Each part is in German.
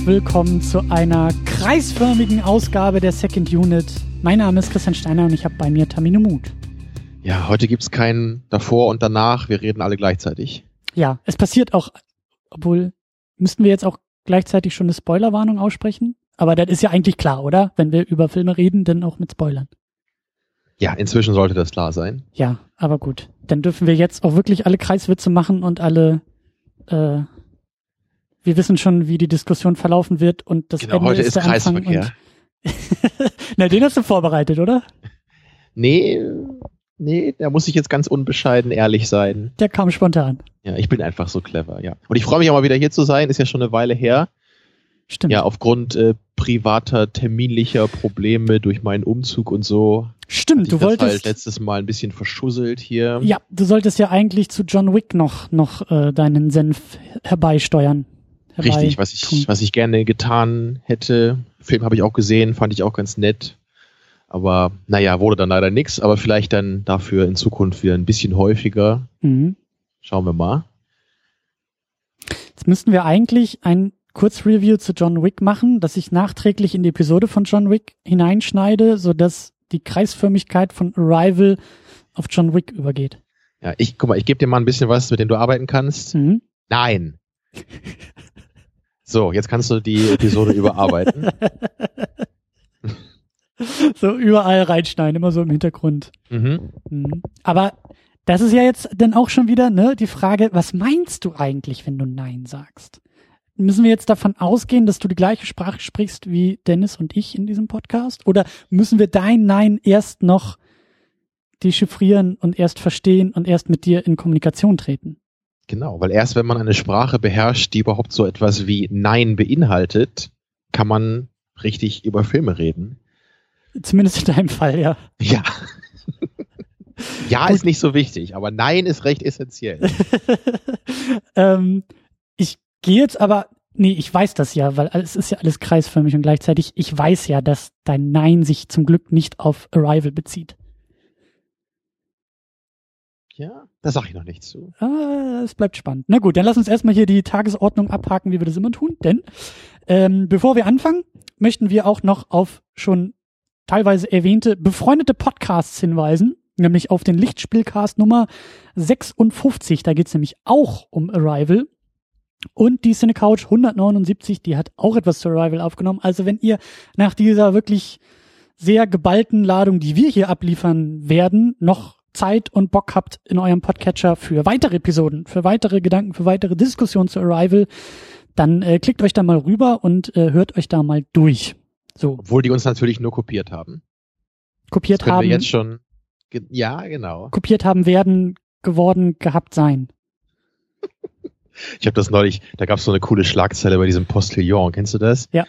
Herzlich willkommen zu einer kreisförmigen Ausgabe der Second Unit. Mein Name ist Christian Steiner und ich habe bei mir Tamino Mut. Ja, heute gibt's keinen davor und danach. Wir reden alle gleichzeitig. Ja, es passiert auch, obwohl, müssten wir jetzt auch gleichzeitig schon eine Spoilerwarnung aussprechen? Aber das ist ja eigentlich klar, oder? Wenn wir über Filme reden, dann auch mit Spoilern. Ja, inzwischen sollte das klar sein. Ja, aber gut. Dann dürfen wir jetzt auch wirklich alle Kreiswitze machen und alle, äh, wir wissen schon, wie die Diskussion verlaufen wird und das Genau, Ende heute ist ist der Anfang Kreisverkehr. Na, den hast du vorbereitet, oder? Nee, nee, da muss ich jetzt ganz unbescheiden ehrlich sein. Der kam spontan. Ja, ich bin einfach so clever, ja. Und ich freue mich auch mal wieder hier zu sein. Ist ja schon eine Weile her. Stimmt. Ja, aufgrund äh, privater, terminlicher Probleme durch meinen Umzug und so. Stimmt, du halt wolltest. letztes Mal ein bisschen verschusselt hier. ja, du solltest ja eigentlich zu John Wick noch, noch äh, deinen Senf herbeisteuern. Richtig, was ich, was ich gerne getan hätte. Film habe ich auch gesehen, fand ich auch ganz nett. Aber naja, wurde dann leider nix, aber vielleicht dann dafür in Zukunft wieder ein bisschen häufiger. Mhm. Schauen wir mal. Jetzt müssten wir eigentlich ein Kurzreview zu John Wick machen, das ich nachträglich in die Episode von John Wick hineinschneide, sodass die Kreisförmigkeit von Arrival auf John Wick übergeht. Ja, ich guck mal, ich gebe dir mal ein bisschen was, mit dem du arbeiten kannst. Mhm. Nein. So, jetzt kannst du die Episode überarbeiten. So überall reinschneiden, immer so im Hintergrund. Mhm. Mhm. Aber das ist ja jetzt dann auch schon wieder ne, die Frage, was meinst du eigentlich, wenn du Nein sagst? Müssen wir jetzt davon ausgehen, dass du die gleiche Sprache sprichst wie Dennis und ich in diesem Podcast? Oder müssen wir dein Nein erst noch dechiffrieren und erst verstehen und erst mit dir in Kommunikation treten? Genau, weil erst wenn man eine Sprache beherrscht, die überhaupt so etwas wie Nein beinhaltet, kann man richtig über Filme reden. Zumindest in deinem Fall, ja. Ja. ja ist nicht so wichtig, aber Nein ist recht essentiell. ähm, ich gehe jetzt aber, nee, ich weiß das ja, weil es ist ja alles kreisförmig und gleichzeitig, ich weiß ja, dass dein Nein sich zum Glück nicht auf Arrival bezieht. Ja, da sage ich noch nichts zu. Ah, es bleibt spannend. Na gut, dann lass uns erstmal hier die Tagesordnung abhaken, wie wir das immer tun. Denn ähm, bevor wir anfangen, möchten wir auch noch auf schon teilweise erwähnte befreundete Podcasts hinweisen, nämlich auf den Lichtspielcast Nummer 56. Da geht's nämlich auch um Arrival. Und die Cinecouch 179, die hat auch etwas zu Arrival aufgenommen. Also wenn ihr nach dieser wirklich sehr geballten Ladung, die wir hier abliefern werden, noch Zeit und Bock habt in eurem Podcatcher für weitere Episoden, für weitere Gedanken, für weitere Diskussionen zu Arrival, dann äh, klickt euch da mal rüber und äh, hört euch da mal durch. So, Obwohl die uns natürlich nur kopiert haben. kopiert haben, wir jetzt schon. Ge ja, genau. kopiert haben werden, geworden, gehabt sein. Ich habe das neulich, da gab es so eine coole Schlagzeile bei diesem Postillon. Kennst du das? Ja.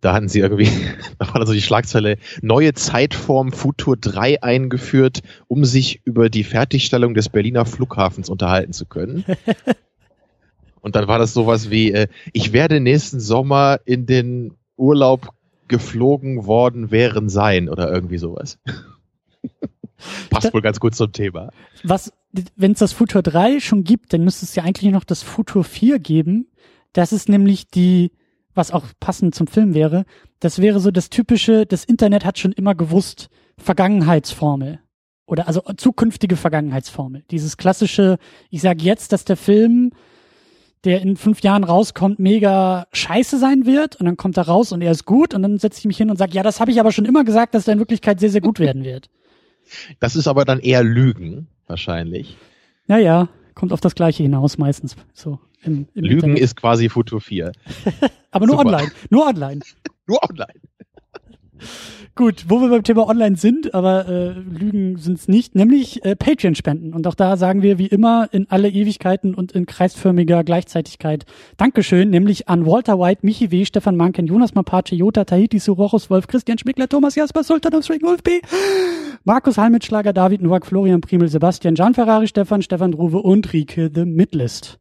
Da hatten sie irgendwie, da war dann so die Schlagzeile, neue Zeitform Futur 3 eingeführt, um sich über die Fertigstellung des Berliner Flughafens unterhalten zu können. Und dann war das sowas wie, äh, ich werde nächsten Sommer in den Urlaub geflogen worden wären sein oder irgendwie sowas. Passt wohl ganz gut zum Thema. Was, wenn es das Futur 3 schon gibt, dann müsste es ja eigentlich noch das Futur 4 geben. Das ist nämlich die, was auch passend zum Film wäre, das wäre so das typische, das Internet hat schon immer gewusst, Vergangenheitsformel. Oder also zukünftige Vergangenheitsformel. Dieses klassische, ich sage jetzt, dass der Film, der in fünf Jahren rauskommt, mega scheiße sein wird und dann kommt er raus und er ist gut und dann setze ich mich hin und sage, ja, das habe ich aber schon immer gesagt, dass er in Wirklichkeit sehr, sehr gut werden wird. Das ist aber dann eher Lügen, wahrscheinlich. Naja, kommt auf das Gleiche hinaus meistens. So im, im Lügen Internet. ist quasi Futur 4. aber nur super. online, nur online. Nur online. Gut, wo wir beim Thema Online sind, aber äh, Lügen sind's nicht, nämlich äh, Patreon-Spenden. Und auch da sagen wir wie immer in alle Ewigkeiten und in kreisförmiger Gleichzeitigkeit Dankeschön, nämlich an Walter White, Michi W., Stefan Manken, Jonas Mapace, Jota, Tahiti, Surochus, Wolf, Christian Schmickler, Thomas Jasper, Sultan of Swing, Wolf B., Markus Halmitschlager, David Nowak, Florian Primel, Sebastian, Gian Ferrari, Stefan, Stefan Druwe und Rike The Midlist.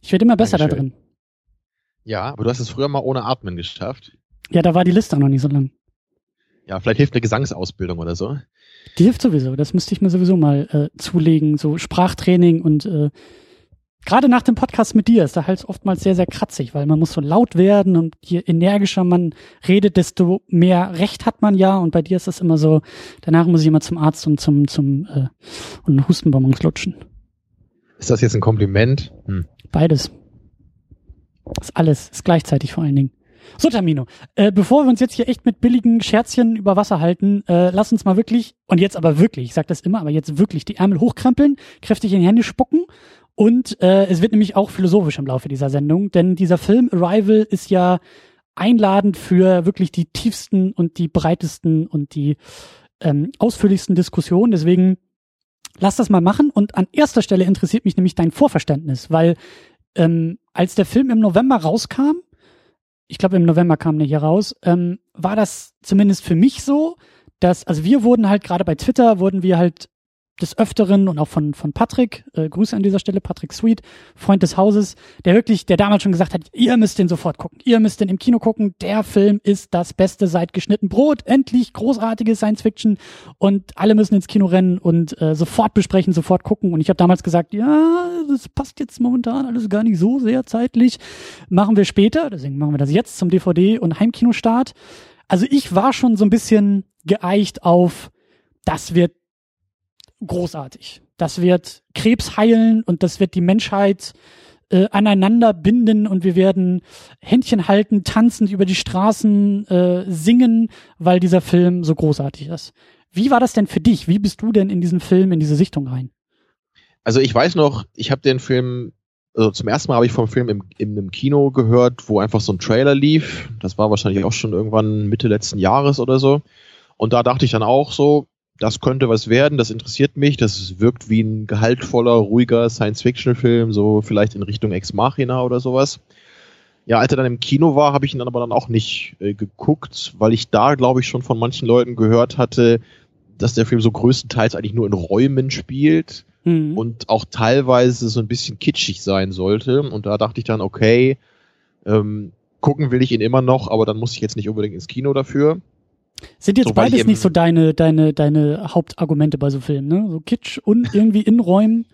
Ich werde immer besser da Dankeschön. drin. Ja, aber du hast es früher mal ohne Atmen geschafft. Ja, da war die Liste auch noch nicht so lang. Ja, vielleicht hilft eine Gesangsausbildung oder so. Die hilft sowieso. Das müsste ich mir sowieso mal äh, zulegen. So Sprachtraining und äh, gerade nach dem Podcast mit dir ist da halt oftmals sehr, sehr kratzig, weil man muss so laut werden und je energischer man redet, desto mehr Recht hat man ja. Und bei dir ist das immer so, danach muss ich immer zum Arzt und zum, zum äh, und einen Hustenbonbons lutschen. Ist das jetzt ein Kompliment? Hm. Beides. Ist alles, ist gleichzeitig vor allen Dingen. So, Tamino, äh, bevor wir uns jetzt hier echt mit billigen Scherzchen über Wasser halten, äh, lass uns mal wirklich, und jetzt aber wirklich, ich sag das immer, aber jetzt wirklich die Ärmel hochkrempeln, kräftig in die Hände spucken und äh, es wird nämlich auch philosophisch im Laufe dieser Sendung, denn dieser Film Arrival ist ja einladend für wirklich die tiefsten und die breitesten und die ähm, ausführlichsten Diskussionen. Deswegen lass das mal machen. Und an erster Stelle interessiert mich nämlich dein Vorverständnis, weil ähm, als der Film im November rauskam, ich glaube im November kam der hier raus, ähm, war das zumindest für mich so, dass, also wir wurden halt gerade bei Twitter, wurden wir halt des Öfteren und auch von, von Patrick, äh, Grüße an dieser Stelle, Patrick Sweet, Freund des Hauses, der wirklich, der damals schon gesagt hat, ihr müsst den sofort gucken, ihr müsst den im Kino gucken, der Film ist das Beste seit geschnitten Brot, endlich großartige Science Fiction und alle müssen ins Kino rennen und äh, sofort besprechen, sofort gucken. Und ich habe damals gesagt, ja, das passt jetzt momentan alles gar nicht so sehr zeitlich, machen wir später, deswegen machen wir das jetzt zum DVD und Heimkinostart. Also ich war schon so ein bisschen geeicht auf, das wird großartig. Das wird Krebs heilen und das wird die Menschheit äh, aneinander binden und wir werden Händchen halten, tanzend über die Straßen äh, singen, weil dieser Film so großartig ist. Wie war das denn für dich? Wie bist du denn in diesen Film, in diese Sichtung rein? Also ich weiß noch, ich habe den Film, also zum ersten Mal habe ich vom Film im, in einem Kino gehört, wo einfach so ein Trailer lief. Das war wahrscheinlich auch schon irgendwann Mitte letzten Jahres oder so. Und da dachte ich dann auch so, das könnte was werden, das interessiert mich, das wirkt wie ein gehaltvoller, ruhiger Science-Fiction-Film, so vielleicht in Richtung Ex Machina oder sowas. Ja, als er dann im Kino war, habe ich ihn dann aber dann auch nicht äh, geguckt, weil ich da, glaube ich, schon von manchen Leuten gehört hatte, dass der Film so größtenteils eigentlich nur in Räumen spielt mhm. und auch teilweise so ein bisschen kitschig sein sollte. Und da dachte ich dann, okay, ähm, gucken will ich ihn immer noch, aber dann muss ich jetzt nicht unbedingt ins Kino dafür. Sind jetzt so, beides nicht so deine, deine, deine Hauptargumente bei so Filmen, ne? So Kitsch und irgendwie Innenräumen.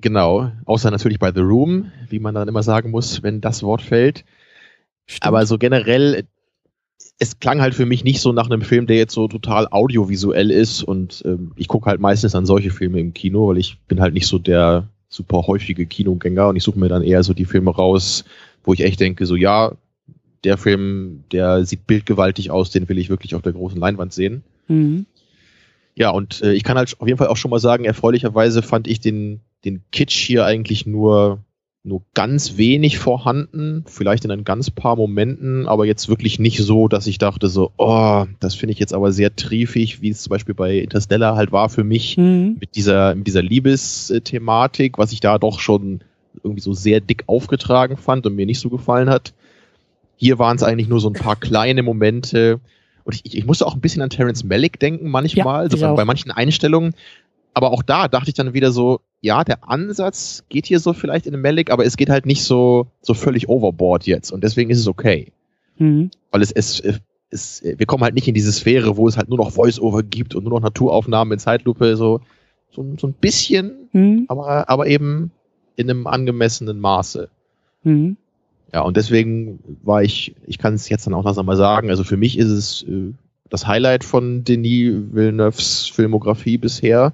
Genau, außer natürlich bei The Room, wie man dann immer sagen muss, wenn das Wort fällt. Stimmt. Aber so generell, es klang halt für mich nicht so nach einem Film, der jetzt so total audiovisuell ist und ähm, ich gucke halt meistens an solche Filme im Kino, weil ich bin halt nicht so der super häufige Kinogänger und ich suche mir dann eher so die Filme raus, wo ich echt denke, so ja, der Film, der sieht bildgewaltig aus, den will ich wirklich auf der großen Leinwand sehen. Mhm. Ja, und äh, ich kann halt auf jeden Fall auch schon mal sagen, erfreulicherweise fand ich den, den Kitsch hier eigentlich nur, nur ganz wenig vorhanden, vielleicht in ein ganz paar Momenten, aber jetzt wirklich nicht so, dass ich dachte so, oh, das finde ich jetzt aber sehr triefig, wie es zum Beispiel bei Interstellar halt war für mich mhm. mit dieser, mit dieser Liebesthematik, was ich da doch schon irgendwie so sehr dick aufgetragen fand und mir nicht so gefallen hat. Hier waren es eigentlich nur so ein paar kleine Momente. Und ich, ich musste auch ein bisschen an Terence Malick denken manchmal, ja, so bei, manchen Einstellungen. Aber auch da dachte ich dann wieder so, ja, der Ansatz geht hier so vielleicht in den Malick, aber es geht halt nicht so, so völlig overboard jetzt. Und deswegen ist es okay. Mhm. Weil es, es, es, wir kommen halt nicht in diese Sphäre, wo es halt nur noch Voice-Over gibt und nur noch Naturaufnahmen in Zeitlupe, so, so, so ein bisschen, mhm. aber, aber eben in einem angemessenen Maße. Mhm. Ja, und deswegen war ich, ich kann es jetzt dann auch langsam mal sagen, also für mich ist es äh, das Highlight von Denis Villeneuves Filmografie bisher.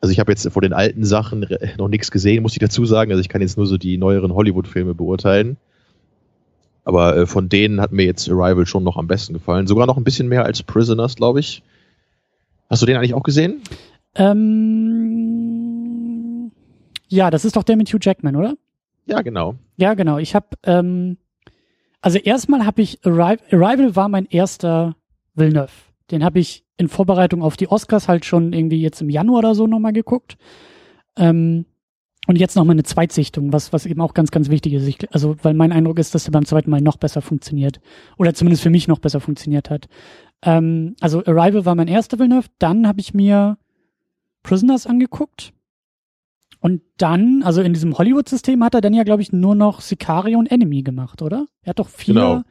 Also ich habe jetzt vor den alten Sachen noch nichts gesehen, muss ich dazu sagen. Also ich kann jetzt nur so die neueren Hollywood-Filme beurteilen. Aber äh, von denen hat mir jetzt Arrival schon noch am besten gefallen. Sogar noch ein bisschen mehr als Prisoners, glaube ich. Hast du den eigentlich auch gesehen? Ähm, ja, das ist doch der mit Hugh Jackman, oder? Ja, genau. Ja, genau. Ich habe, ähm, also erstmal habe ich Arrival, Arrival war mein erster Villeneuve. Den habe ich in Vorbereitung auf die Oscars halt schon irgendwie jetzt im Januar oder so nochmal geguckt. Ähm, und jetzt nochmal eine Zweitsichtung, was, was eben auch ganz, ganz wichtig ist. Ich, also, weil mein Eindruck ist, dass er beim zweiten Mal noch besser funktioniert. Oder zumindest für mich noch besser funktioniert hat. Ähm, also Arrival war mein erster Villeneuve. Dann habe ich mir Prisoners angeguckt. Und dann, also in diesem Hollywood-System hat er dann ja, glaube ich, nur noch Sicario und Enemy gemacht, oder? Er hat doch vier, genau.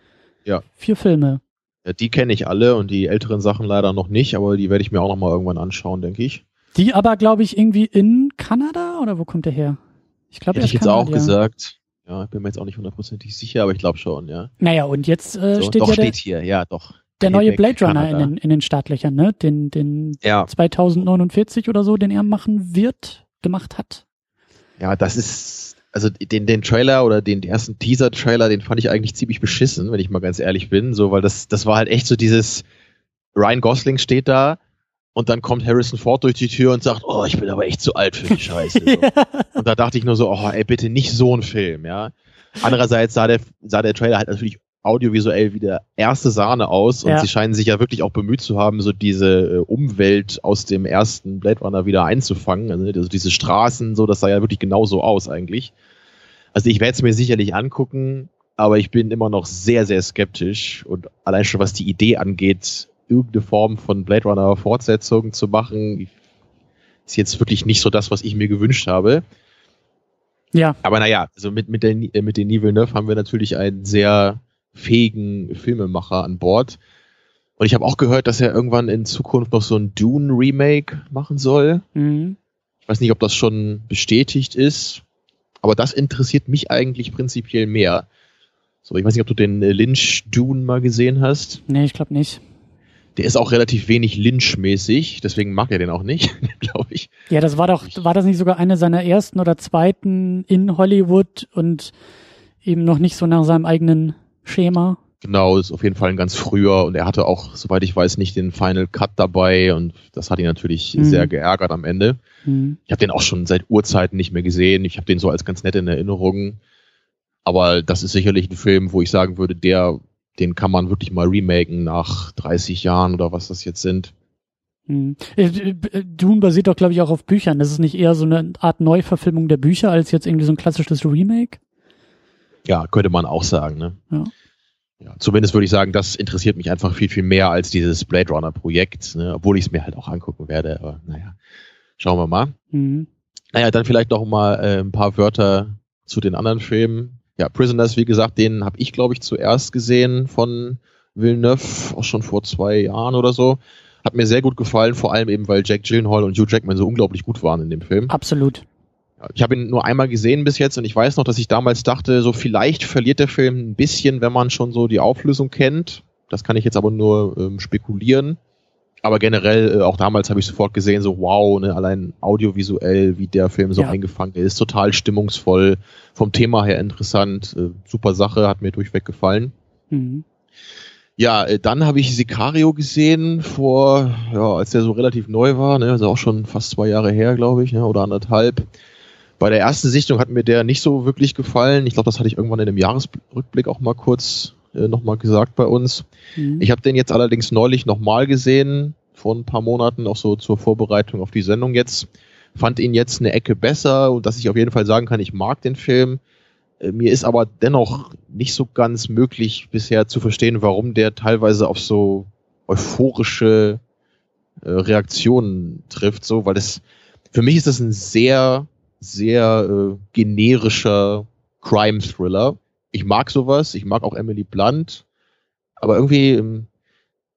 ja. vier Filme. Ja, die kenne ich alle und die älteren Sachen leider noch nicht, aber die werde ich mir auch noch mal irgendwann anschauen, denke ich. Die aber, glaube ich, irgendwie in Kanada oder wo kommt der her? Ich glaube, Hätte ich jetzt auch gesagt. Ja, bin mir jetzt auch nicht hundertprozentig sicher, aber ich glaube schon, ja. Naja, und jetzt äh, So, steht doch ja steht der, hier, ja, doch. der neue Blade Runner in den, in den Startlöchern, ne? Den, den Ja, 2049 oder so, den er machen wird, gemacht hat. ja, das ist, also den, den Trailer oder den ersten Teaser-Trailer, den fand ich eigentlich ziemlich beschissen, wenn ich mal ganz ehrlich bin, so, weil das, das war halt echt so dieses, Ryan Gosling steht da und dann kommt Harrison Ford durch die Tür und sagt, oh, ich bin aber echt zu alt für die Scheiße. So. Und da dachte ich nur so, oh, ey, bitte nicht so ein Film, ja. Andererseits sah der, sah der Trailer halt natürlich audiovisuell wie der erste Sahne aus und Ja. sie scheinen sich ja wirklich auch bemüht zu haben, so diese äh, Umwelt aus dem ersten Blade Runner wieder einzufangen. Also, also diese Straßen, so, das sah ja wirklich genauso aus eigentlich. Also ich werde es mir sicherlich angucken, aber ich bin immer noch sehr, sehr skeptisch und allein schon was die Idee angeht, irgendeine Form von Blade Runner Fortsetzung zu machen, ist jetzt wirklich nicht so das, was ich mir gewünscht habe. Ja, Aber naja, also mit, mit, der, äh, mit den Villeneuve haben wir natürlich einen sehr fähigen Filmemacher an Bord. Und ich habe auch gehört, dass er irgendwann in Zukunft noch so ein Dune-Remake machen soll. mhm. Ich weiß nicht, ob das schon bestätigt ist, aber das interessiert mich eigentlich prinzipiell mehr. So, ich weiß nicht, ob du den äh, Lynch Dune mal gesehen hast. nee, ich glaube nicht. Der ist auch relativ wenig Lynch-mäßig, deswegen mag er den auch nicht, glaube ich. Ja, das war doch, war das nicht sogar eine seiner ersten oder zweiten in Hollywood und eben noch nicht so nach seinem eigenen Schema? Genau, ist auf jeden Fall ein ganz früher und er hatte auch, soweit ich weiß, nicht den Final Cut dabei und das hat ihn natürlich Mhm. sehr geärgert am Ende. Mhm. Ich habe den auch schon seit Urzeiten nicht mehr gesehen. Ich habe den so als ganz nett in Erinnerung. Aber das ist sicherlich ein Film, wo ich sagen würde, der, den kann man wirklich mal remaken nach 30 Jahren oder was das jetzt sind. Mhm. Äh, äh, Dune basiert doch, glaube ich, auch auf Büchern. Das ist nicht eher so eine Art Neuverfilmung der Bücher als jetzt irgendwie so ein klassisches Remake? Ja, könnte man auch sagen. Ne? Ja. Ja, zumindest würde ich sagen, das interessiert mich einfach viel, viel mehr als dieses Blade Runner Projekt, ne? obwohl ich es mir halt auch angucken werde. Aber naja, schauen wir mal. Mhm. Naja, dann vielleicht noch mal äh, ein paar Wörter zu den anderen Filmen. Ja, Prisoners, wie gesagt, den habe ich, glaube ich, zuerst gesehen von Villeneuve, auch schon vor zwei Jahren oder so. Hat mir sehr gut gefallen, vor allem eben, weil Jack Gyllenhaal und Hugh Jackman so unglaublich gut waren in dem Film. Absolut. Ich habe ihn nur einmal gesehen bis jetzt und ich weiß noch, dass ich damals dachte, so vielleicht verliert der Film ein bisschen, wenn man schon so die Auflösung kennt. Das kann ich jetzt aber nur ähm, spekulieren. Aber generell, äh, auch damals habe ich sofort gesehen, so wow, ne, allein audiovisuell, wie der Film so Ja. eingefangen ist, total stimmungsvoll, vom Thema her interessant, äh, super Sache, hat mir durchweg gefallen. Mhm. Ja, äh, dann habe ich Sicario gesehen vor, ja, als der so relativ neu war, ne, also auch schon fast zwei Jahre her, glaube ich, ne, oder anderthalb. Bei der ersten Sichtung hat mir der nicht so wirklich gefallen. Ich glaube, das hatte ich irgendwann in dem Jahresrückblick auch mal kurz äh, nochmal gesagt bei uns. Mhm. Ich habe den jetzt allerdings neulich nochmal gesehen, vor ein paar Monaten, auch so zur Vorbereitung auf die Sendung jetzt. Fand ihn jetzt eine Ecke besser und dass ich auf jeden Fall sagen kann, ich mag den Film. Äh, Mir ist aber dennoch nicht so ganz möglich bisher zu verstehen, warum der teilweise auf so euphorische äh, Reaktionen trifft, so, weil das für mich ist das ein sehr, sehr äh, generischer Crime-Thriller. Ich mag sowas, ich mag auch Emily Blunt, aber irgendwie, ähm,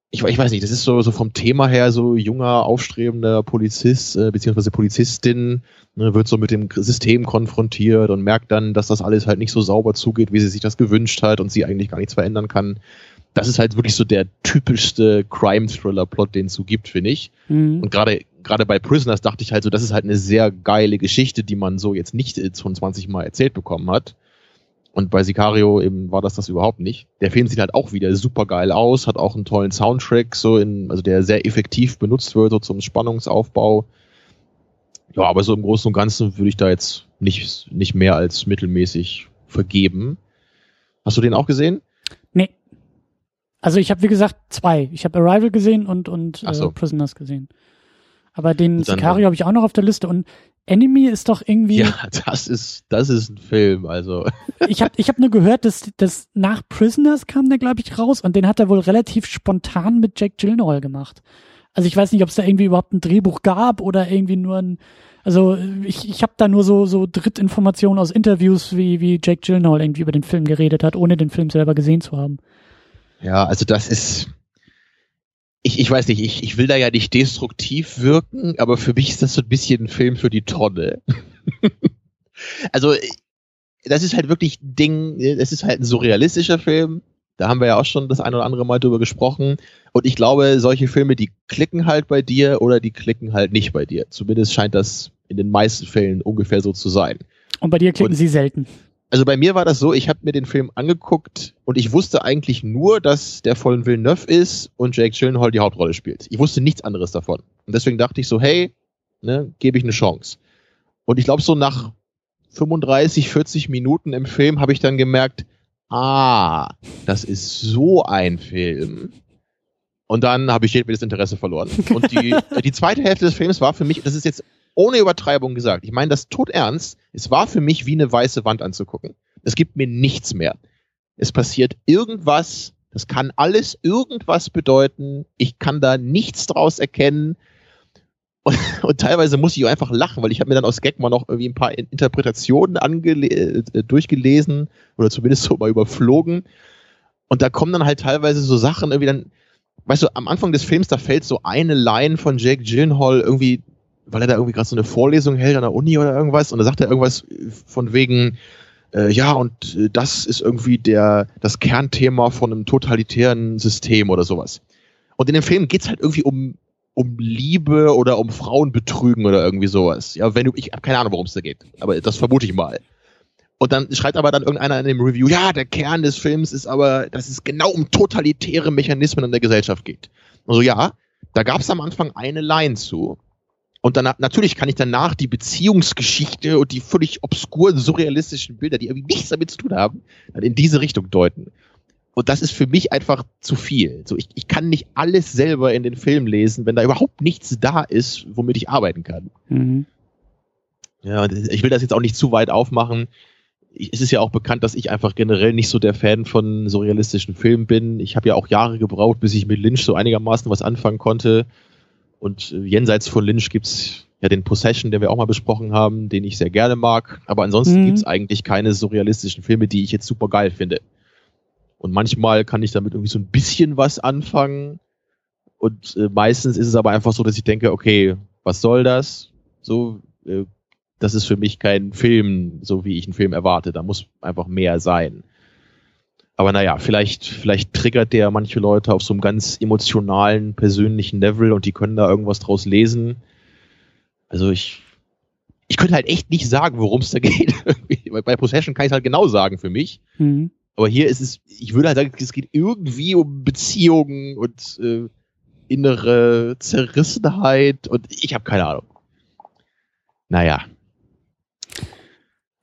ich, ich weiß nicht, das ist so, so vom Thema her so junger, aufstrebender Polizist, äh, beziehungsweise Polizistin, ne, wird so mit dem System konfrontiert und merkt dann, dass das alles halt nicht so sauber zugeht, wie sie sich das gewünscht hat und sie eigentlich gar nichts verändern kann. Das ist halt wirklich so der typischste Crime-Thriller-Plot, den es so gibt, finde ich. Mhm. Und gerade gerade bei Prisoners dachte ich halt so, das ist halt eine sehr geile Geschichte, die man so jetzt nicht äh, schon 20 Mal erzählt bekommen hat. Und bei Sicario eben war das das überhaupt nicht. Der Film sieht halt auch wieder super geil aus, hat auch einen tollen Soundtrack, so in, also der sehr effektiv benutzt wird, so zum Spannungsaufbau. Ja, aber so im Großen und Ganzen würde ich da jetzt nicht, nicht mehr als mittelmäßig vergeben. Hast du den auch gesehen? Nee. Also ich habe, wie gesagt, zwei. Ich habe Arrival gesehen und, und so. äh, Prisoners gesehen. Aber den Sicario habe ich auch noch auf der Liste und Enemy ist doch irgendwie. Ja, das ist, das ist ein Film, also. Ich habe ich hab nur gehört, dass, dass nach Prisoners kam der, glaube ich, raus und den hat er wohl relativ spontan mit Jack Gyllenhaal gemacht. Also ich weiß nicht, ob es da irgendwie überhaupt ein Drehbuch gab oder irgendwie nur ein. Also ich, ich habe da nur so, so Drittinformationen aus Interviews, wie, wie Jack Gyllenhaal irgendwie über den Film geredet hat, ohne den Film selber gesehen zu haben. Ja, also das ist. Ich, ich weiß nicht, ich, ich will da ja nicht destruktiv wirken, aber für mich ist das so ein bisschen ein Film für die Tonne. Also, das ist halt wirklich Ding, es ist halt ein surrealistischer Film. Da haben wir ja auch schon das ein oder andere Mal drüber gesprochen. Und ich glaube, solche Filme, die klicken halt bei dir oder die klicken halt nicht bei dir. Zumindest scheint das in den meisten Fällen ungefähr so zu sein. Und bei dir klicken und, sie selten. Also bei mir war das so, ich habe mir den Film angeguckt und ich wusste eigentlich nur, dass der von Villeneuve ist und Jake Gyllenhaal die Hauptrolle spielt. Ich wusste nichts anderes davon. Und deswegen dachte ich so, hey, ne, gebe ich eine Chance. Und ich glaube, so nach 35, 40 Minuten im Film habe ich dann gemerkt, ah, das ist so ein Film. Und dann habe ich jedes Interesse verloren. Und die, die zweite Hälfte des Films war für mich, das ist jetzt ohne Übertreibung gesagt, ich meine das tot ernst, es war für mich wie eine weiße Wand anzugucken. Es gibt mir nichts mehr. Es passiert irgendwas, das kann alles irgendwas bedeuten. Ich kann da nichts draus erkennen. Und, und teilweise muss ich einfach lachen, weil ich habe mir dann aus Gag mal noch irgendwie ein paar Interpretationen äh, durchgelesen oder zumindest so mal überflogen. Und da kommen dann halt teilweise so Sachen irgendwie dann, weißt du, am Anfang des Films, da fällt so eine Line von Jake Gyllenhaal irgendwie weil er da irgendwie gerade so eine Vorlesung hält an der Uni oder irgendwas und da sagt er irgendwas von wegen, äh, ja, und äh, das ist irgendwie der, das Kernthema von einem totalitären System oder sowas. Und in dem Film geht's halt irgendwie um, um Liebe oder um Frauenbetrügen oder irgendwie sowas. Ja, wenn du, ich habe keine Ahnung, worum es da geht, aber das vermute ich mal. Und dann schreibt aber dann irgendeiner in dem Review, ja, der Kern des Films ist aber, dass es genau um totalitäre Mechanismen in der Gesellschaft geht. Also ja, da gab's am Anfang eine Line zu. Und dann natürlich kann ich danach die Beziehungsgeschichte und die völlig obskuren, surrealistischen Bilder, die irgendwie nichts damit zu tun haben, dann in diese Richtung deuten. Und das ist für mich einfach zu viel. So, ich, ich kann nicht alles selber in den Film lesen, wenn da überhaupt nichts da ist, womit ich arbeiten kann. Mhm. Ja, ich will das jetzt auch nicht zu weit aufmachen. es ist ja auch bekannt, dass ich einfach generell nicht so der Fan von surrealistischen Filmen bin. Ich habe ja auch Jahre gebraucht, bis ich mit Lynch so einigermaßen was anfangen konnte. Und äh, jenseits von Lynch gibt's ja den Possession, den wir auch mal besprochen haben, den ich sehr gerne mag. Aber ansonsten mhm. gibt's eigentlich keine surrealistischen Filme, die ich jetzt super geil finde. Und manchmal kann ich damit irgendwie so ein bisschen was anfangen. Und äh, meistens ist es aber einfach so, dass ich denke, okay, was soll das? So, äh, das ist für mich kein Film, so wie ich einen Film erwarte. Da muss einfach mehr sein. Aber naja, vielleicht, vielleicht triggert der manche Leute auf so einem ganz emotionalen, persönlichen Level und die können da irgendwas draus lesen. Also ich, ich könnte halt echt nicht sagen, worum es da geht. Bei Possession kann ich halt genau sagen für mich. Mhm. Aber hier ist es, ich würde halt sagen, es geht irgendwie um Beziehungen und äh, innere Zerrissenheit und ich habe keine Ahnung. Naja.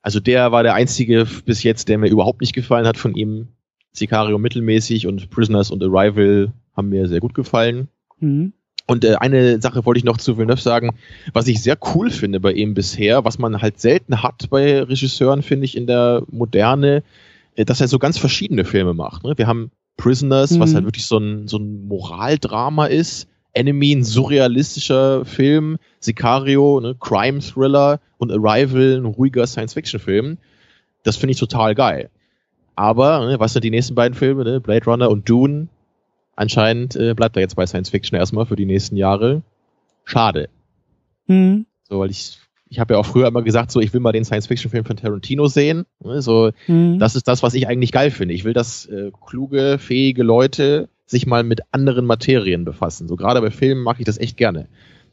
Also der war der einzige bis jetzt, der mir überhaupt nicht gefallen hat von ihm. Sicario mittelmäßig und Prisoners und Arrival haben mir sehr gut gefallen. Mhm. Und äh, eine Sache wollte ich noch zu Villeneuve sagen, was ich sehr cool finde bei ihm bisher, was man halt selten hat bei Regisseuren, finde ich, in der Moderne, äh, dass er so ganz verschiedene Filme macht. Ne? Wir haben Prisoners, mhm. was halt wirklich so ein, so ein Moraldrama ist, Enemy, ein surrealistischer Film, Sicario, ne, Crime-Thriller und Arrival, ein ruhiger Science-Fiction-Film. Das finde ich total geil. Aber, ne, was sind die nächsten beiden Filme, ne? Blade Runner und Dune? Anscheinend äh, bleibt er jetzt bei Science Fiction erstmal für die nächsten Jahre. Schade. Mhm. So, weil ich, ich habe ja auch früher immer gesagt, so ich will mal den Science-Fiction-Film von Tarantino sehen. Ne? So, mhm. das ist das, was ich eigentlich geil finde. Ich will, dass äh, kluge, fähige Leute sich mal mit anderen Materien befassen. So gerade bei Filmen mag ich das echt gerne.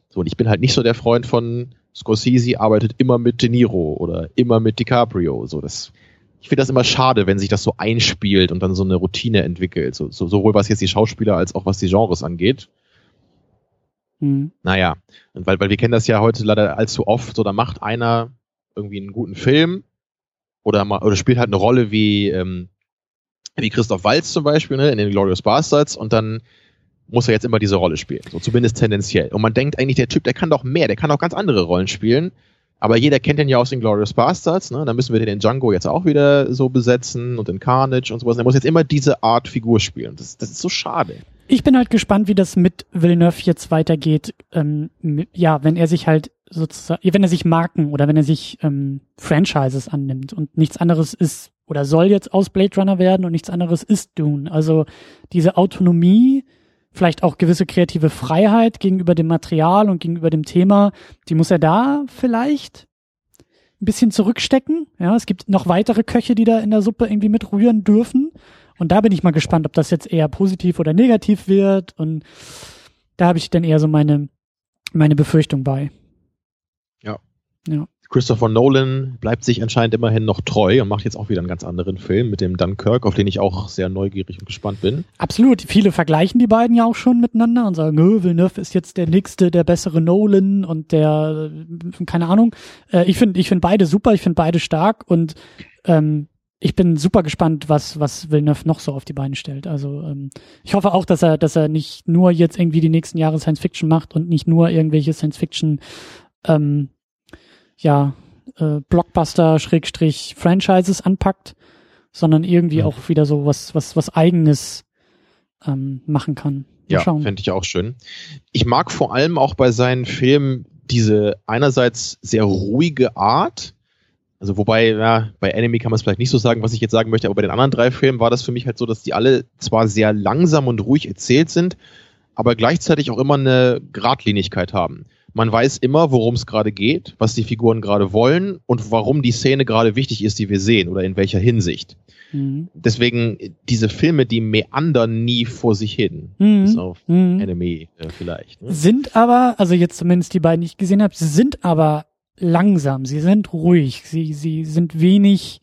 So, und ich bin halt nicht so der Freund von Scorsese arbeitet immer mit De Niro oder immer mit DiCaprio. So, das ich finde das immer schade, wenn sich das so einspielt und dann so eine Routine entwickelt. So, so, sowohl was jetzt die Schauspieler als auch was die Genres angeht. Mhm. Naja, und weil, weil wir kennen das ja heute leider allzu oft, so da macht einer irgendwie einen guten Film oder, mal, oder spielt halt eine Rolle wie, ähm, wie Christoph Walz zum Beispiel, ne, in den Glorious Bastards und dann muss er jetzt immer diese Rolle spielen. So zumindest tendenziell. Und man denkt eigentlich, der Typ, der kann doch mehr, der kann auch ganz andere Rollen spielen. Aber jeder kennt den ja aus den Glorious Bastards, ne? Da müssen wir den Django jetzt auch wieder so besetzen und in Carnage und sowas. Er muss jetzt immer diese Art Figur spielen. Das, das ist so schade. Ich bin halt gespannt, wie das mit Villeneuve jetzt weitergeht. Ähm, ja, wenn er sich halt sozusagen, wenn er sich Marken oder wenn er sich ähm, Franchises annimmt und nichts anderes ist oder soll jetzt aus Blade Runner werden und nichts anderes ist Dune. Also diese Autonomie, vielleicht auch gewisse kreative Freiheit gegenüber dem Material und gegenüber dem Thema, die muss er da vielleicht ein bisschen zurückstecken. Ja, es gibt noch weitere Köche, die da in der Suppe irgendwie mitrühren dürfen. Und da bin ich mal gespannt, ob das jetzt eher positiv oder negativ wird. Und da habe ich dann eher so meine, meine Befürchtung bei. Ja. Ja. Christopher Nolan bleibt sich anscheinend immerhin noch treu und macht jetzt auch wieder einen ganz anderen Film mit dem Dunkirk, auf den ich auch sehr neugierig und gespannt bin. Absolut. Viele vergleichen die beiden ja auch schon miteinander und sagen, oh, Villeneuve ist jetzt der nächste, der bessere Nolan und der, äh, keine Ahnung. Äh, ich finde ich finde beide super, ich finde beide stark und ähm, ich bin super gespannt, was, was Villeneuve noch so auf die Beine stellt. Also ähm, ich hoffe auch, dass er, dass er nicht nur jetzt irgendwie die nächsten Jahre Science Fiction macht und nicht nur irgendwelche Science Fiction ähm, ja, äh, Blockbuster-Franchises anpackt, sondern irgendwie Ja. auch wieder so was, was, was eigenes ähm, machen kann. Mal Ja, fände ich auch schön. Ich mag vor allem auch bei seinen Filmen diese einerseits sehr ruhige Art. Also wobei, ja, bei Enemy kann man es vielleicht nicht so sagen, was ich jetzt sagen möchte, aber bei den anderen drei Filmen war das für mich halt so, dass die alle zwar sehr langsam und ruhig erzählt sind, aber gleichzeitig auch immer eine Gradlinigkeit haben. Man weiß immer, worum es gerade geht, was die Figuren gerade wollen und warum die Szene gerade wichtig ist, die wir sehen oder in welcher Hinsicht. Mhm. Deswegen diese Filme, die meandern nie vor sich hin. Mhm. Bis auf Mhm. Enemy äh, vielleicht. Ne? Sind aber, also jetzt zumindest die beiden, die ich gesehen habe, sie sind aber langsam, sie sind ruhig, sie, sie sind wenig,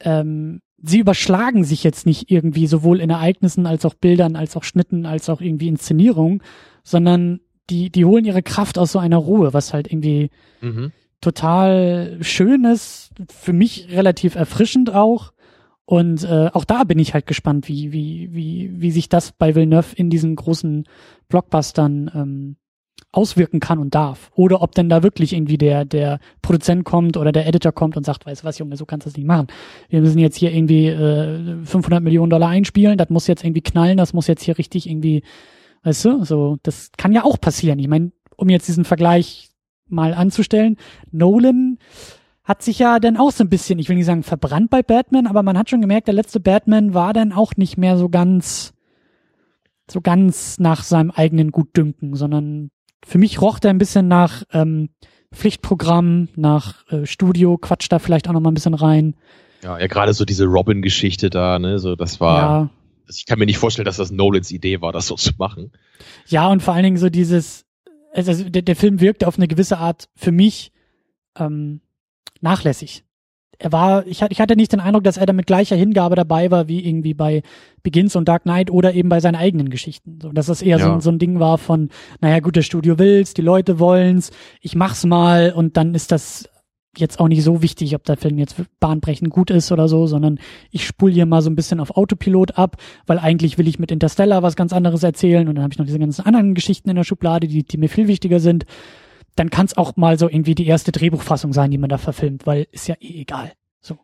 ähm, sie überschlagen sich jetzt nicht irgendwie sowohl in Ereignissen als auch Bildern, als auch Schnitten, als auch irgendwie Inszenierung, sondern die, die holen ihre Kraft aus so einer Ruhe, was halt irgendwie Mhm. total schön ist, für mich relativ erfrischend auch. Und äh, auch da bin ich halt gespannt, wie, wie, wie, wie sich das bei Villeneuve in diesen großen Blockbustern ähm, auswirken kann und darf. Oder ob denn da wirklich irgendwie der, der Produzent kommt oder der Editor kommt und sagt, weißt du was, Junge, so kannst du das nicht machen. Wir müssen jetzt hier irgendwie äh, 500 Millionen Dollar einspielen, das muss jetzt irgendwie knallen, das muss jetzt hier richtig irgendwie, weißt du, so, das kann ja auch passieren. Ich meine, um jetzt diesen Vergleich mal anzustellen, Nolan hat sich ja dann auch so ein bisschen, ich will nicht sagen verbrannt bei Batman, aber man hat schon gemerkt, der letzte Batman war dann auch nicht mehr so ganz, so ganz nach seinem eigenen Gutdünken, sondern für mich roch der ein bisschen nach ähm, Pflichtprogramm, nach äh, Studio, quatscht da vielleicht auch noch mal ein bisschen rein. Ja, ja gerade so diese Robin-Geschichte da, ne, so das war. Ja, Ich kann mir nicht vorstellen, dass das Nolans Idee war, das so zu machen. ja und vor allen Dingen so dieses, also der, der Film wirkte auf eine gewisse Art für mich ähm, nachlässig. Er war, ich hatte, ich hatte nicht den Eindruck, dass er da mit gleicher Hingabe dabei war, wie irgendwie bei Begins und Dark Knight oder eben bei seinen eigenen Geschichten. So, dass das eher so, Ja. ein- so ein Ding war von, naja, gut, das Studio will's, die Leute wollen's, ich mach's mal und dann ist das jetzt auch nicht so wichtig, ob der Film jetzt bahnbrechend gut ist oder so, sondern ich spul hier mal so ein bisschen auf Autopilot ab, weil eigentlich will ich mit Interstellar was ganz anderes erzählen und dann habe ich noch diese ganzen anderen Geschichten in der Schublade, die, die mir viel wichtiger sind. Dann kann es auch mal so irgendwie die erste Drehbuchfassung sein, die man da verfilmt, weil ist ja eh egal. So.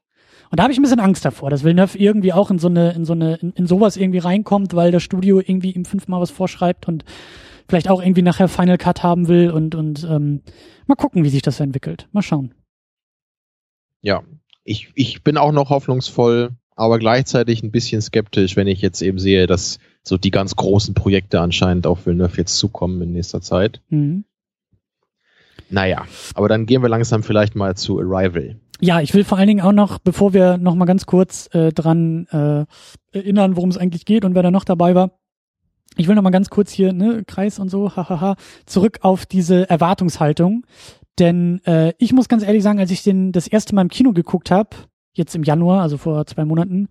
Und da habe ich ein bisschen Angst davor, dass Villeneuve irgendwie auch in so eine, in so eine, in, in sowas irgendwie reinkommt, weil das Studio irgendwie ihm fünfmal was vorschreibt und vielleicht auch irgendwie nachher Final Cut haben will und, und ähm, mal gucken, wie sich das entwickelt. Mal schauen. Ja, ich, ich bin auch noch hoffnungsvoll, aber gleichzeitig ein bisschen skeptisch, wenn ich jetzt eben sehe, dass so die ganz großen Projekte anscheinend auf Villeneuve jetzt zukommen in nächster Zeit. Mhm. Naja, aber dann gehen wir langsam vielleicht mal zu Arrival. Ja, ich will vor allen Dingen auch noch, bevor wir noch mal ganz kurz äh, dran äh, erinnern, worum es eigentlich geht und wer da noch dabei war. Ich will noch mal ganz kurz hier, ne, Kreis und so, hahaha, zurück auf diese Erwartungshaltung. Denn äh, ich muss ganz ehrlich sagen, als ich den das erste Mal im Kino geguckt habe, jetzt im Januar, also vor zwei Monaten,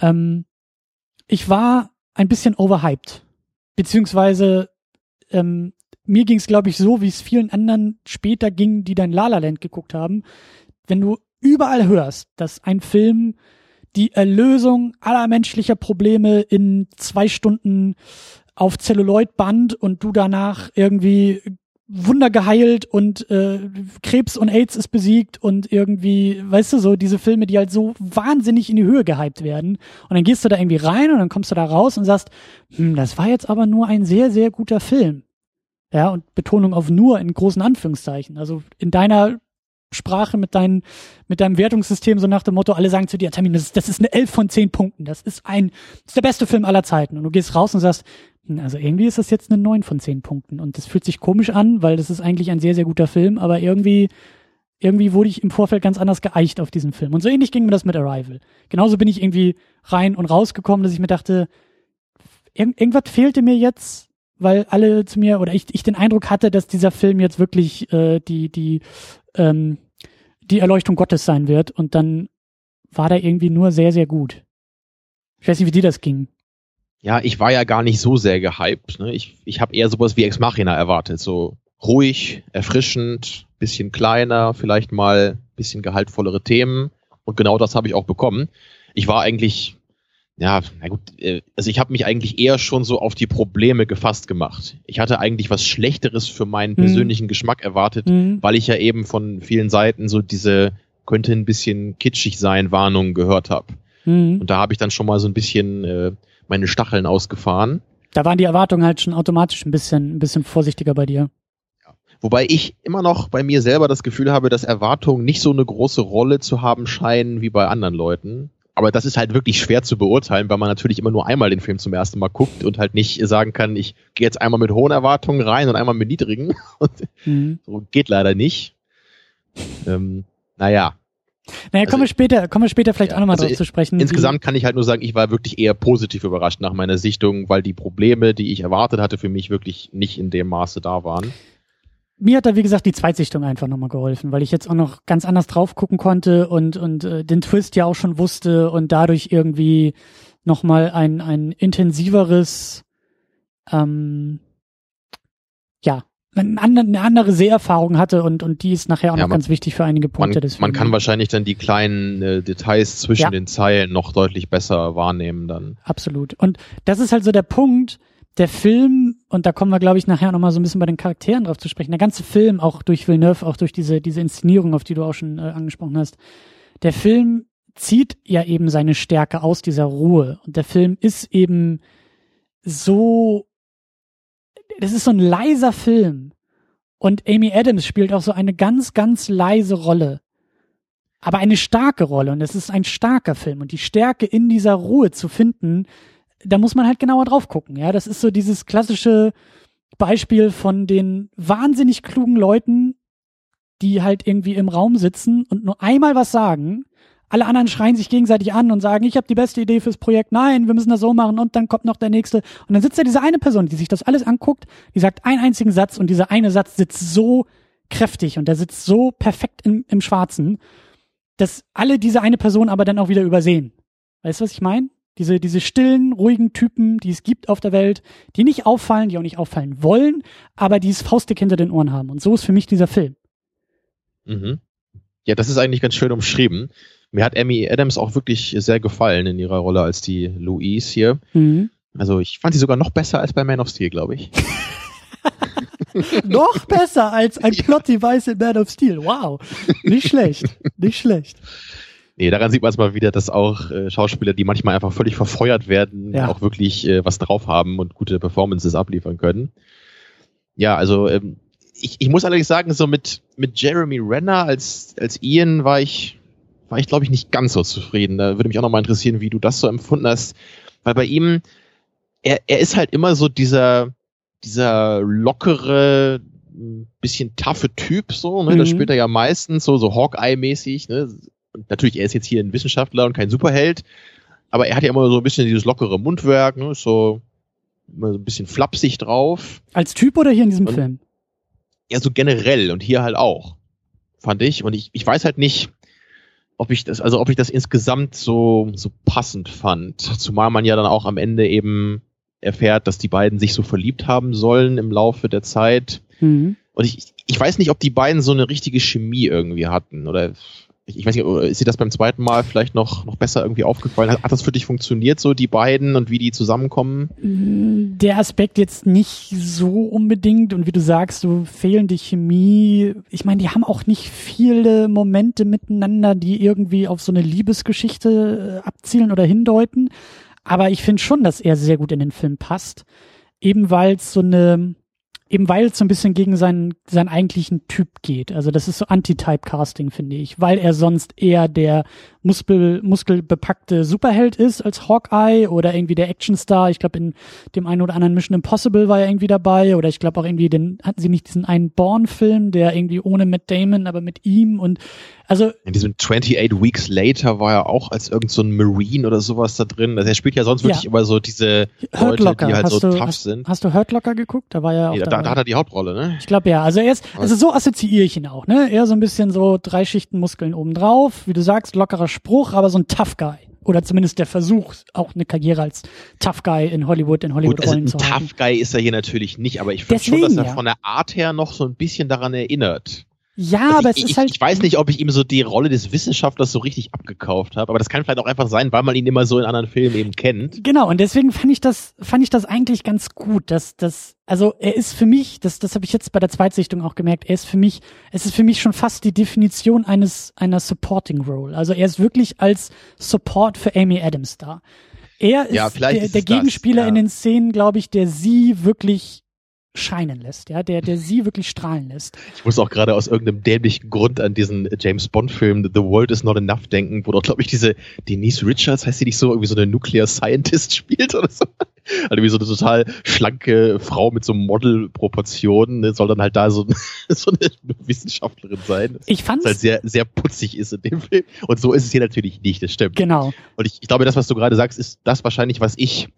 ähm, ich war ein bisschen overhyped. Beziehungsweise ähm, mir ging es, glaube ich, so, wie es vielen anderen später ging, die dann La La Land geguckt haben. Wenn du überall hörst, dass ein Film die Erlösung aller menschlicher Probleme in zwei Stunden auf Celluloid band und du danach irgendwie Wunder geheilt und äh, Krebs und AIDS ist besiegt und irgendwie, weißt du, so diese Filme, die halt so wahnsinnig in die Höhe gehypt werden. Und dann gehst du da irgendwie rein und dann kommst du da raus und sagst, hm, das war jetzt aber nur ein sehr, sehr guter Film. Ja, und Betonung auf nur in großen Anführungszeichen. Also in deiner Sprache mit, dein, mit deinem Wertungssystem so nach dem Motto, alle sagen zu dir, Termin, das ist, das ist eine 11 von 10 Punkten. Das ist ein, das ist der beste Film aller Zeiten. Und du gehst raus und sagst, also irgendwie ist das jetzt eine 9 von 10 Punkten. Und das fühlt sich komisch an, weil das ist eigentlich ein sehr, sehr guter Film, aber irgendwie irgendwie wurde ich im Vorfeld ganz anders geeicht auf diesen Film. Und so ähnlich ging mir das mit Arrival. Genauso bin ich irgendwie rein und rausgekommen, dass ich mir dachte, irg irgendwas fehlte mir jetzt, weil alle zu mir oder ich, ich den Eindruck hatte, dass dieser Film jetzt wirklich äh, die, die, ähm, die Erleuchtung Gottes sein wird. Und dann war der irgendwie nur sehr, sehr gut. Ich weiß nicht, wie dir das ging. Ja, ich war ja gar nicht so sehr gehypt. Ne? Ich, ich habe eher sowas wie Ex Machina erwartet. So ruhig, erfrischend, bisschen kleiner, vielleicht mal bisschen gehaltvollere Themen. Und genau das habe ich auch bekommen. Ich war eigentlich, ja, na gut, äh, also ich habe mich eigentlich eher schon so auf die Probleme gefasst gemacht. Ich hatte eigentlich was Schlechteres für meinen Mhm. persönlichen Geschmack erwartet, Mhm. weil ich ja eben von vielen Seiten so diese könnte ein bisschen kitschig sein Warnungen gehört habe. Mhm. Und da habe ich dann schon mal so ein bisschen äh, meine Stacheln ausgefahren. Da waren die Erwartungen halt schon automatisch ein bisschen, ein bisschen vorsichtiger bei dir. Wobei ich immer noch bei mir selber das Gefühl habe, dass Erwartungen nicht so eine große Rolle zu haben scheinen wie bei anderen Leuten. Aber das ist halt wirklich schwer zu beurteilen, weil man natürlich immer nur einmal den Film zum ersten Mal guckt und halt nicht sagen kann, ich gehe jetzt einmal mit hohen Erwartungen rein und einmal mit niedrigen. Und Mhm. so geht leider nicht. Ähm, naja, Naja, Also- kommen wir später, kommen wir später vielleicht Ja, auch nochmal also drauf zu sprechen. insgesamt kann ich halt nur sagen, ich war wirklich eher positiv überrascht nach meiner Sichtung, weil die Probleme, die ich erwartet hatte, für mich wirklich nicht in dem Maße da waren. mir hat da, wie gesagt, die Zweitsichtung einfach nochmal geholfen, weil ich jetzt auch noch ganz anders drauf gucken konnte und, und äh, den Twist ja auch schon wusste und dadurch irgendwie nochmal ein, ein intensiveres, ähm, eine andere, Seherfahrung hatte und, und die ist nachher auch Ja, noch man- ganz wichtig für einige Man, Punkte des man Films. kann wahrscheinlich dann die kleinen äh, Details zwischen Ja. den Zeilen noch deutlich besser wahrnehmen dann. Absolut. Und das ist halt so der Punkt, der Film, und da kommen wir, glaube ich, nachher nochmal so ein bisschen bei den Charakteren drauf zu sprechen, der ganze Film, auch durch Villeneuve, auch durch diese, diese Inszenierung, auf die du auch schon äh, angesprochen hast, der Film zieht ja eben seine Stärke aus dieser Ruhe. Und der Film ist eben so, das ist so ein leiser Film. Und Amy Adams spielt auch so eine ganz, ganz leise Rolle. Aber eine starke Rolle. Und es ist ein starker Film. Und die Stärke in dieser Ruhe zu finden, da muss man halt genauer drauf gucken. Ja, das ist so dieses klassische Beispiel von den wahnsinnig klugen Leuten, die halt irgendwie im Raum sitzen und nur einmal was sagen. Alle anderen schreien sich gegenseitig an und sagen, ich habe die beste Idee fürs Projekt. Nein, wir müssen das so machen und dann kommt noch der nächste. Und dann sitzt da diese eine Person, die sich das alles anguckt, die sagt einen einzigen Satz und dieser eine Satz sitzt so kräftig und der sitzt so perfekt im, im Schwarzen, dass alle diese eine Person aber dann auch wieder übersehen. Weißt du, was ich meine? Diese, diese stillen, ruhigen Typen, die es gibt auf der Welt, die nicht auffallen, die auch nicht auffallen wollen, aber die es faustdick hinter den Ohren haben. Und so ist für mich dieser Film. Mhm. Ja, das ist eigentlich ganz schön umschrieben. Mir hat Amy Adams auch wirklich sehr gefallen in ihrer Rolle als die Louise hier. Mhm. Also ich fand sie sogar noch besser als bei Man of Steel, glaube ich. Noch besser als ein Plot-Device in Man of Steel. Wow. Nicht schlecht. Nicht schlecht. Nee, daran sieht man es mal wieder, dass auch äh, Schauspieler, die manchmal einfach völlig verfeuert werden, Ja. auch wirklich äh, was drauf haben und gute Performances abliefern können. Ja, also ähm, ich, ich muss allerdings sagen, so mit, mit Jeremy Renner als, als Ian war ich, war ich glaube ich nicht ganz so zufrieden. Da würde mich auch nochmal interessieren, wie du das so empfunden hast. Weil bei ihm, er, er ist halt immer so dieser, dieser lockere, bisschen taffe Typ, so, ne? Das Mhm. spielt er ja meistens so, so Hawkeye-mäßig, ne? Und natürlich, er ist jetzt hier ein Wissenschaftler und kein Superheld, aber er hat ja immer so ein bisschen dieses lockere Mundwerk, ne? Ist so immer so ein bisschen flapsig drauf. Als Typ oder hier in diesem Und- Film? Ja, so generell und hier halt auch, fand ich. Und ich, ich weiß halt nicht, ob ich das, also ob ich das insgesamt so, so passend fand. Zumal man ja dann auch am Ende eben erfährt, dass die beiden sich so verliebt haben sollen im Laufe der Zeit. Mhm. Und ich, ich weiß nicht, ob die beiden so eine richtige Chemie irgendwie hatten. Oder ich, weiß nicht, oder ist dir das beim zweiten Mal vielleicht noch, noch besser irgendwie aufgefallen? Hat, hat das für dich funktioniert, so die beiden und wie die zusammenkommen? Der Aspekt jetzt nicht so unbedingt und wie du sagst, so fehlende Chemie. Ich meine, die haben auch nicht viele Momente miteinander, die irgendwie auf so eine Liebesgeschichte äh, abzielen oder hindeuten. Aber ich finde schon, dass er sehr gut in den Film passt. Eben weil es so eine, eben weil es so ein bisschen gegen seinen, seinen eigentlichen Typ geht. Also das ist so Anti-Typecasting, finde ich. Weil er sonst eher der Muskel, muskelbepackte Superheld ist als Hawkeye oder irgendwie der Actionstar. Ich glaube, in dem einen oder anderen Mission Impossible war er irgendwie dabei oder ich glaube auch irgendwie den, hatten sie nicht diesen einen Born-Film, der irgendwie ohne Matt Damon, aber mit ihm und also. In diesem 28 Weeks Later war er auch als irgend so ein Marine oder sowas da drin. Also er spielt ja sonst wirklich ja. immer so diese Leute, die halt so du, tough hast, sind. Hast du Hurt Locker geguckt? Da war er auch nee, da, da, hat er die Hauptrolle, ne? Ich glaube ja. Also er ist, also so assoziiere ich ihn auch, ne? Er so ein bisschen so drei Schichten Muskeln obendrauf, wie du sagst, lockerer Spruch, aber so ein Tough Guy oder zumindest der Versuch, auch eine Karriere als Tough Guy in Hollywood, in Hollywood-Rollen also zu haben. Tough Guy ist er hier natürlich nicht, aber ich finde schon, dass er ja. von der Art her noch so ein bisschen daran erinnert. Ja, also aber ich, es ist halt. Ich weiß nicht, ob ich ihm so die Rolle des Wissenschaftlers so richtig abgekauft habe, aber das kann vielleicht auch einfach sein, weil man ihn immer so in anderen Filmen eben kennt. Genau, und deswegen fand ich das, fand ich das eigentlich ganz gut, dass das, also er ist für mich, das, das habe ich jetzt bei der Zweitsichtung auch gemerkt, er ist für mich, es ist für mich schon fast die Definition eines einer Supporting Role. Also er ist wirklich als Support für Amy Adams da. Er ist ja, der, ist der Gegenspieler das, ja. in den Szenen, glaube ich, der sie wirklich scheinen lässt, ja, der, der sie wirklich strahlen lässt. Ich muss auch gerade aus irgendeinem dämlichen Grund an diesen James Bond Film The World is Not Enough denken, wo doch, glaube ich, diese Denise Richards, heißt sie nicht so, irgendwie so eine Nuclear Scientist spielt oder so. Also wie so eine total schlanke Frau mit so Model-Proportionen, ne, soll dann halt da so, so eine Wissenschaftlerin sein. Ich fand's halt sehr, sehr putzig ist in dem Film. Und so ist es hier natürlich nicht, das stimmt. Genau. Und ich, ich glaube, das, was du gerade sagst, ist das wahrscheinlich, was ich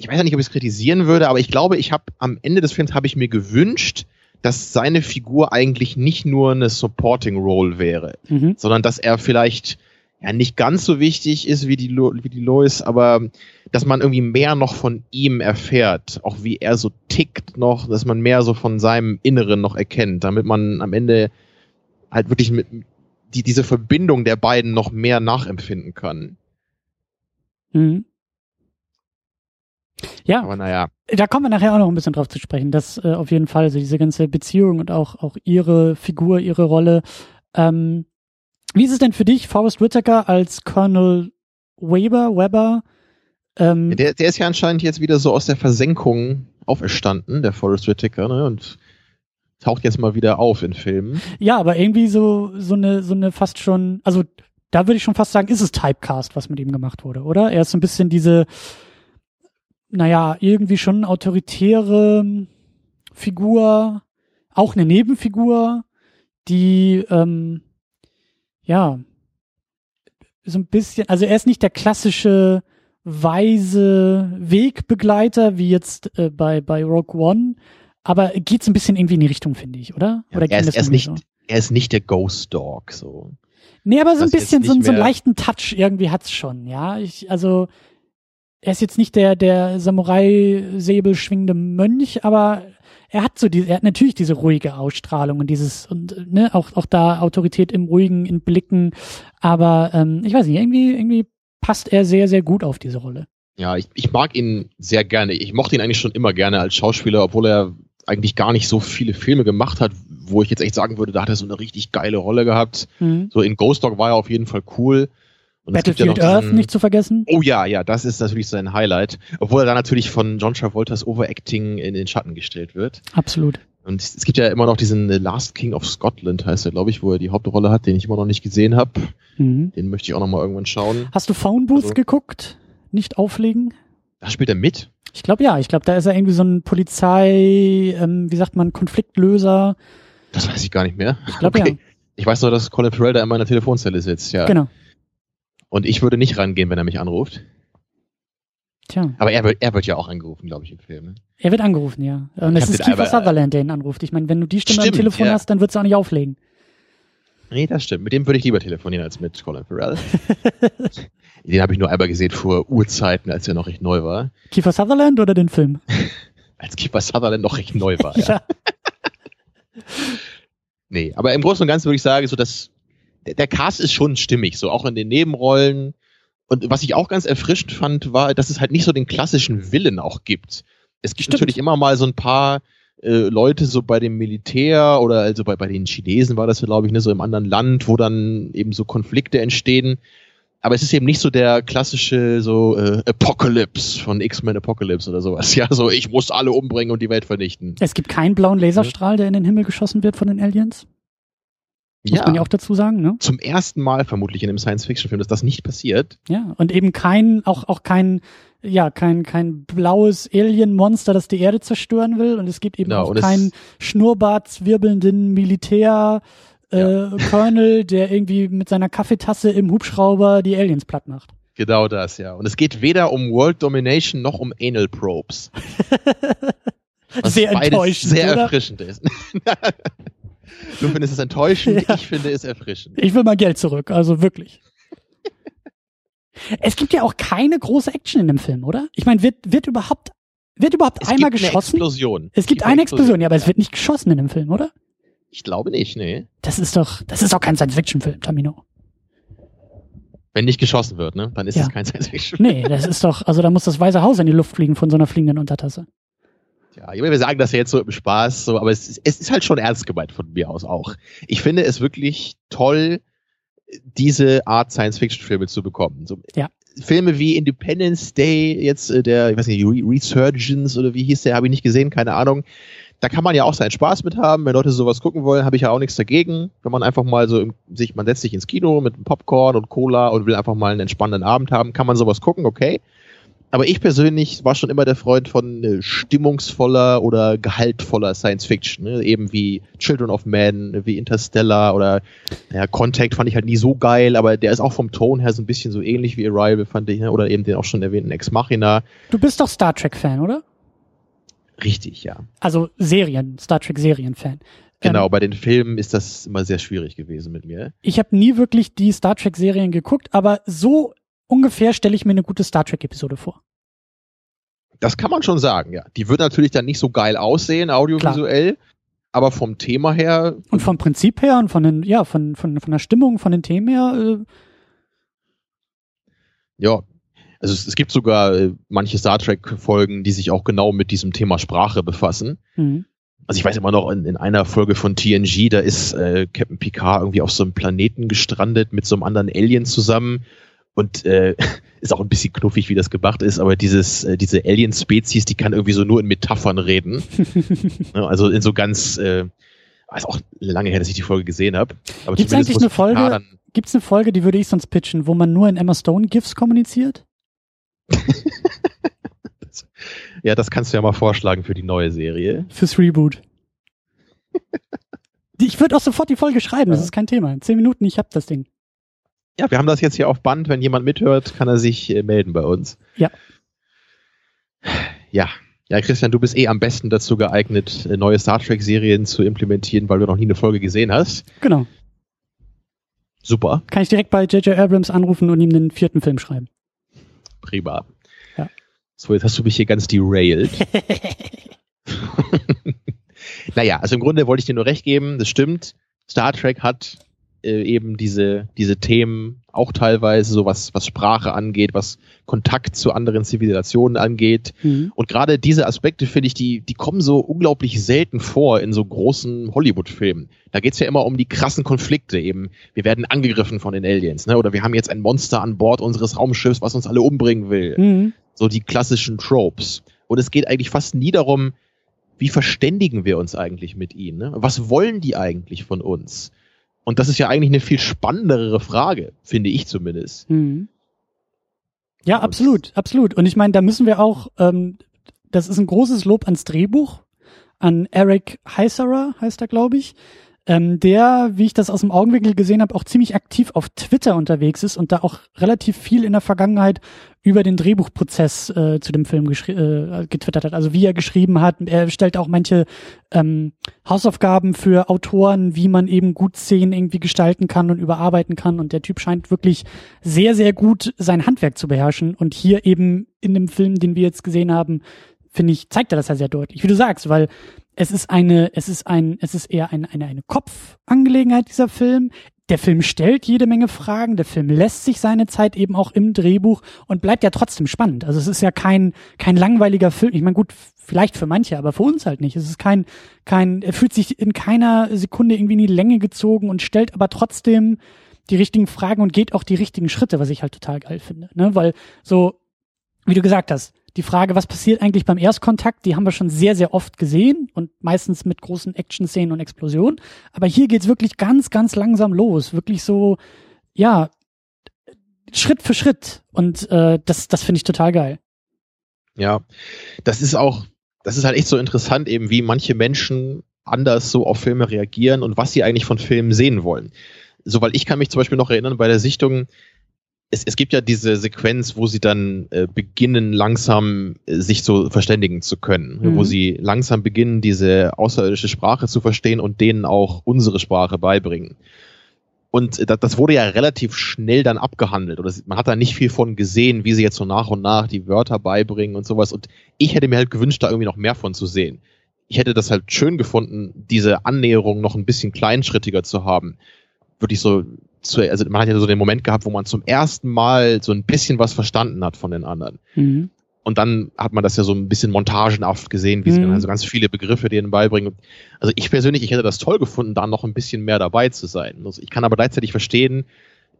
ich weiß ja nicht, ob ich es kritisieren würde, aber ich glaube, ich habe am Ende des Films habe ich mir gewünscht, dass seine Figur eigentlich nicht nur eine Supporting Role wäre, Mhm. sondern dass er vielleicht ja nicht ganz so wichtig ist wie die, Lo wie die Lois, aber dass man irgendwie mehr noch von ihm erfährt, auch wie er so tickt noch, dass man mehr so von seinem Inneren noch erkennt, damit man am Ende halt wirklich mit die, diese Verbindung der beiden noch mehr nachempfinden kann. Mhm. Ja, Aber naja, da kommen wir nachher auch noch ein bisschen drauf zu sprechen. Das äh, auf jeden Fall, also diese ganze Beziehung und auch auch ihre Figur, ihre Rolle. Ähm, wie ist es denn für dich, Forrest Whitaker als Colonel Weber, Weber? Ähm, der, der ist ja anscheinend jetzt wieder so aus der Versenkung auferstanden, der Forrest Whitaker, ne? Und taucht jetzt mal wieder auf in Filmen. ja, aber irgendwie so so eine so eine fast schon, also da würde ich schon fast sagen, ist es Typecast, was mit ihm gemacht wurde, oder? Er ist so ein bisschen diese, naja, irgendwie schon autoritäre Figur, auch eine Nebenfigur, die ähm, ja so ein bisschen, also er ist nicht der klassische weise Wegbegleiter wie jetzt äh, bei bei Rogue One, aber geht's ein bisschen irgendwie in die Richtung, finde ich, oder? Ja, oder er, ist, das er, ist nicht, so? er ist nicht der Ghost Dog, so. Nee, aber so ein das bisschen, so, so einen leichten Touch irgendwie hat's schon, ja. Ich, also, er ist jetzt nicht der, der Samurai-Säbel schwingende Mönch, aber er hat so diese, er hat natürlich diese ruhige Ausstrahlung und dieses, und, ne, auch, auch da Autorität im Ruhigen, in Blicken, aber, ähm, ich weiß nicht, irgendwie, irgendwie passt er sehr, sehr gut auf diese Rolle. Ja, ich, ich mag ihn sehr gerne. Ich mochte ihn eigentlich schon immer gerne als Schauspieler, obwohl er eigentlich gar nicht so viele Filme gemacht hat, wo ich jetzt echt sagen würde, da hat er so eine richtig geile Rolle gehabt. Mhm. So in Ghost Dog war er auf jeden Fall cool. Und ja Battlefield noch Earth diesen- nicht zu vergessen. Oh ja, ja, das ist natürlich sein Highlight. Obwohl er da natürlich von John Travoltas Overacting in den Schatten gestellt wird. Absolut. Und es gibt ja immer noch diesen The Last King of Scotland, heißt er, glaube ich, wo er die Hauptrolle hat, den ich immer noch nicht gesehen habe. Mhm. Den möchte ich auch noch mal irgendwann schauen. Hast du Phone Booth Also- geguckt? Nicht auflegen? Da spielt er mit. Ich glaube ja, ich glaube, da ist er irgendwie so ein Polizei, ähm, wie sagt man, Konfliktlöser. Das weiß ich gar nicht mehr. Ich glaube ja. Ich weiß nur, dass Colin Farrell da in meiner Telefonzelle sitzt, ja. Genau. Und ich würde nicht rangehen, wenn er mich anruft. Tja, Aber er wird, er wird ja auch angerufen, glaube ich, im Film. ne? er wird angerufen, ja. Und Ich hab ist Kiefer Sutherland, der ihn anruft. Ich meine, wenn du die Stimme am Stimmt, Telefon ja. hast, dann würdest du auch nicht auflegen. Nee, das stimmt. Mit dem würde ich lieber telefonieren als mit Colin Farrell. Den habe ich nur einmal gesehen vor Urzeiten, als er noch recht neu war. Kiefer Sutherland oder den Film? Als Keeper Sutherland noch recht neu war. Ja. Ja. Nee, aber im Großen und Ganzen würde ich sagen, so dass der, der Cast ist schon stimmig, so auch in den Nebenrollen. Und was ich auch ganz erfrischend fand, war, dass es halt nicht so den klassischen Willen auch gibt. Es gibt Stimmt. natürlich immer mal so ein paar äh, Leute so bei dem Militär oder also bei, bei den Chinesen war das, glaube ich, ne, so im anderen Land, wo dann eben so Konflikte entstehen. Aber es ist eben nicht so der klassische so äh, Apocalypse von X-Men Apocalypse oder sowas. Ja, so ich muss alle umbringen und die Welt vernichten. Es gibt keinen blauen Laserstrahl, der in den Himmel geschossen wird von den Aliens. Muss Ja. man ja auch dazu sagen, ne? Zum ersten Mal vermutlich in einem Science-Fiction-Film, dass das nicht passiert. Ja. Und eben kein, auch, auch kein, ja, kein, kein blaues Alien-Monster, das die Erde zerstören will. Und es gibt eben Genau, auch keinen schnurrbartswirbelnden Militär, äh, Ja. Colonel, der irgendwie mit seiner Kaffeetasse im Hubschrauber die Aliens platt macht. Genau das, ja. Und es geht weder um World Domination noch um Anal Probes. Sehr enttäuschend, sehr oder? erfrischend ist. du findest es enttäuschend, Ja. ich finde es erfrischend. Ich will mal Geld zurück, also wirklich. es gibt ja auch keine große Action in dem Film, oder? Ich meine, wird, wird überhaupt, wird überhaupt Es einmal gibt eine geschossen? Explosion. Es gibt eine Explosion, ja, aber es wird nicht geschossen in dem Film, oder? Ich glaube nicht, nee. Das ist doch, das ist doch kein Science-Fiction-Film, Tamino. Wenn nicht geschossen wird, ne? Dann ist Ja. es kein Science-Fiction. Nee, das ist doch, also da muss das Weiße Haus in die Luft fliegen von so einer fliegenden Untertasse. Ja, ich meine, wir sagen das ja jetzt so im Spaß, so, aber es ist, es ist halt schon ernst gemeint von mir aus auch. Ich finde es wirklich toll, diese Art Science-Fiction-Filme zu bekommen. So, Ja. Filme wie Independence Day, jetzt äh, der, ich weiß nicht, Re Resurgence oder wie hieß der, habe ich nicht gesehen, keine Ahnung. Da kann man ja auch seinen Spaß mit haben. Wenn Leute sowas gucken wollen, habe ich ja auch nichts dagegen. Wenn man einfach mal so im, sich, man setzt sich ins Kino mit einem Popcorn und Cola und will einfach mal einen entspannenden Abend haben, kann man sowas gucken, okay. Aber ich persönlich war schon immer der Freund von äh, stimmungsvoller oder gehaltvoller Science Fiction. Ne? Eben wie Children of Men, wie Interstellar oder ja, Contact fand ich halt nie so geil, aber der ist auch vom Ton her so ein bisschen so ähnlich wie Arrival, fand ich, ne? oder eben den auch schon erwähnten Ex Machina. Du bist doch Star Trek-Fan, oder? Richtig, ja. Also Serien, Star Trek-Serien-Fan. Genau, Ähm, bei den Filmen ist das immer sehr schwierig gewesen mit mir. ich habe nie wirklich die Star Trek-Serien geguckt, aber so ungefähr stelle ich mir eine gute Star Trek-Episode vor. Das kann man schon sagen, ja. Die wird natürlich dann nicht so geil aussehen, audiovisuell, aber vom Thema her, Und vom Prinzip her und von den, ja, von, von, von der Stimmung, von den Themen her, äh, ja. Also es, es gibt sogar äh, manche Star Trek-Folgen, die sich auch genau mit diesem Thema Sprache befassen. hm. Also ich weiß immer noch, in, in einer Folge von TNG, da ist äh, Captain Picard irgendwie auf so einem Planeten gestrandet mit so einem anderen Alien zusammen. Und äh, ist auch ein bisschen knuffig, wie das gemacht ist, aber dieses, äh, diese Alien-Spezies, die kann irgendwie so nur in Metaphern reden. Ne, also in so ganz, äh, ist auch lange her, dass ich die Folge gesehen habe. Gibt's zumindest eigentlich eine Folge- Gibt's eine Folge, die würde ich sonst pitchen, wo man nur in Emma Stone GIFs kommuniziert? ja, das kannst du ja mal vorschlagen für die neue Serie. Fürs Reboot. Ich würde auch sofort die Folge schreiben, das Ja. ist kein Thema. In zehn Minuten, ich hab das Ding. Ja, wir haben das jetzt hier auf Band. Wenn jemand mithört, kann er sich äh, melden bei uns. Ja. Ja. Ja, Christian, du bist eh am besten dazu geeignet, äh, neue Star Trek-Serien zu implementieren, weil du noch nie eine Folge gesehen hast. Genau. Super, Kann ich direkt bei J.J. Abrams anrufen und ihm den vierten Film schreiben. prima. Ja. So, jetzt hast du mich hier ganz derailed. naja, also im Grunde wollte ich dir nur recht geben, das stimmt. Star Trek hat äh, eben diese, diese Themen auch teilweise, so was, was Sprache angeht, was Kontakt zu anderen Zivilisationen angeht. Mhm. Und gerade diese Aspekte, finde ich, die, die kommen so unglaublich selten vor in so großen Hollywood-Filmen. Da geht's ja immer um die krassen Konflikte eben. Wir werden angegriffen von den Aliens, ne? Oder wir haben jetzt ein Monster an Bord unseres Raumschiffs, was uns alle umbringen will. Mhm. So die klassischen Tropes. Und es geht eigentlich fast nie darum, wie verständigen wir uns eigentlich mit ihnen? Ne? Was wollen die eigentlich von uns? Und das ist ja eigentlich eine viel spannendere Frage, finde ich zumindest. Mhm. Ja, Und- absolut, absolut. Und ich meine, da müssen wir auch, ähm, das ist ein großes Lob ans Drehbuch, an Eric Heiserer, heißt er, glaube ich, ähm, der, wie ich das aus dem Augenwinkel gesehen habe, auch ziemlich aktiv auf Twitter unterwegs ist und da auch relativ viel in der Vergangenheit über den Drehbuchprozess äh, zu dem Film äh, getwittert hat. Also wie er geschrieben hat. Er stellt auch manche ähm, Hausaufgaben für Autoren, wie man eben gut Szenen irgendwie gestalten kann und überarbeiten kann. Und der Typ scheint wirklich sehr, sehr gut sein Handwerk zu beherrschen. Und hier eben in dem Film, den wir jetzt gesehen haben, finde ich, zeigt er das ja sehr deutlich, wie du sagst, weil es ist eine, es ist ein, es ist eher eine, eine, eine Kopfangelegenheit, dieser Film. Der Film stellt jede Menge Fragen, der Film lässt sich seine Zeit eben auch im Drehbuch und bleibt ja trotzdem spannend. Also es ist ja kein, kein langweiliger Film. Ich meine, gut, vielleicht für manche, aber für uns halt nicht. Es ist kein, kein, er fühlt sich in keiner Sekunde irgendwie in die Länge gezogen und stellt aber trotzdem die richtigen Fragen und geht auch die richtigen Schritte, was ich halt total geil finde. Ne? Weil so, wie du gesagt hast, die Frage, was passiert eigentlich beim Erstkontakt, die haben wir schon sehr, sehr oft gesehen und meistens mit großen Action-Szenen und Explosionen. Aber hier geht's wirklich ganz, ganz langsam los. Wirklich so, ja, Schritt für Schritt. Und äh, das, das finde ich total geil. Ja, das ist auch, das ist halt echt so interessant, eben wie manche Menschen anders so auf Filme reagieren und was sie eigentlich von Filmen sehen wollen. So, weil ich kann mich zum Beispiel noch erinnern bei der Sichtung, es, es gibt ja diese Sequenz, wo sie dann äh, beginnen, langsam äh, sich so verständigen zu können, mhm. wo sie langsam beginnen, diese außerirdische Sprache zu verstehen und denen auch unsere Sprache beibringen. Und das, das wurde ja relativ schnell dann abgehandelt. Oder man hat da nicht viel von gesehen, wie sie jetzt so nach und nach die Wörter beibringen und sowas. Und ich hätte mir halt gewünscht, da irgendwie noch mehr von zu sehen. Ich hätte das halt schön gefunden, diese Annäherung noch ein bisschen kleinschrittiger zu haben. Wirklich so, zu, also man hat ja so den Moment gehabt, wo man zum ersten Mal so ein bisschen was verstanden hat von den anderen. Mhm. Und dann hat man das ja so ein bisschen montagenhaft gesehen, wie mhm. sie dann also ganz viele Begriffe denen beibringen. Also ich persönlich, ich hätte das toll gefunden, da noch ein bisschen mehr dabei zu sein. Also ich kann aber gleichzeitig verstehen,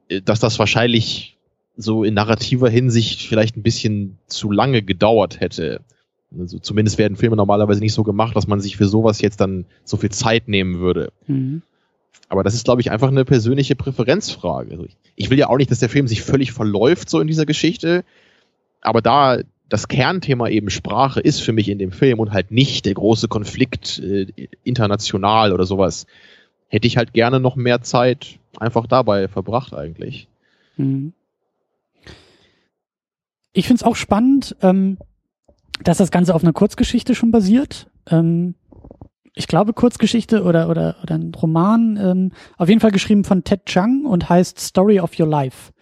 äh, dass das wahrscheinlich so in narrativer Hinsicht vielleicht ein bisschen zu lange gedauert hätte. Also zumindest werden Filme normalerweise nicht so gemacht, dass man sich für sowas jetzt dann so viel Zeit nehmen würde. Mhm. Aber das ist, glaube ich, einfach eine persönliche Präferenzfrage. Also ich, will ja auch nicht, dass der Film sich völlig verläuft so in dieser Geschichte. Aber da das Kernthema eben Sprache ist für mich in dem Film und halt nicht der große Konflikt äh, international oder sowas, hätte ich halt gerne noch mehr Zeit einfach dabei verbracht eigentlich. Mhm. Ich finde es auch spannend, ähm, dass das Ganze auf einer Kurzgeschichte schon basiert. Ähm, ich glaube Kurzgeschichte oder oder oder ein Roman, ähm, auf jeden Fall geschrieben von Ted Chung und heißt Story of Your Life.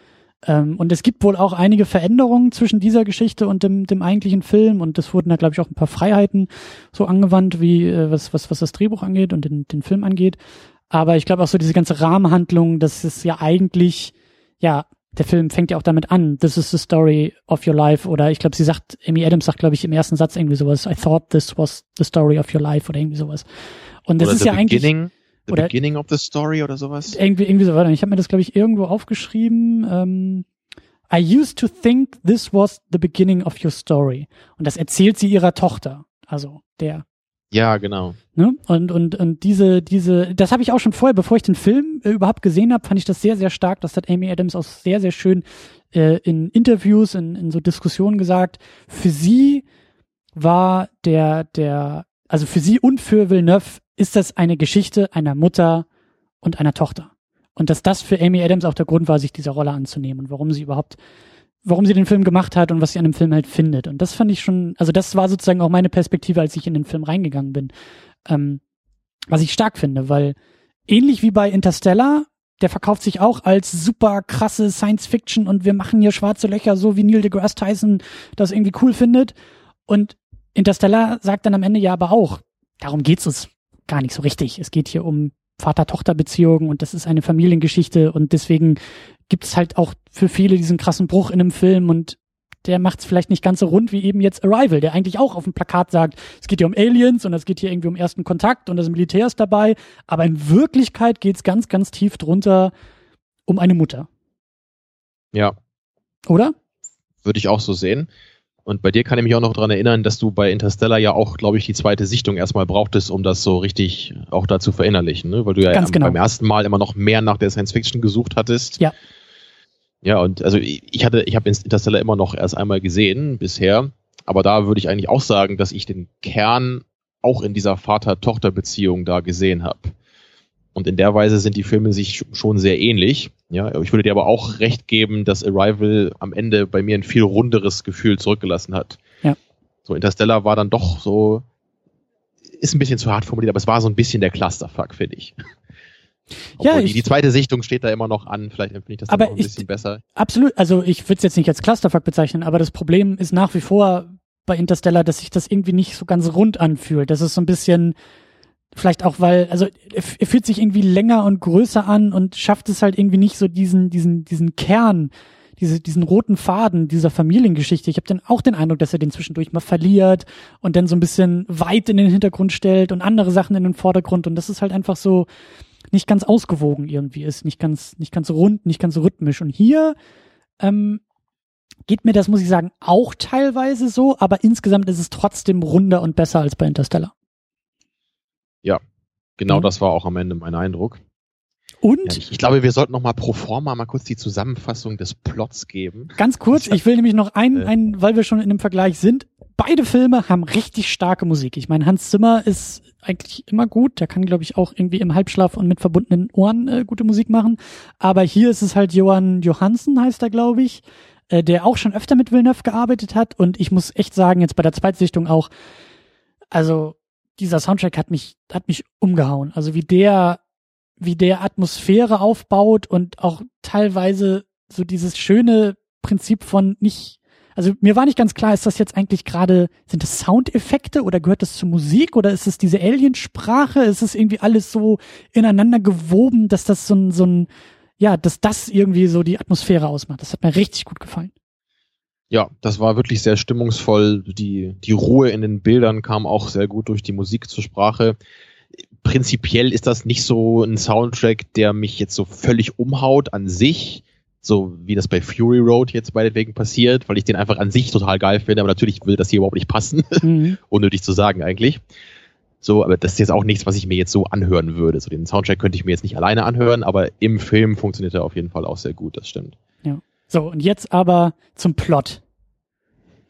Ähm, und es gibt wohl auch einige Veränderungen zwischen dieser Geschichte und dem, dem eigentlichen Film und es wurden da, glaube ich, auch ein paar Freiheiten so angewandt, wie äh, was, was, was das Drehbuch angeht und den, den Film angeht. Aber ich glaube auch so diese ganze Rahmenhandlung, das ist ja eigentlich, ja, der Film fängt ja auch damit an, this is the story of your life oder ich glaube, sie sagt, Amy Adams sagt, glaube ich, im ersten Satz irgendwie sowas, I thought this was the story of your life oder irgendwie sowas. Und das oder ist ja eigentlich The oder Beginning of the Story oder sowas? Irgendwie, irgendwie so weiter. Ich habe mir das, glaube ich, irgendwo aufgeschrieben. Ähm, I used to think this was the beginning of your story. Und das erzählt sie ihrer Tochter. Also der. Ja, genau. Ne? Und, und, und diese, diese, das habe ich auch schon vorher, bevor ich den Film äh, überhaupt gesehen habe, fand ich das sehr, sehr stark. Das hat Amy Adams auch sehr, sehr schön äh, in Interviews, in, in so Diskussionen gesagt. Für sie war der, der, also für sie und für Villeneuve ist das eine Geschichte einer Mutter und einer Tochter. Und dass das für Amy Adams auch der Grund war, sich dieser Rolle anzunehmen und warum sie überhaupt, warum sie den Film gemacht hat und was sie an dem Film halt findet. Und das fand ich schon, also das war sozusagen auch meine Perspektive, als ich in den Film reingegangen bin. Ähm, was ich stark finde, weil ähnlich wie bei Interstellar, der verkauft sich auch als super krasse Science Fiction und wir machen hier schwarze Löcher, so wie Neil deGrasse Tyson das irgendwie cool findet. Und Interstellar sagt dann am Ende ja aber auch, darum geht's uns gar nicht so richtig. Es geht hier um Vater-Tochter-Beziehungen und das ist eine Familiengeschichte und deswegen gibt es halt auch für viele diesen krassen Bruch in einem Film und der macht es vielleicht nicht ganz so rund wie eben jetzt Arrival, der eigentlich auch auf dem Plakat sagt, es geht hier um Aliens und es geht hier irgendwie um ersten Kontakt und das Militär ist dabei, aber in Wirklichkeit geht es ganz, ganz tief drunter um eine Mutter. Ja. Oder? Würde ich auch so sehen. Und bei dir kann ich mich auch noch daran erinnern, dass du bei Interstellar ja auch, glaube ich, die zweite Sichtung erstmal brauchtest, um das so richtig auch da zu verinnerlichen, ne? weil du ja Ganz genau. beim ersten Mal immer noch mehr nach der Science Fiction gesucht hattest. Ja. Ja, und also ich hatte, ich habe Interstellar immer noch erst einmal gesehen bisher, aber da würde ich eigentlich auch sagen, dass ich den Kern auch in dieser Vater-Tochter-Beziehung da gesehen habe. Und in der Weise sind die Filme sich schon sehr ähnlich. Ja, ich würde dir aber auch recht geben, dass Arrival am Ende bei mir ein viel runderes Gefühl zurückgelassen hat. Ja. So Interstellar war dann doch so, ist ein bisschen zu hart formuliert, aber es war so ein bisschen der Clusterfuck, finde ich. Ja, ich, die, die, zweite Sichtung steht da immer noch an, vielleicht empfinde ich das aber noch ein ich, bisschen besser. Absolut, also ich würde es jetzt nicht als Clusterfuck bezeichnen, aber das Problem ist nach wie vor bei Interstellar, dass sich das irgendwie nicht so ganz rund anfühlt. Das ist so ein bisschen, Vielleicht auch, weil, also er, er fühlt sich irgendwie länger und größer an und schafft es halt irgendwie nicht so diesen, diesen, diesen Kern, diese, diesen roten Faden dieser Familiengeschichte. Ich habe dann auch den Eindruck, dass er den zwischendurch mal verliert und dann so ein bisschen weit in den Hintergrund stellt und andere Sachen in den Vordergrund. Und das ist halt einfach so nicht ganz ausgewogen irgendwie ist, nicht ganz, nicht ganz rund, nicht ganz rhythmisch. Und hier ähm, geht mir das, muss ich sagen, auch teilweise so, aber insgesamt ist es trotzdem runder und besser als bei Interstellar. Ja, genau Mhm. das war auch am Ende mein Eindruck. Und Ja, ich, ich glaube, wir sollten noch mal pro forma mal kurz die Zusammenfassung des Plots geben. Ganz kurz, ich will nämlich noch ein, Äh. ein, weil wir schon in dem Vergleich sind. Beide Filme haben richtig starke Musik. Ich meine, Hans Zimmer ist eigentlich immer gut. Der kann, glaube ich, auch irgendwie im Halbschlaf und mit verbundenen Ohren äh, gute Musik machen. Aber hier ist es halt Johann Johansen, heißt er, glaube ich, äh, der auch schon öfter mit Villeneuve gearbeitet hat. Und ich muss echt sagen, jetzt bei der Zweitsichtung auch, also dieser Soundtrack hat mich, hat mich umgehauen. Also wie der, wie der Atmosphäre aufbaut und auch teilweise so dieses schöne Prinzip von nicht, also mir war nicht ganz klar, ist das jetzt eigentlich gerade, sind das Soundeffekte oder gehört das zur Musik oder ist es diese Aliensprache? Ist es irgendwie alles so ineinander gewoben, dass das so ein, so ein, ja, dass das irgendwie so die Atmosphäre ausmacht. Das hat mir richtig gut gefallen. Ja, das war wirklich sehr stimmungsvoll. Die, die Ruhe in den Bildern kam auch sehr gut durch die Musik zur Sprache. Prinzipiell ist das nicht so ein Soundtrack, der mich jetzt so völlig umhaut an sich, so wie das bei Fury Road jetzt meinetwegen passiert, weil ich den einfach an sich total geil finde, aber natürlich würde das hier überhaupt nicht passen, Mhm. unnötig zu sagen eigentlich. So, aber das ist jetzt auch nichts, was ich mir jetzt so anhören würde. So den Soundtrack könnte ich mir jetzt nicht alleine anhören, aber im Film funktioniert er auf jeden Fall auch sehr gut, das stimmt. So, und jetzt aber zum Plot.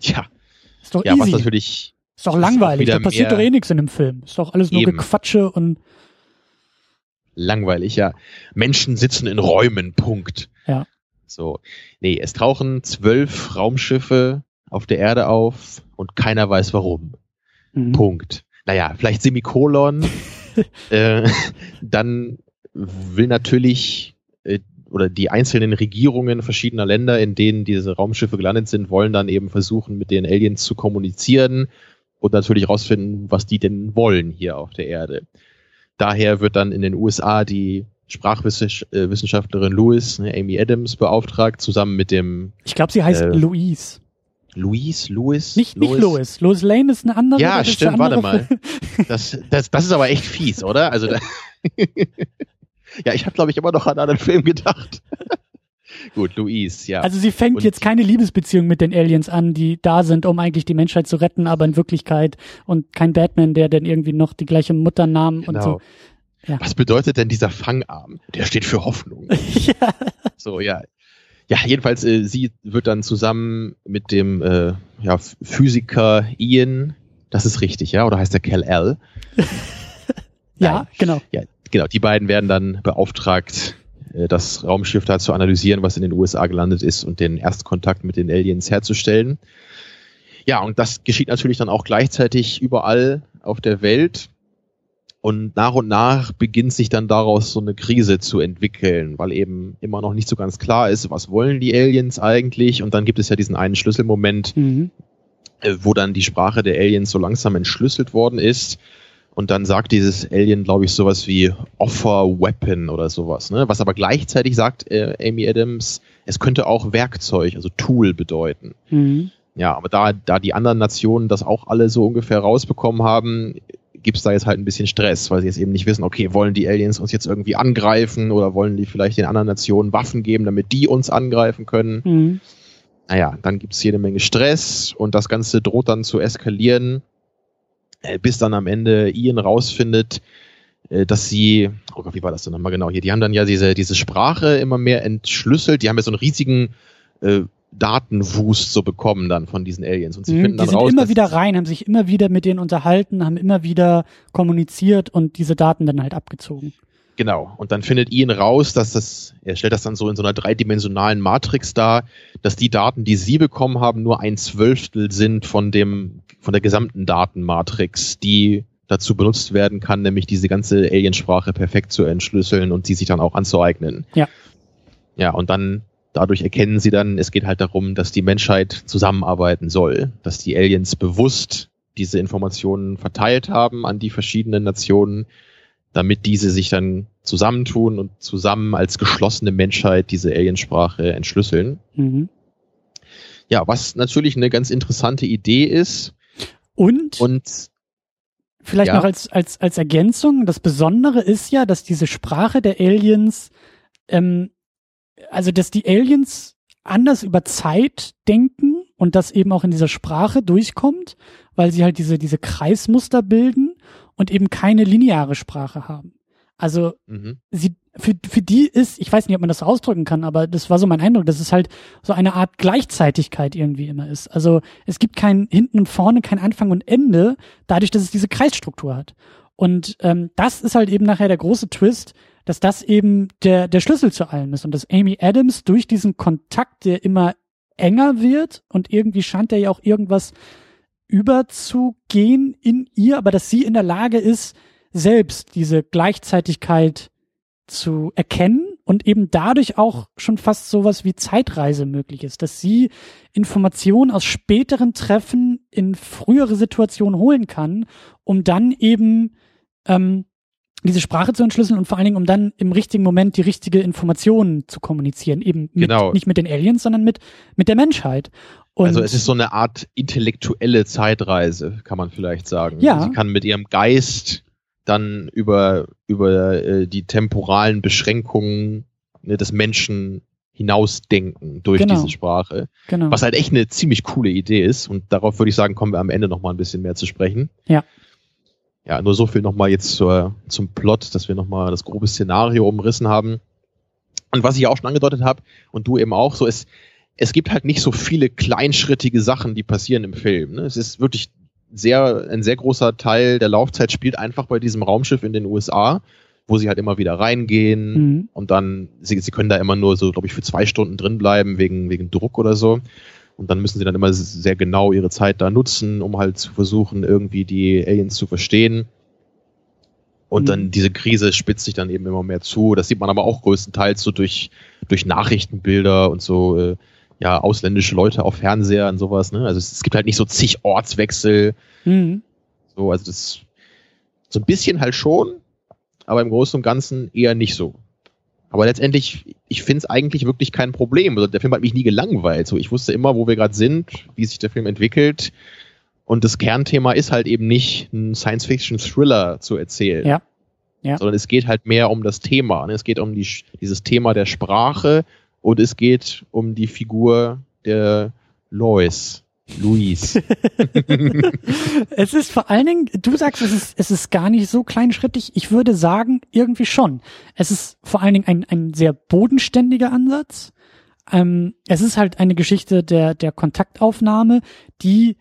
Ja, Ist doch ja, was easy. natürlich ist doch langweilig. Da passiert doch eh nichts in dem Film. Ist doch alles nur Eben. Gequatsche und langweilig, ja. Menschen sitzen in Räumen, Punkt. Ja. So. Nee, es tauchen zwölf Raumschiffe auf der Erde auf und keiner weiß warum. Mhm. Punkt. Naja, vielleicht Semikolon. äh, dann will natürlich äh, oder die einzelnen Regierungen verschiedener Länder, in denen diese Raumschiffe gelandet sind, wollen dann eben versuchen, mit den Aliens zu kommunizieren und natürlich rausfinden, was die denn wollen hier auf der Erde. Daher wird dann in den USA die Sprachwissenschaftlerin Lewis, ne, Amy Adams, beauftragt, zusammen mit dem Ich glaube, sie heißt Äh, Louise. Louis, Louis, Nicht, nicht Louis. Louis Lane ist eine andere. Ja, stimmt, warte andere mal. Das, das, das ist aber echt fies, oder? Also, ja, ich habe glaube ich immer noch an einen anderen Film gedacht. Gut, Louise, ja. Also sie fängt Und- jetzt keine Liebesbeziehung mit den Aliens an, die da sind, um eigentlich die Menschheit zu retten, aber in Wirklichkeit und kein Batman, der dann irgendwie noch die gleiche Mutternamen und so. Ja. Was bedeutet denn dieser Fangarm? Der steht für Hoffnung. ja. So, ja. Ja, jedenfalls, äh, sie wird dann zusammen mit dem äh, ja, Physiker Ian, das ist richtig, ja, oder heißt der Cal L? ja, genau. Ja, genau, die beiden werden dann beauftragt, das Raumschiff da zu analysieren, was in den USA gelandet ist und den Erstkontakt mit den Aliens herzustellen. Ja, und das geschieht natürlich dann auch gleichzeitig überall auf der Welt. Und nach und nach beginnt sich dann daraus so eine Krise zu entwickeln, weil eben immer noch nicht so ganz klar ist, was wollen die Aliens eigentlich? Und dann gibt es ja diesen einen Schlüsselmoment, Mhm. äh, wo dann die Sprache der Aliens so langsam entschlüsselt worden ist. Und dann sagt dieses Alien, glaube ich, sowas wie Offer Weapon oder sowas. Ne? Was aber gleichzeitig sagt äh, Amy Adams, es könnte auch Werkzeug, also Tool bedeuten. Mhm. Ja, aber da, da die anderen Nationen das auch alle so ungefähr rausbekommen haben, gibt's da jetzt halt ein bisschen Stress, weil sie jetzt eben nicht wissen, okay, wollen die Aliens uns jetzt irgendwie angreifen oder wollen die vielleicht den anderen Nationen Waffen geben, damit die uns angreifen können? Mhm. naja, dann gibt's jede Menge Stress und das Ganze droht dann zu eskalieren, bis dann am Ende Ian rausfindet, äh, dass sie, oh Gott, wie war das denn nochmal genau hier? Die haben dann ja diese, diese Sprache immer mehr entschlüsselt, die haben ja so einen riesigen äh, Datenwust so bekommen dann von diesen Aliens und sie Mhm. finden Die dann sind raus, immer wieder rein, haben sich immer wieder mit denen unterhalten, haben immer wieder kommuniziert und diese Daten dann halt abgezogen. Genau. Und dann findet Ian raus, dass das, er stellt das dann so in so einer dreidimensionalen Matrix dar, dass die Daten, die sie bekommen haben, nur ein Zwölftel sind von dem, von der gesamten Datenmatrix, die dazu benutzt werden kann, nämlich diese ganze Aliensprache perfekt zu entschlüsseln und die sich dann auch anzueignen. Ja. Ja, und dann, dadurch erkennen sie dann, es geht halt darum, dass die Menschheit zusammenarbeiten soll, dass die Aliens bewusst diese Informationen verteilt haben an die verschiedenen Nationen, damit diese sich dann zusammentun und zusammen als geschlossene Menschheit diese Aliensprache entschlüsseln. Mhm. Ja, was natürlich eine ganz interessante Idee ist Und, und vielleicht ja. noch als, als, als Ergänzung, das Besondere ist ja, dass diese Sprache der Aliens, ähm, also dass die Aliens anders über Zeit denken und das eben auch in dieser Sprache durchkommt, weil sie halt diese, diese Kreismuster bilden und eben keine lineare Sprache haben. Also mhm. sie für, für die ist, ich weiß nicht, ob man das so ausdrücken kann, aber das war so mein Eindruck, dass es halt so eine Art Gleichzeitigkeit irgendwie immer ist. Also es gibt kein hinten und vorne, kein Anfang und Ende, dadurch, dass es diese Kreisstruktur hat. Und ähm, das ist halt eben nachher der große Twist, dass das eben der, der Schlüssel zu allem ist und dass Amy Adams durch diesen Kontakt, der immer enger wird und irgendwie scheint er ja auch irgendwas überzugehen in ihr, aber dass sie in der Lage ist, selbst diese Gleichzeitigkeit zu erkennen und eben dadurch auch schon fast sowas wie Zeitreise möglich ist, dass sie Informationen aus späteren Treffen in frühere Situationen holen kann, um dann eben ähm, diese Sprache zu entschlüsseln und vor allen Dingen, um dann im richtigen Moment die richtige Information zu kommunizieren, eben mit, genau. nicht mit den Aliens, sondern mit, mit der Menschheit. Und also es ist so eine Art intellektuelle Zeitreise, kann man vielleicht sagen. Ja. Sie kann mit ihrem Geist dann über, über äh, die temporalen Beschränkungen ne, des Menschen hinausdenken durch genau. diese Sprache. Genau. Was halt echt eine ziemlich coole Idee ist. Und darauf würde ich sagen, kommen wir am Ende noch mal ein bisschen mehr zu sprechen. Ja. Ja, nur so viel noch mal jetzt zur, zum Plot, dass wir noch mal das grobe Szenario umrissen haben. Und was ich auch schon angedeutet habe und du eben auch, so ist, es gibt halt nicht so viele kleinschrittige Sachen, die passieren im Film. Ne? Es ist wirklich sehr, ein sehr großer Teil der Laufzeit spielt einfach bei diesem Raumschiff in den USA, wo sie halt immer wieder reingehen mhm. und dann, sie, sie können da immer nur so, glaube ich, für zwei Stunden drin bleiben wegen, wegen Druck oder so. Und dann müssen sie dann immer sehr genau ihre Zeit da nutzen, um halt zu versuchen, irgendwie die Aliens zu verstehen. Und mhm. dann diese Krise spitzt sich dann eben immer mehr zu. Das sieht man aber auch größtenteils so durch, durch Nachrichtenbilder und so, äh, ja, ausländische Leute auf Fernseher und sowas, ne? Also es, es gibt halt nicht so zig Ortswechsel. Mhm. So, also das so ein bisschen halt schon, aber im Großen und Ganzen eher nicht so. Aber letztendlich, ich finde es eigentlich wirklich kein Problem. Also der Film hat mich nie gelangweilt. So, ich wusste immer, wo wir gerade sind, wie sich der Film entwickelt. Und das Kernthema ist halt eben nicht ein Science-Fiction-Thriller zu erzählen. Ja. Ja. Sondern es geht halt mehr um das Thema. Ne? Es geht um die, dieses Thema der Sprache und es geht um die Figur der Lois. Luis. es ist vor allen Dingen, du sagst, es ist, es ist gar nicht so kleinschrittig. Ich würde sagen, irgendwie schon. Es ist vor allen Dingen ein, ein sehr bodenständiger Ansatz. Ähm, es ist halt eine Geschichte der, der Kontaktaufnahme, die,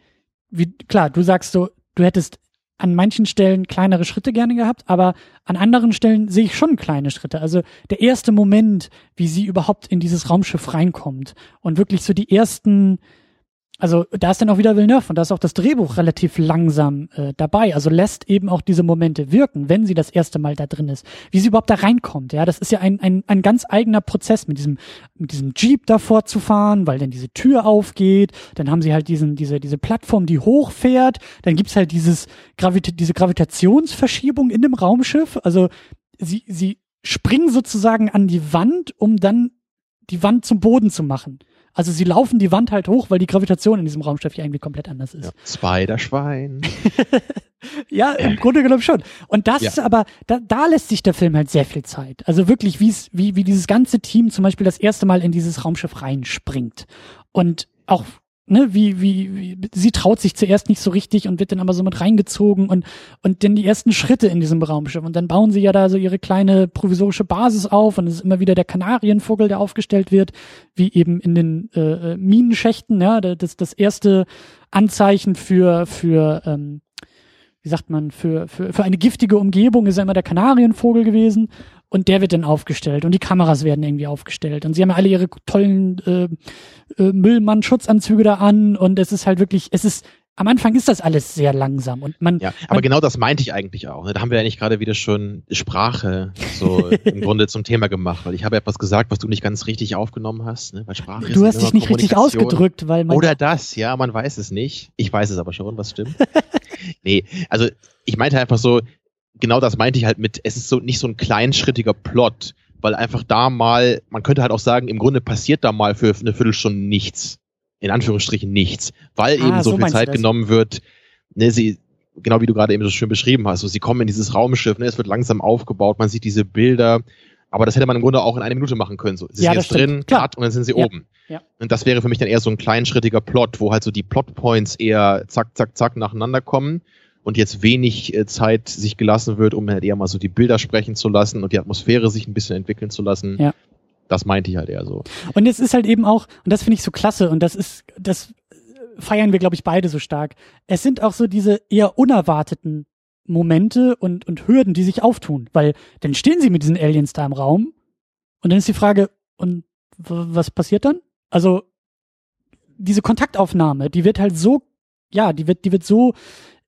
wie, klar, du sagst so, du hättest an manchen Stellen kleinere Schritte gerne gehabt, aber an anderen Stellen sehe ich schon kleine Schritte. Also der erste Moment, wie sie überhaupt in dieses Raumschiff reinkommt und wirklich so die ersten also da ist dann auch wieder Villeneuve und da ist auch das Drehbuch relativ langsam äh, dabei. Also lässt eben auch diese Momente wirken, wenn sie das erste Mal da drin ist. Wie sie überhaupt da reinkommt, ja, das ist ja ein, ein, ein ganz eigener Prozess mit diesem, mit diesem Jeep davor zu fahren, weil dann diese Tür aufgeht, dann haben sie halt diesen, diese, diese Plattform, die hochfährt, dann gibt's halt dieses Gravita diese Gravitationsverschiebung in dem Raumschiff. Also sie, sie springen sozusagen an die Wand, um dann die Wand zum Boden zu machen. Also sie laufen die Wand halt hoch, weil die Gravitation in diesem Raumschiff ja irgendwie komplett anders ist. Ja, Spider-Schwein. ja, im Grunde genommen schon. Und das ja. ist aber, da, da lässt sich der Film halt sehr viel Zeit. Also wirklich, wie wie, wie dieses ganze Team zum Beispiel das erste Mal in dieses Raumschiff reinspringt. Und auch ne, wie, wie, wie, sie traut sich zuerst nicht so richtig und wird dann aber so mit reingezogen und, und dann die ersten Schritte in diesem Raumschiff. Und dann bauen sie ja da so ihre kleine provisorische Basis auf und es ist immer wieder der Kanarienvogel, der aufgestellt wird, wie eben in den äh, äh Minenschächten, ja, das, das erste Anzeichen für, für, ähm, wie sagt man, für, für, für eine giftige Umgebung ist ja immer der Kanarienvogel gewesen und der wird dann aufgestellt und die Kameras werden irgendwie aufgestellt und sie haben ja alle ihre tollen äh, äh, Müllmann-Schutzanzüge da an und es ist halt wirklich, es ist am Anfang ist das alles sehr langsam und man. Ja, aber man, genau das meinte ich eigentlich auch. Ne? Da haben wir ja nicht gerade wieder schon Sprache so im Grunde zum Thema gemacht, weil ich habe etwas gesagt, was du nicht ganz richtig aufgenommen hast. Ne? Weil Sprache du hast dich nicht richtig ausgedrückt, weil man. Oder das, ja, man weiß es nicht. Ich weiß es aber schon, was stimmt. nee, also ich meinte einfach so, genau das meinte ich halt mit, es ist so nicht so ein kleinschrittiger Plot, weil einfach da mal, man könnte halt auch sagen, im Grunde passiert da mal für eine Viertelstunde nichts. In Anführungsstrichen nichts. Weil ah, eben so, so viel Zeit genommen wird, ne, sie, genau wie du gerade eben so schön beschrieben hast, so, sie kommen in dieses Raumschiff, ne, es wird langsam aufgebaut, man sieht diese Bilder, Aber das hätte man im Grunde auch in einer Minute machen können. So, sie Ja, sind jetzt drin, stimmt. Klar. cut und dann sind sie Ja. oben. Ja. Und das wäre für mich dann eher so ein kleinschrittiger Plot, wo halt so die Plotpoints eher zack, zack, zack nacheinander kommen und jetzt wenig äh, Zeit sich gelassen wird, um halt eher mal so die Bilder sprechen zu lassen und die Atmosphäre sich ein bisschen entwickeln zu lassen. Ja. Das meinte ich halt eher so. Und es ist halt eben auch, und das finde ich so klasse, und das ist, das feiern wir, glaube ich, beide so stark. Es sind auch so diese eher unerwarteten Momente und, und Hürden, die sich auftun. Weil dann stehen sie mit diesen Aliens da im Raum und dann ist die Frage, und was passiert dann? Also, diese Kontaktaufnahme, die wird halt so, ja, die wird, die wird so,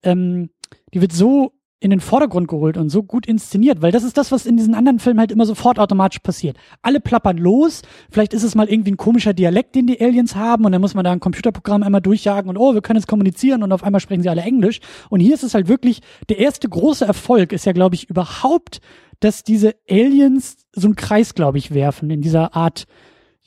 ähm, die wird so in den Vordergrund geholt und so gut inszeniert, weil das ist das, was in diesen anderen Filmen halt immer sofort automatisch passiert. Alle plappern los, vielleicht ist es mal irgendwie ein komischer Dialekt, den die Aliens haben und dann muss man da ein Computerprogramm einmal durchjagen und oh, wir können jetzt kommunizieren und auf einmal sprechen sie alle Englisch. Und hier ist es halt wirklich, der erste große Erfolg ist ja, glaube ich, überhaupt, dass diese Aliens so einen Kreis, glaube ich, werfen in dieser Art,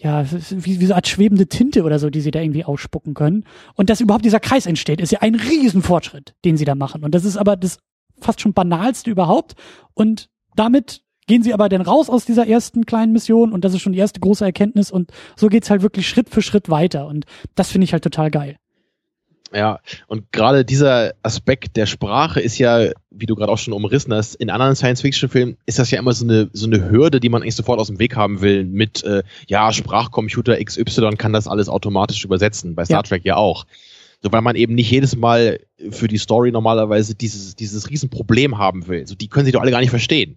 ja, wie, wie so eine Art schwebende Tinte oder so, die sie da irgendwie ausspucken können. Und dass überhaupt dieser Kreis entsteht, ist ja ein Riesenfortschritt, den sie da machen. Und das ist aber das fast schon banalste überhaupt. Und damit gehen sie aber dann raus aus dieser ersten kleinen Mission und das ist schon die erste große Erkenntnis und so geht's halt wirklich Schritt für Schritt weiter. Und das finde ich halt total geil. Ja, und gerade dieser Aspekt der Sprache ist ja, wie du gerade auch schon umrissen hast, in anderen Science-Fiction-Filmen ist das ja immer so eine, so eine Hürde, die man eigentlich sofort aus dem Weg haben will mit, äh, ja, Sprachcomputer XY kann das alles automatisch übersetzen, bei Star Ja. Trek ja auch. So, weil man eben nicht jedes Mal für die Story normalerweise dieses, dieses Riesenproblem haben will. So, die können sie doch alle gar nicht verstehen.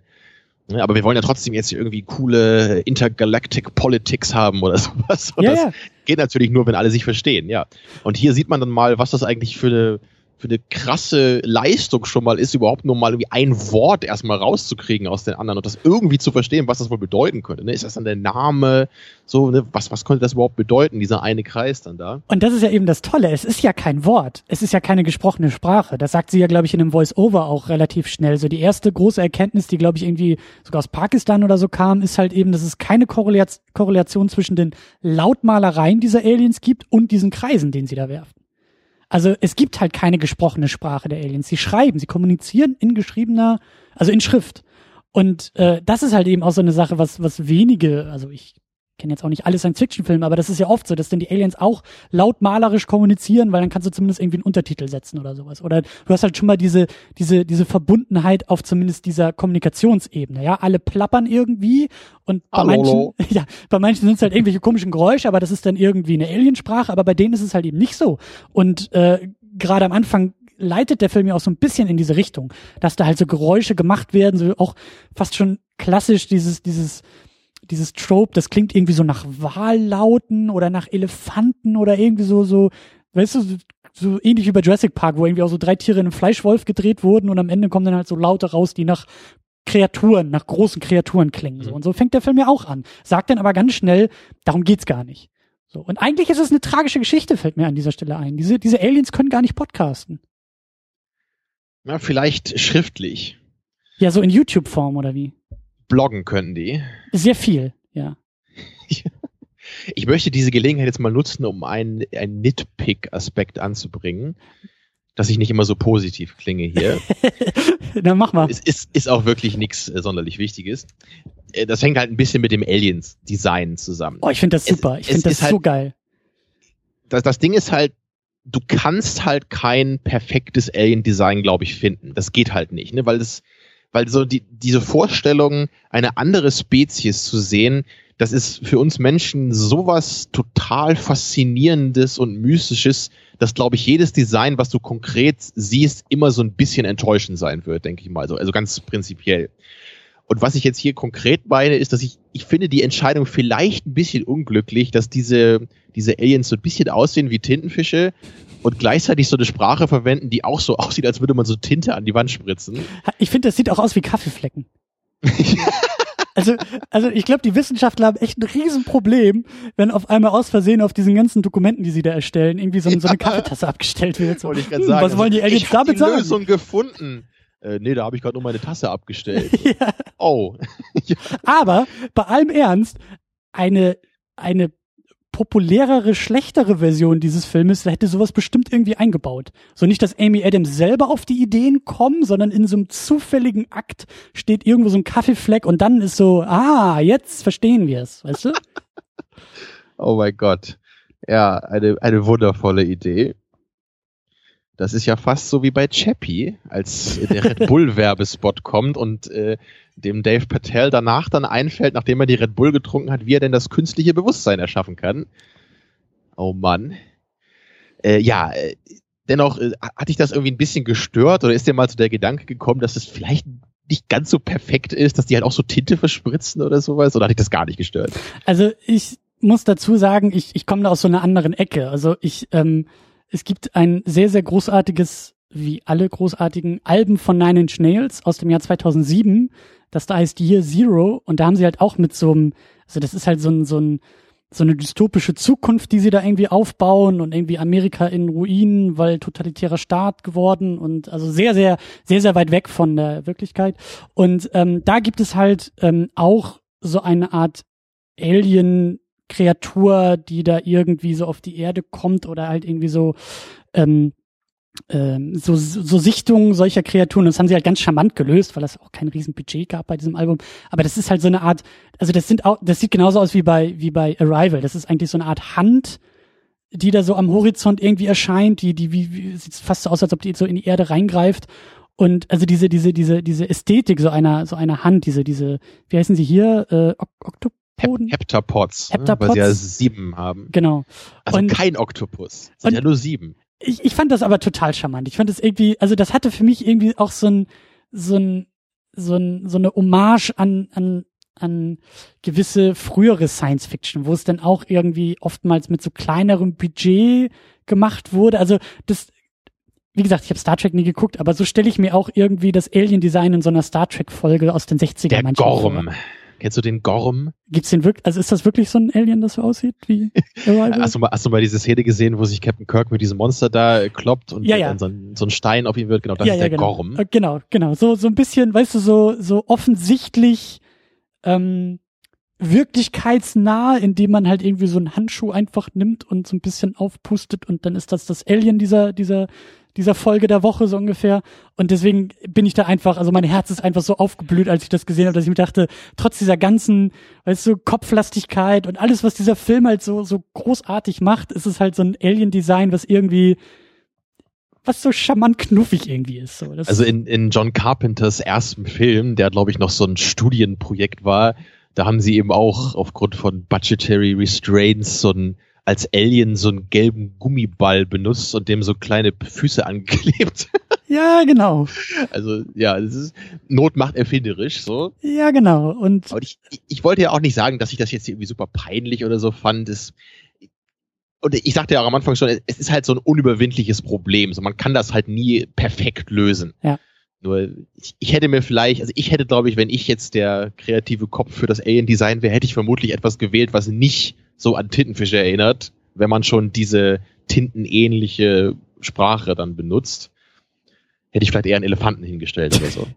Ne, Aber wir wollen ja trotzdem jetzt hier irgendwie coole Intergalactic Politics haben oder sowas. Und Ja, das ja. geht natürlich nur, wenn alle sich verstehen, ja. Und hier sieht man dann mal, was das eigentlich für eine, für eine krasse Leistung schon mal ist, überhaupt nur mal irgendwie ein Wort erstmal rauszukriegen aus den anderen und das irgendwie zu verstehen, was das wohl bedeuten könnte. Ne? Ist das dann der Name? So, ne? was, was könnte das überhaupt bedeuten, dieser eine Kreis dann da? Und das ist ja eben das Tolle. Es ist ja kein Wort. Es ist ja keine gesprochene Sprache. Das sagt sie ja, glaube ich, in einem Voice-Over auch relativ schnell. So die erste große Erkenntnis, die, glaube ich, irgendwie sogar aus Pakistan oder so kam, ist halt eben, dass es keine Korrelat Korrelation zwischen den Lautmalereien dieser Aliens gibt und diesen Kreisen, den sie da werfen. Also es gibt halt keine gesprochene Sprache der Aliens. Sie schreiben, sie kommunizieren in geschriebener, also in Schrift. Und äh, das ist halt eben auch so eine Sache, was, was wenige, also ich kenne jetzt auch nicht alle Science-Fiction-Filme, aber das ist ja oft so, dass dann die Aliens auch laut malerisch kommunizieren, weil dann kannst du zumindest irgendwie einen Untertitel setzen oder sowas. Oder du hast halt schon mal diese, diese, diese Verbundenheit auf zumindest dieser Kommunikationsebene. Ja, alle plappern irgendwie und bei Hallo, manchen, ja, bei manchen sind es halt irgendwelche komischen Geräusche, aber das ist dann irgendwie eine Aliensprache, aber bei denen ist es halt eben nicht so. Und äh, gerade am Anfang leitet der Film ja auch so ein bisschen in diese Richtung, dass da halt so Geräusche gemacht werden, so auch fast schon klassisch dieses, dieses, dieses Trope, das klingt irgendwie so nach Wahllauten oder nach Elefanten oder irgendwie so, so, weißt du, so, so ähnlich wie bei Jurassic Park, wo irgendwie auch so drei Tiere in einem Fleischwolf gedreht wurden und am Ende kommen dann halt so Laute raus, die nach Kreaturen, nach großen Kreaturen klingen. So. Mhm. Und so fängt der Film ja auch an. Sagt dann aber ganz schnell, darum geht's gar nicht. So. Und eigentlich ist es eine tragische Geschichte, fällt mir an dieser Stelle ein. Diese, diese Aliens können gar nicht podcasten. Ja, vielleicht schriftlich. Ja, so in YouTube-Form oder wie? Bloggen könnten die. Sehr viel, ja. Ich möchte diese Gelegenheit jetzt mal nutzen, um einen, einen Nitpick-Aspekt anzubringen, dass ich nicht immer so positiv klinge hier. Dann mach mal. es ist, ist auch wirklich nichts äh, sonderlich Wichtiges. Äh, das hängt halt ein bisschen mit dem Aliens-Design zusammen. Oh, ich finde das Es- super. Ich es finde das halt- so geil. Das, das Ding ist halt, du kannst halt kein perfektes Alien-Design, glaube ich, finden. Das geht halt nicht, ne? Weil das, weil so die, diese Vorstellung, eine andere Spezies zu sehen, das ist für uns Menschen sowas total faszinierendes und mystisches, dass, glaube ich, jedes Design, was du konkret siehst, immer so ein bisschen enttäuschend sein wird, denke ich mal. So, also ganz prinzipiell. Und was ich jetzt hier konkret meine, ist, dass ich, ich finde die Entscheidung vielleicht ein bisschen unglücklich, dass diese, diese Aliens so ein bisschen aussehen wie Tintenfische und gleichzeitig so eine Sprache verwenden, die auch so aussieht, als würde man so Tinte an die Wand spritzen. Ich finde, das sieht auch aus wie Kaffeeflecken. Also, also ich glaube, die Wissenschaftler haben echt ein Riesenproblem, wenn auf einmal aus Versehen auf diesen ganzen Dokumenten, die sie da erstellen, irgendwie so, so eine Kaffeetasse abgestellt wird. So. Wollte ich gerade Hm, sagen. Was wollen die Aliens ich hab damit die sagen? Lösung gefunden. Äh, nee, da habe ich gerade nur meine Tasse abgestellt. Ja. Oh. Aber bei allem Ernst, eine, eine populärere, schlechtere Version dieses Filmes, da hätte sowas bestimmt irgendwie eingebaut. So nicht, dass Amy Adams selber auf die Ideen kommen, sondern in so einem zufälligen Akt steht irgendwo so ein Kaffeefleck und dann ist so, ah, jetzt verstehen wir es, weißt du? oh mein Gott. Ja, eine, eine wundervolle Idee. Das ist ja fast so wie bei Chappie, als der Red Bull Werbespot kommt und äh, dem Dave Patel danach dann einfällt, nachdem er die Red Bull getrunken hat, wie er denn das künstliche Bewusstsein erschaffen kann. Oh Mann. Äh, ja, äh, dennoch äh, hat dich das irgendwie ein bisschen gestört oder ist dir mal zu der Gedanke gekommen, dass es vielleicht nicht ganz so perfekt ist, dass die halt auch so Tinte verspritzen oder sowas? Oder hat dich das gar nicht gestört? Also ich muss dazu sagen, ich, ich komme da aus so einer anderen Ecke. Also ich ähm, es gibt ein sehr, sehr großartiges, wie alle großartigen Alben von Nine Inch Nails aus dem Jahr 2007. Das da heißt Year Zero. Und da haben sie halt auch mit so einem, also das ist halt so ein, so ein, so eine dystopische Zukunft, die sie da irgendwie aufbauen und irgendwie Amerika in Ruinen, weil totalitärer Staat geworden und also sehr, sehr, sehr, sehr weit weg von der Wirklichkeit. Und ähm, da gibt es halt ähm, auch so eine Art Alien Kreatur, die da irgendwie so auf die Erde kommt oder halt irgendwie so ähm, ähm, so, so Sichtungen solcher Kreaturen. Das haben sie halt ganz charmant gelöst, weil das auch kein riesen Budget gab bei diesem Album. Aber das ist halt so eine Art, also das sind auch, das sieht genauso aus wie bei, wie bei Arrival. Das ist eigentlich so eine Art Hand, die da so am Horizont irgendwie erscheint, die, die, wie, wie sieht fast so aus, als ob die so in die Erde reingreift. Und also diese, diese, diese, diese Ästhetik so einer, so einer Hand, diese, diese, wie heißen sie hier, äh, Oktop Boden. Heptapods, Heptapods. Ne? weil sie ja sieben haben. Genau. Also und, kein Oktopus. Sind ja nur sieben. Ich, ich fand das aber total charmant. Ich fand das irgendwie, also das hatte für mich irgendwie auch so ein, so ein, so ein, so eine Hommage an, an, an gewisse frühere Science Fiction, wo es dann auch irgendwie oftmals mit so kleinerem Budget gemacht wurde. Also das, wie gesagt, ich habe Star Trek nie geguckt, aber so stelle ich mir auch irgendwie das Alien Design in so einer Star Trek Folge aus den 60er Der Gorm. Vor. Kennst du den Gorm? Gibt's den wirklich? Also ist das wirklich so ein Alien, das so aussieht wie hast, du mal, hast du mal diese Szene gesehen, wo sich Captain Kirk mit diesem Monster da kloppt und ja, ja. dann so ein, so ein Stein auf ihn wird? Genau, das ja, ist der genau. Gorm. Äh, genau, genau. So, so ein bisschen, weißt du, so, so offensichtlich ähm, wirklichkeitsnah, indem man halt irgendwie so einen Handschuh einfach nimmt und so ein bisschen aufpustet und dann ist das das Alien dieser, dieser dieser Folge der Woche so ungefähr. Und deswegen bin ich da einfach, also mein Herz ist einfach so aufgeblüht, als ich das gesehen habe, dass ich mir dachte, trotz dieser ganzen, weißt du, Kopflastigkeit und alles, was dieser Film halt so, so großartig macht, ist es halt so ein Alien-Design, was irgendwie was so charmant knuffig irgendwie ist. So. Das also in, in John Carpenters ersten Film, der glaube ich noch so ein Studienprojekt war, da haben sie eben auch aufgrund von budgetary restraints so ein als Alien so einen gelben Gummiball benutzt und dem so kleine Füße angeklebt. Ja, genau. Also ja, das ist Not macht erfinderisch so. Ja, genau. Und Aber ich, ich wollte ja auch nicht sagen, dass ich das jetzt irgendwie super peinlich oder so fand. Das, und ich sagte ja auch am Anfang schon, es ist halt so ein unüberwindliches Problem. So, man kann das halt nie perfekt lösen. Ja. Nur ich, ich hätte mir vielleicht, also ich hätte, glaube ich, wenn ich jetzt der kreative Kopf für das Alien-Design wäre, hätte ich vermutlich etwas gewählt, was nicht so an Tintenfische erinnert, wenn man schon diese tintenähnliche Sprache dann benutzt. Hätte ich vielleicht eher einen Elefanten hingestellt oder so.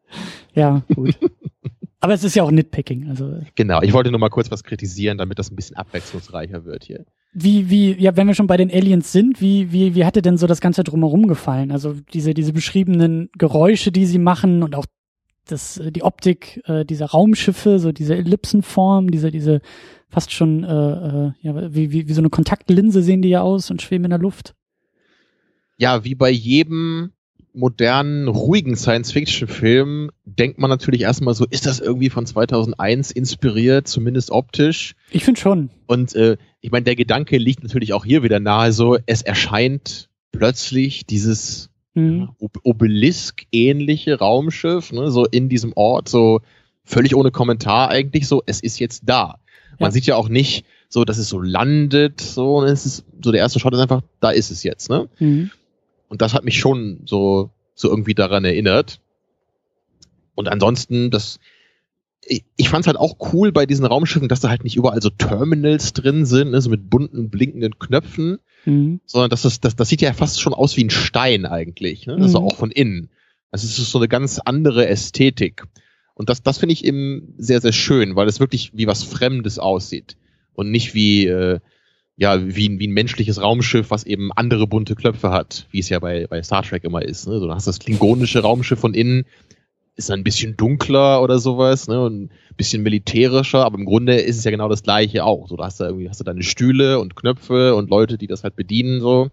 ja, gut. Aber es ist ja auch Nitpicking, also. Genau, ich wollte nur mal kurz was kritisieren, damit das ein bisschen abwechslungsreicher wird hier. Wie, wie, ja, wenn wir schon bei den Aliens sind, wie, wie, wie hat dir denn so das Ganze drumherum gefallen? Also diese, diese beschriebenen Geräusche, die sie machen und auch das, die Optik äh, dieser Raumschiffe, so diese Ellipsenform, diese, diese fast schon, äh, äh, ja, wie, wie, wie so eine Kontaktlinse sehen die ja aus und schweben in der Luft. Ja, wie bei jedem modernen, ruhigen Science-Fiction-Film denkt man natürlich erstmal so, ist das irgendwie von 2001 inspiriert, zumindest optisch? Ich finde schon. Und äh, ich meine, der Gedanke liegt natürlich auch hier wieder nahe, so es erscheint plötzlich dieses mhm. Obelisk-ähnliche Raumschiff, ne, so in diesem Ort, so völlig ohne Kommentar eigentlich so, es ist jetzt da. Man ja. sieht ja auch nicht so, dass es so landet, so, und es ist, so der erste Shot ist einfach, da ist es jetzt, ne? Mhm. Und das hat mich schon so, so irgendwie daran erinnert. Und ansonsten, das, ich, fand es halt auch cool bei diesen Raumschiffen, dass da halt nicht überall so Terminals drin sind, ne, so mit bunten, blinkenden Knöpfen, mhm. sondern dass das, das, das sieht ja fast schon aus wie ein Stein eigentlich, ne? Also mhm. auch von innen. Also es ist so eine ganz andere Ästhetik. Und das, das finde ich eben sehr, sehr schön, weil es wirklich wie was Fremdes aussieht. Und nicht wie, äh, ja, wie, wie ein menschliches Raumschiff, was eben andere bunte Knöpfe hat, wie es ja bei, bei Star Trek immer ist. Ne? So, du hast das klingonische Raumschiff von innen, ist dann ein bisschen dunkler oder sowas, ne, und ein bisschen militärischer, aber im Grunde ist es ja genau das gleiche auch. So, da hast du irgendwie, hast du deine Stühle und Knöpfe und Leute, die das halt bedienen, so.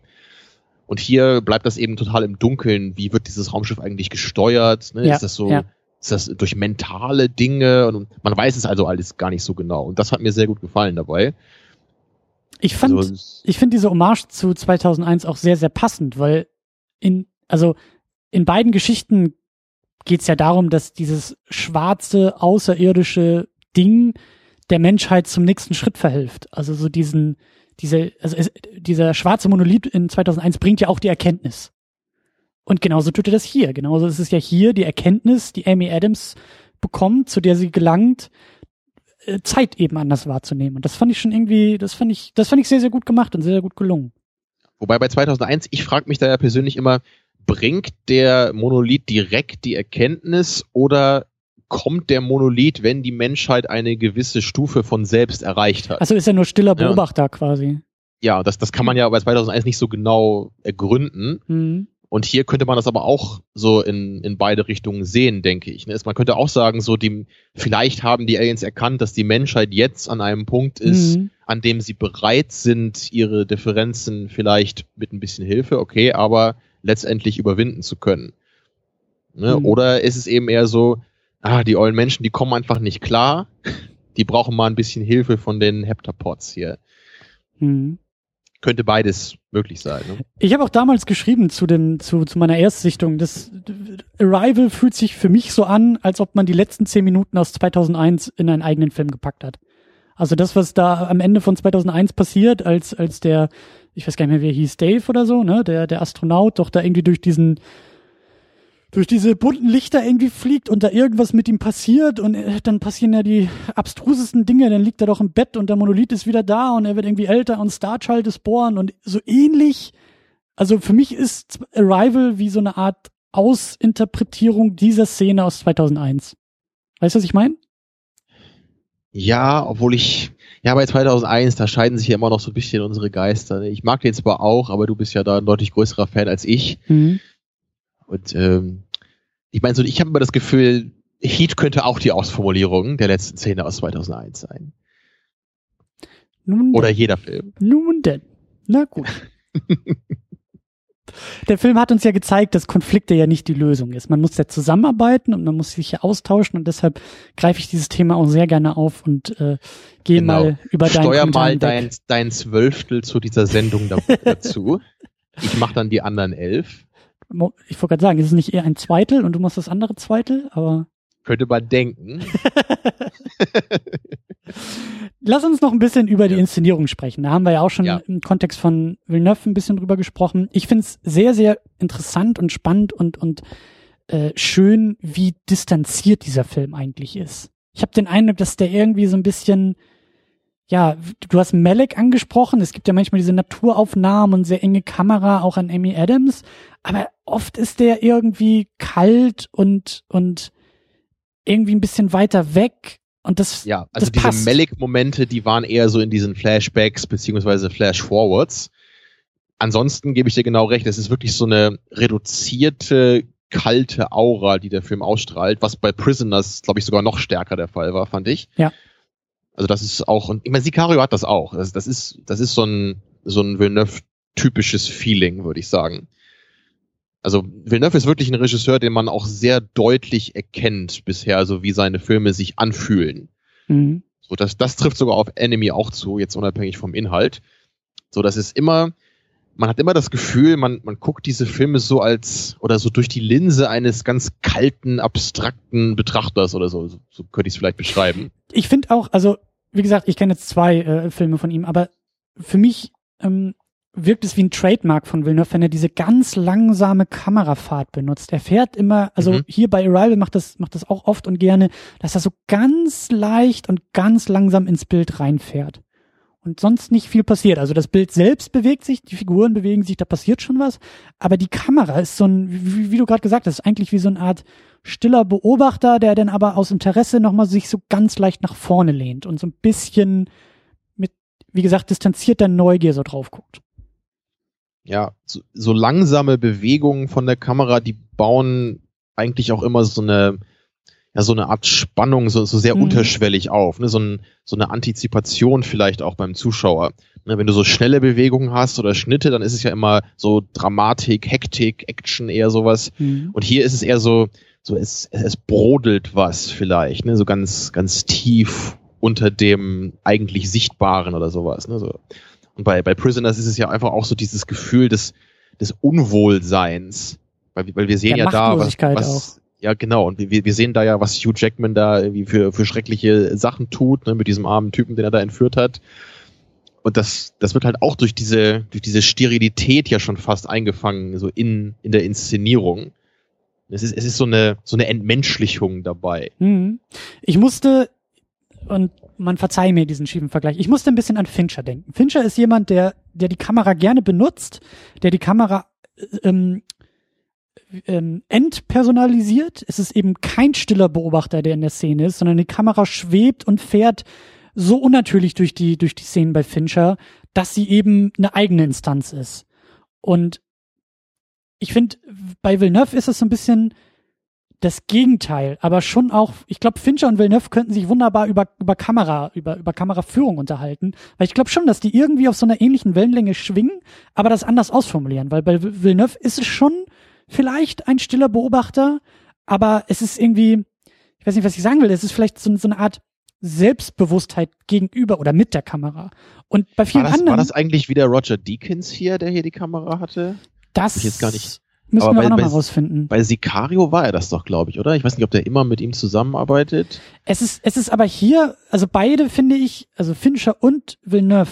Und hier bleibt das eben total im Dunkeln. Wie wird dieses Raumschiff eigentlich gesteuert? Ne? Ja, ist das so, ja. ist das durch mentale Dinge? Und man weiß es also alles gar nicht so genau. Und das hat mir sehr gut gefallen dabei. Ich fand, Also, ich finde diese Hommage zu 2001 auch sehr, sehr passend, weil in, also in beiden Geschichten geht es ja darum, dass dieses schwarze, außerirdische Ding der Menschheit zum nächsten Schritt verhilft. Also so diesen, diese, also es, dieser schwarze Monolith in 2001 bringt ja auch die Erkenntnis. Und genauso tut er das hier. Genauso ist es ja hier die Erkenntnis, die Amy Adams bekommt, zu der sie gelangt, äh, Zeit eben anders wahrzunehmen. Und das fand ich schon irgendwie, das fand ich, das fand ich sehr, sehr gut gemacht und sehr, sehr gut gelungen. Wobei bei 2001, ich frage mich da ja persönlich immer, bringt der Monolith direkt die Erkenntnis oder kommt der Monolith, wenn die Menschheit eine gewisse Stufe von selbst erreicht hat? Also ist er nur stiller Ja. Beobachter quasi. ja, das, das kann man ja bei 2001 nicht so genau ergründen. Mhm. Und hier könnte man das aber auch so in, in beide Richtungen sehen, denke ich. ne? Man könnte auch sagen, so die, vielleicht haben die Aliens erkannt, dass die Menschheit jetzt an einem Punkt ist, Mhm. an dem sie bereit sind, ihre Differenzen vielleicht mit ein bisschen Hilfe, okay, aber letztendlich überwinden zu können. Ne? Mhm. Oder ist es eben eher so, ah, die ollen Menschen, die kommen einfach nicht klar, die brauchen mal ein bisschen Hilfe von den Heptapods hier. Mhm. Könnte beides möglich sein. Ne? Ich habe auch damals geschrieben zu dem, zu, zu meiner Erstsichtung, das Arrival fühlt sich für mich so an, als ob man die letzten zehn Minuten aus 2001 in einen eigenen Film gepackt hat. Also das, was da am Ende von 2001 passiert, als, als der, ich weiß gar nicht mehr, wie er hieß, Dave oder so, ne, der, der Astronaut doch da irgendwie durch diesen, durch diese bunten Lichter irgendwie fliegt und da irgendwas mit ihm passiert und äh, dann passieren ja die abstrusesten Dinge, dann liegt er doch im Bett und der Monolith ist wieder da und er wird irgendwie älter und Starchild ist bohren und so ähnlich. Also für mich ist Arrival wie so eine Art Ausinterpretierung dieser Szene aus 2001. Weißt du, was ich meine? Ja, obwohl ich, ja, bei 2001, da scheiden sich ja immer noch so ein bisschen unsere Geister. Ne? Ich mag den zwar auch, aber du bist ja da ein deutlich größerer Fan als ich. Mhm. Und ähm, ich meine, so, ich habe immer das Gefühl, Heat könnte auch die Ausformulierung der letzten Szene aus 2001 sein. Nun Oder jeder Film. Nun denn. Na gut. Der Film hat uns ja gezeigt, dass Konflikte ja nicht die Lösung ist. Man muss ja zusammenarbeiten und man muss sich ja austauschen und deshalb greife ich dieses Thema auch sehr gerne auf und äh, gehe Genau. mal über deinen Steuer mal dein, dein Zwölftel zu dieser Sendung da, dazu. Ich mache dann die anderen elf. Ich wollte gerade sagen, ist es nicht eher ein Zweitel und du machst das andere Zweitel, aber Könnte man denken. Lass uns noch ein bisschen über die Ja. Inszenierung sprechen. Da haben wir ja auch schon Ja. im Kontext von Villeneuve ein bisschen drüber gesprochen. Ich finde es sehr, sehr interessant und spannend und, und äh, schön, wie distanziert dieser Film eigentlich ist. Ich habe den Eindruck, dass der irgendwie so ein bisschen, ja, du hast Malek angesprochen. Es gibt ja manchmal diese Naturaufnahmen und sehr enge Kamera auch an Amy Adams. Aber oft ist der irgendwie kalt und, und irgendwie ein bisschen weiter weg. Und das, Ja, also Das diese passt. Malik-Momente, die waren eher so in diesen Flashbacks beziehungsweise Flash-Forwards. Ansonsten gebe ich dir genau recht, es ist wirklich so eine reduzierte, kalte Aura, die der Film ausstrahlt, was bei Prisoners, glaube ich, sogar noch stärker der Fall war, fand ich. Ja. Also das ist auch, und ich meine, Sicario hat das auch. Das, das ist, das ist so ein, so ein Villeneuve-typisches Feeling, würde ich sagen. Also Villeneuve ist wirklich ein Regisseur, den man auch sehr deutlich erkennt bisher, also wie seine Filme sich anfühlen. Mhm. So, das, das trifft sogar auf Enemy auch zu, jetzt unabhängig vom Inhalt. So, das ist immer, man hat immer das Gefühl, man, man guckt diese Filme so als, oder so durch die Linse eines ganz kalten, abstrakten Betrachters oder so. So, so könnte ich es vielleicht beschreiben. ich finde auch, also wie gesagt, ich kenne jetzt zwei äh, Filme von ihm, aber für mich ähm, wirkt es wie ein Trademark von Villeneuve, wenn er diese ganz langsame Kamerafahrt benutzt. Er fährt immer, also Mhm. hier bei Arrival macht das, macht das auch oft und gerne, dass er so ganz leicht und ganz langsam ins Bild reinfährt. Und sonst nicht viel passiert. Also das Bild selbst bewegt sich, die Figuren bewegen sich, da passiert schon was. Aber die Kamera ist so ein, wie, wie du gerade gesagt hast, eigentlich wie so eine Art stiller Beobachter, der dann aber aus Interesse nochmal sich so ganz leicht nach vorne lehnt und so ein bisschen mit, wie gesagt, distanzierter Neugier so drauf guckt. Ja, so, so langsame Bewegungen von der Kamera, die bauen eigentlich auch immer so eine, ja, so eine Art Spannung, so, so sehr mhm. unterschwellig auf, ne? so, ein, so eine Antizipation vielleicht auch beim Zuschauer. Ne? Wenn du so schnelle Bewegungen hast oder Schnitte, dann ist es ja immer so Dramatik, Hektik, Action, eher sowas. Mhm. Und hier ist es eher so, so es, es brodelt was vielleicht, ne? so ganz, ganz tief unter dem eigentlich Sichtbaren oder sowas. Ne? So. Und bei, bei Prisoners ist es ja einfach auch so dieses Gefühl des, des Unwohlseins. Weil, weil wir sehen Der ja da, was, was ja genau, und wir, wir sehen da ja, was Hugh Jackman da irgendwie für, für schreckliche Sachen tut, ne, mit diesem armen Typen, den er da entführt hat. Und das, das wird halt auch durch diese, durch diese Sterilität ja schon fast eingefangen, so in, in der Inszenierung. Es ist, es ist so eine, so eine Entmenschlichung dabei. Mhm. Ich musste, und man verzeiht mir diesen schiefen Vergleich, ich musste ein bisschen an Fincher denken. Fincher ist jemand, der, der die Kamera gerne benutzt, der die Kamera ähm, ähm, entpersonalisiert. Es ist eben kein stiller Beobachter, der in der Szene ist, sondern die Kamera schwebt und fährt so unnatürlich durch die, durch die Szenen bei Fincher, dass sie eben eine eigene Instanz ist. Und ich finde, bei Villeneuve ist es so ein bisschen das Gegenteil, aber schon auch, ich glaube, Fincher und Villeneuve könnten sich wunderbar über, über Kamera, über, über Kameraführung unterhalten, weil ich glaube schon, dass die irgendwie auf so einer ähnlichen Wellenlänge schwingen, aber das anders ausformulieren, weil bei Villeneuve ist es schon vielleicht ein stiller Beobachter, aber es ist irgendwie, ich weiß nicht, was ich sagen will, es ist vielleicht so, so eine Art Selbstbewusstheit gegenüber oder mit der Kamera. Und bei vielen war das, anderen. War das eigentlich wieder Roger Deakins hier, der hier die Kamera hatte? Das ich jetzt gar nicht. Müssen Aber wir bei, auch nochmal rausfinden. Bei Sicario war er das doch, glaube ich, oder? Ich weiß nicht, ob der immer mit ihm zusammenarbeitet. Es ist, es ist aber hier, also beide finde ich, also Fincher und Villeneuve,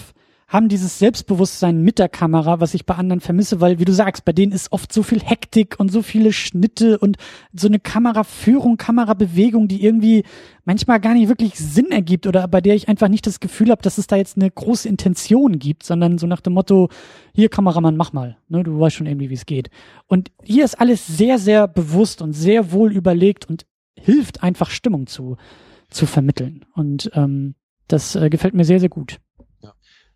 haben dieses Selbstbewusstsein mit der Kamera, was ich bei anderen vermisse, weil, wie du sagst, bei denen ist oft so viel Hektik und so viele Schnitte und so eine Kameraführung, Kamerabewegung, die irgendwie manchmal gar nicht wirklich Sinn ergibt oder bei der ich einfach nicht das Gefühl habe, dass es da jetzt eine große Intention gibt, sondern so nach dem Motto, hier Kameramann, mach mal, ne, du weißt schon irgendwie, wie es geht. Und hier ist alles sehr, sehr bewusst und sehr wohl überlegt und hilft einfach Stimmung zu, zu vermitteln. Und ähm, das äh, gefällt mir sehr, sehr gut.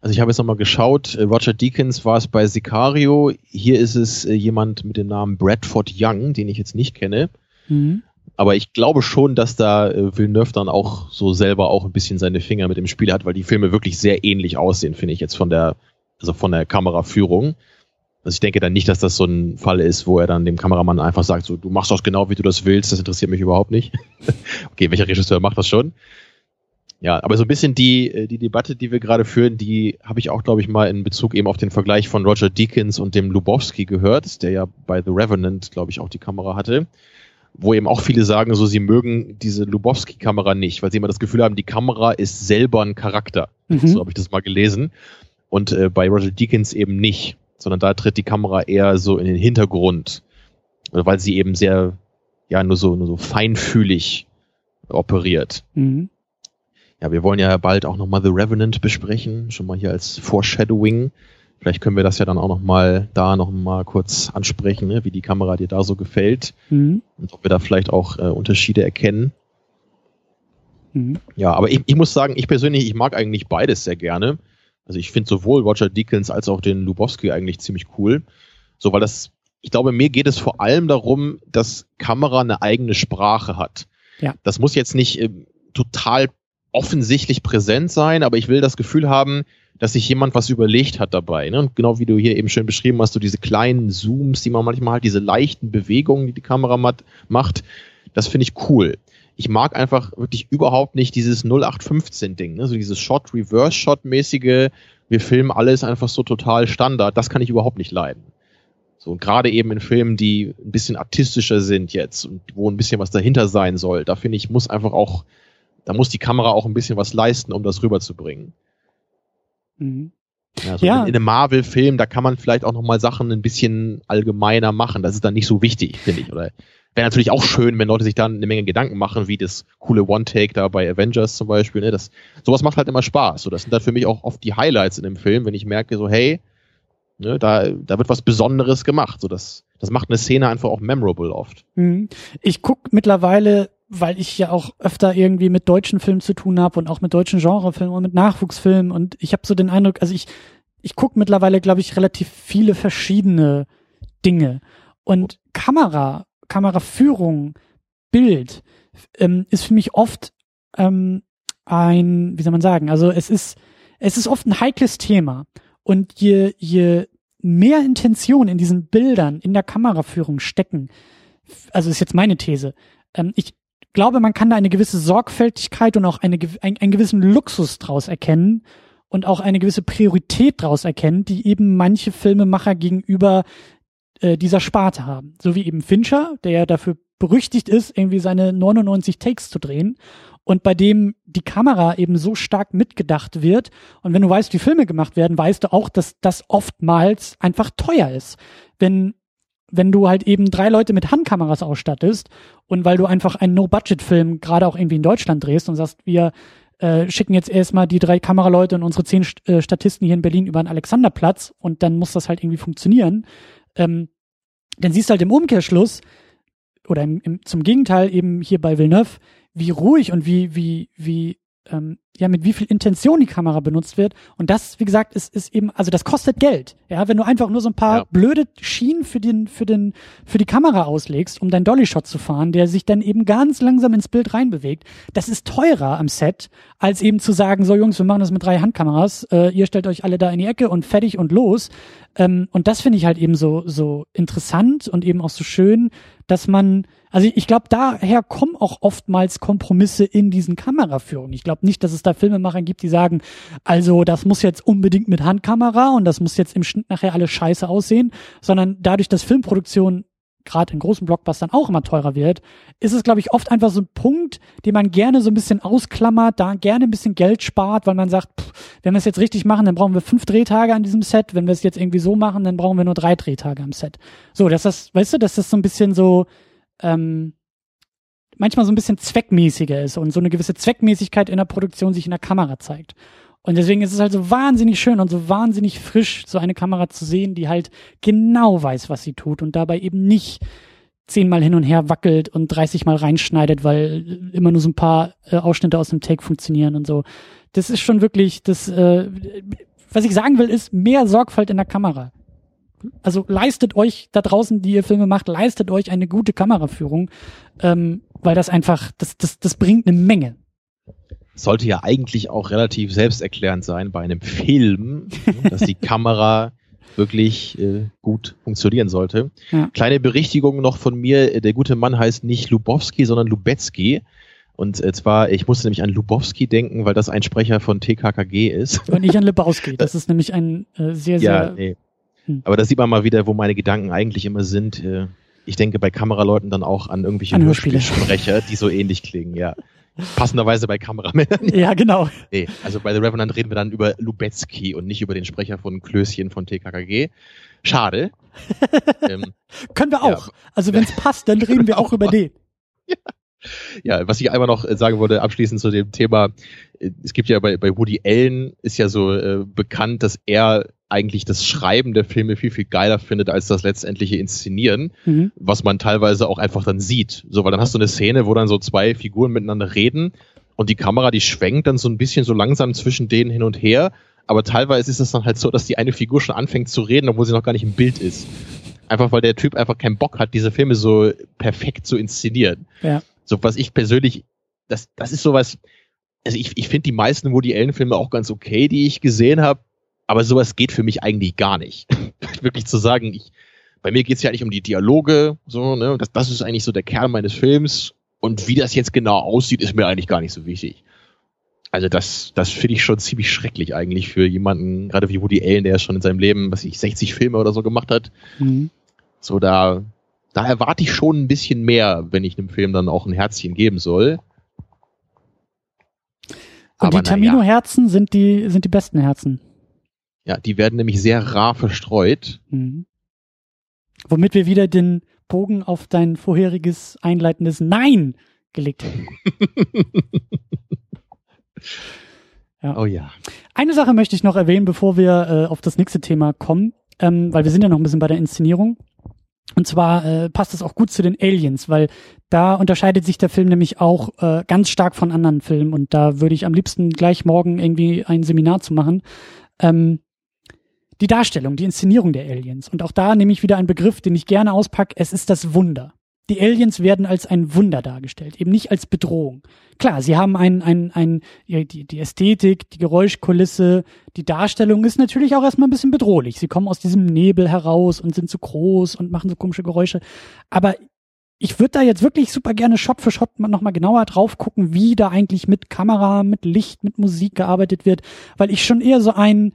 Also ich habe jetzt nochmal geschaut, äh, Roger Deakins war es bei Sicario, hier ist es äh, jemand mit dem Namen Bradford Young, den ich jetzt nicht kenne. Mhm. Aber ich glaube schon, dass da äh, Villeneuve dann auch so selber auch ein bisschen seine Finger mit dem Spiel hat, weil die Filme wirklich sehr ähnlich aussehen, finde ich jetzt von der, also von der Kameraführung. Also ich denke dann nicht, dass das so ein Fall ist, wo er dann dem Kameramann einfach sagt, so, du machst das genau, wie du das willst, das interessiert mich überhaupt nicht. okay, welcher Regisseur macht das schon? Ja, aber so ein bisschen die, äh, die Debatte, die wir gerade führen, die habe ich auch, glaube ich, mal in Bezug eben auf den Vergleich von Roger Deakins und dem Lubowski gehört, der ja bei The Revenant, glaube ich, auch die Kamera hatte. Wo eben auch viele sagen, so sie mögen diese Lubowski-Kamera nicht, weil sie immer das Gefühl haben, die Kamera ist selber ein Charakter. Mhm. So habe ich das mal gelesen. Und äh, bei Roger Deakins eben nicht, sondern da tritt die Kamera eher so in den Hintergrund, weil sie eben sehr, ja, nur so, nur so feinfühlig operiert. Mhm. Ja, wir wollen ja bald auch nochmal The Revenant besprechen, schon mal hier als Foreshadowing. Vielleicht können wir das ja dann auch nochmal da nochmal kurz ansprechen, ne, wie die Kamera dir da so gefällt mhm. und ob wir da vielleicht auch äh, Unterschiede erkennen. Mhm. Ja, aber ich, ich muss sagen, ich persönlich, ich mag eigentlich beides sehr gerne. Also ich finde sowohl Roger Deakins als auch den Lubowski eigentlich ziemlich cool. So, weil das, ich glaube, mir geht es vor allem darum, dass Kamera eine eigene Sprache hat. Ja. Das muss jetzt nicht äh, total offensichtlich präsent sein, aber ich will das Gefühl haben, dass sich jemand was überlegt hat dabei. Ne? Und genau wie du hier eben schön beschrieben hast, so diese kleinen Zooms, die man manchmal hat, diese leichten Bewegungen, die die Kamera macht, das finde ich cool. Ich mag einfach wirklich überhaupt nicht dieses 0815-Ding, ne? so dieses Shot-Reverse-Shot-mäßige, wir filmen alles einfach so total Standard, das kann ich überhaupt nicht leiden. So, und gerade eben in Filmen, die ein bisschen artistischer sind jetzt und wo ein bisschen was dahinter sein soll, da finde ich, muss einfach auch da muss die Kamera auch ein bisschen was leisten, um das rüberzubringen. Mhm. Ja, so ja. In, in, einem Marvel-Film, da kann man vielleicht auch nochmal Sachen ein bisschen allgemeiner machen. Das ist dann nicht so wichtig, finde ich. Oder wäre natürlich auch schön, wenn Leute sich dann eine Menge Gedanken machen, wie das coole One-Take da bei Avengers zum Beispiel. Ne? Das, sowas macht halt immer Spaß. So, das sind dann für mich auch oft die Highlights in dem Film, wenn ich merke, so, hey, ne, da, da wird was Besonderes gemacht. So, das, das macht eine Szene einfach auch memorable oft. Mhm. Ich guck mittlerweile weil ich ja auch öfter irgendwie mit deutschen Filmen zu tun habe und auch mit deutschen Genrefilmen und mit Nachwuchsfilmen und ich habe so den Eindruck, also ich ich gucke mittlerweile, glaube ich, relativ viele verschiedene Dinge und Kamera, Kameraführung, Bild ähm, ist für mich oft ähm, ein, wie soll man sagen, also es ist es ist oft ein heikles Thema und je je mehr Intention in diesen Bildern, in der Kameraführung stecken, also ist jetzt meine These. Ähm, ich glaube, man kann da eine gewisse Sorgfältigkeit und auch eine, ein, einen gewissen Luxus draus erkennen und auch eine gewisse Priorität draus erkennen, die eben manche Filmemacher gegenüber äh, dieser Sparte haben. So wie eben Fincher, der ja dafür berüchtigt ist, irgendwie seine 99 Takes zu drehen und bei dem die Kamera eben so stark mitgedacht wird. Und wenn du weißt, wie Filme gemacht werden, weißt du auch, dass das oftmals einfach teuer ist. Wenn wenn du halt eben drei Leute mit Handkameras ausstattest und weil du einfach einen No-Budget-Film gerade auch irgendwie in Deutschland drehst und sagst, wir äh, schicken jetzt erstmal die drei Kameraleute und unsere zehn äh, Statisten hier in Berlin über den Alexanderplatz und dann muss das halt irgendwie funktionieren, ähm, dann siehst du halt im Umkehrschluss oder im, im, zum Gegenteil eben hier bei Villeneuve, wie ruhig und wie, wie, wie ähm, ja, mit wie viel Intention die Kamera benutzt wird. Und das, wie gesagt, ist, ist eben, also das kostet Geld. Ja, wenn du einfach nur so ein paar ja. blöde Schienen für den, für den, für die Kamera auslegst, um deinen Dolly-Shot zu fahren, der sich dann eben ganz langsam ins Bild reinbewegt, das ist teurer am Set, als eben zu sagen, so Jungs, wir machen das mit drei Handkameras, äh, ihr stellt euch alle da in die Ecke und fertig und los. Ähm, und das finde ich halt eben so, so interessant und eben auch so schön, dass man, also ich glaube, daher kommen auch oftmals Kompromisse in diesen Kameraführungen. Ich glaube nicht, dass es da Filmemacher gibt, die sagen, also das muss jetzt unbedingt mit Handkamera und das muss jetzt im Schnitt nachher alles scheiße aussehen, sondern dadurch, dass Filmproduktion gerade in großen Blockbustern auch immer teurer wird, ist es, glaube ich, oft einfach so ein Punkt, den man gerne so ein bisschen ausklammert, da gerne ein bisschen Geld spart, weil man sagt, pff, wenn wir es jetzt richtig machen, dann brauchen wir fünf Drehtage an diesem Set. Wenn wir es jetzt irgendwie so machen, dann brauchen wir nur drei Drehtage am Set. So, dass das, weißt du, dass das so ein bisschen so ähm, manchmal so ein bisschen zweckmäßiger ist und so eine gewisse Zweckmäßigkeit in der Produktion sich in der Kamera zeigt. Und deswegen ist es halt so wahnsinnig schön und so wahnsinnig frisch, so eine Kamera zu sehen, die halt genau weiß, was sie tut und dabei eben nicht zehnmal hin und her wackelt und 30 Mal reinschneidet, weil immer nur so ein paar äh, Ausschnitte aus dem Take funktionieren und so. Das ist schon wirklich das, äh, was ich sagen will, ist mehr Sorgfalt in der Kamera. Also leistet euch da draußen, die ihr Filme macht, leistet euch eine gute Kameraführung, ähm, weil das einfach, das, das, das bringt eine Menge sollte ja eigentlich auch relativ selbsterklärend sein bei einem Film, dass die Kamera wirklich äh, gut funktionieren sollte. Ja. Kleine Berichtigung noch von mir, der gute Mann heißt nicht Lubowski, sondern Lubetzky. Und äh, zwar, ich musste nämlich an Lubowski denken, weil das ein Sprecher von TKKG ist. Und nicht an Lebowski. Das ist nämlich ein äh, sehr, sehr... Ja, nee. Hm. Aber da sieht man mal wieder, wo meine Gedanken eigentlich immer sind. Äh, ich denke bei Kameraleuten dann auch an irgendwelche Hörspielsprecher, die so ähnlich klingen, ja. Passenderweise bei Kameramännern. Ja, genau. Nee, also bei The Revenant reden wir dann über Lubetzky und nicht über den Sprecher von Klößchen von TKKG. Schade. ähm, Können wir auch. Ja. Also wenn es passt, dann reden wir auch über den. Ja. Ja, was ich einmal noch äh, sagen wollte, abschließend zu dem Thema, äh, es gibt ja bei, bei Woody Allen ist ja so äh, bekannt, dass er eigentlich das Schreiben der Filme viel, viel geiler findet als das letztendliche Inszenieren, mhm. was man teilweise auch einfach dann sieht. So, weil dann hast du eine Szene, wo dann so zwei Figuren miteinander reden und die Kamera, die schwenkt dann so ein bisschen so langsam zwischen denen hin und her, aber teilweise ist es dann halt so, dass die eine Figur schon anfängt zu reden, obwohl sie noch gar nicht im Bild ist. Einfach weil der Typ einfach keinen Bock hat, diese Filme so perfekt zu inszenieren. Ja. So, was ich persönlich, das, das ist sowas, also ich, ich finde die meisten Woody Allen Filme auch ganz okay, die ich gesehen habe aber sowas geht für mich eigentlich gar nicht. Wirklich zu sagen, ich, bei mir geht es ja eigentlich um die Dialoge, so, ne? Das, das ist eigentlich so der Kern meines Films. Und wie das jetzt genau aussieht, ist mir eigentlich gar nicht so wichtig. Also das, das finde ich schon ziemlich schrecklich eigentlich für jemanden, gerade wie Woody Allen, der schon in seinem Leben, was ich, 60 Filme oder so gemacht hat. Mhm. So, da, da erwarte ich schon ein bisschen mehr, wenn ich einem Film dann auch ein Herzchen geben soll. Und Aber die Tamino-Herzen ja. sind die, sind die besten Herzen. Ja, die werden nämlich sehr rar verstreut. Mhm. Womit wir wieder den Bogen auf dein vorheriges einleitendes Nein gelegt haben. ja. Oh ja. Eine Sache möchte ich noch erwähnen, bevor wir äh, auf das nächste Thema kommen, ähm, weil wir sind ja noch ein bisschen bei der Inszenierung. Und zwar äh, passt das auch gut zu den Aliens, weil Da unterscheidet sich der Film nämlich auch äh, ganz stark von anderen Filmen und da würde ich am liebsten gleich morgen irgendwie ein Seminar zu machen. Ähm, die Darstellung, die Inszenierung der Aliens. Und auch da nehme ich wieder einen Begriff, den ich gerne auspacke. Es ist das Wunder. Die Aliens werden als ein Wunder dargestellt, eben nicht als Bedrohung. Klar, sie haben ein, ein, ein, die, die Ästhetik, die Geräuschkulisse, die Darstellung ist natürlich auch erstmal ein bisschen bedrohlich. Sie kommen aus diesem Nebel heraus und sind so groß und machen so komische Geräusche. Aber ich würde da jetzt wirklich super gerne Shot für Shot nochmal genauer drauf gucken, wie da eigentlich mit Kamera, mit Licht, mit Musik gearbeitet wird, weil ich schon eher so ein,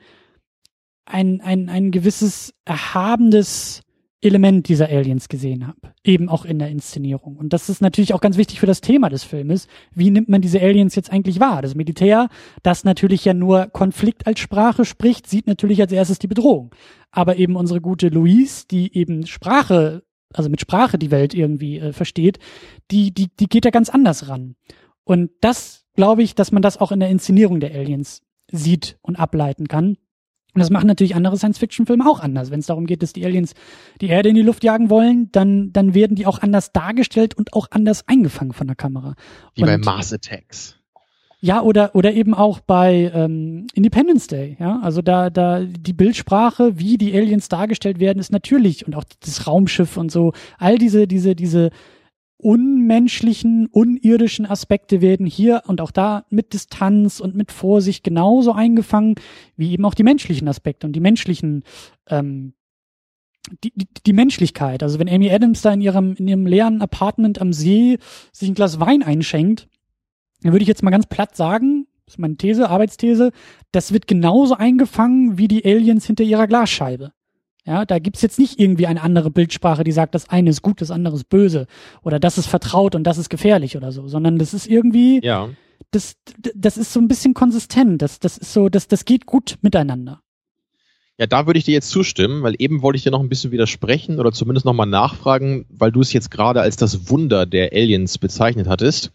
ein, ein, ein gewisses erhabendes Element dieser Aliens gesehen habe, eben auch in der Inszenierung. Und das ist natürlich auch ganz wichtig für das Thema des Filmes. Wie nimmt man diese Aliens jetzt eigentlich wahr? Das Militär, das natürlich ja nur Konflikt als Sprache spricht, sieht natürlich als erstes die Bedrohung. Aber eben unsere gute Louise, die eben Sprache, also mit Sprache die Welt irgendwie äh, versteht, die, die, die geht da ganz anders ran. Und das glaube ich, dass man das auch in der Inszenierung der Aliens sieht und ableiten kann. Und das machen natürlich andere Science-Fiction-Filme auch anders. Wenn es darum geht, dass die Aliens die Erde in die Luft jagen wollen, dann, dann werden die auch anders dargestellt und auch anders eingefangen von der Kamera. Wie und, bei Mars Attacks. Ja, oder, oder eben auch bei ähm, Independence Day, ja. Also da, da die Bildsprache, wie die Aliens dargestellt werden, ist natürlich und auch das Raumschiff und so, all diese, diese, diese unmenschlichen, unirdischen Aspekte werden hier und auch da mit Distanz und mit Vorsicht genauso eingefangen, wie eben auch die menschlichen Aspekte und die menschlichen, ähm, die, die, die Menschlichkeit. Also wenn Amy Adams da in ihrem, in ihrem leeren Apartment am See sich ein Glas Wein einschenkt, dann würde ich jetzt mal ganz platt sagen, ist meine These, Arbeitsthese, das wird genauso eingefangen wie die Aliens hinter ihrer Glasscheibe. Ja, da gibt's jetzt nicht irgendwie eine andere Bildsprache, die sagt, das eine ist gut, das andere ist böse oder das ist vertraut und das ist gefährlich oder so, sondern das ist irgendwie, ja. das, das ist so ein bisschen konsistent, das, das ist so, das, das geht gut miteinander. Ja, da würde ich dir jetzt zustimmen, weil eben wollte ich dir noch ein bisschen widersprechen oder zumindest nochmal nachfragen, weil du es jetzt gerade als das Wunder der Aliens bezeichnet hattest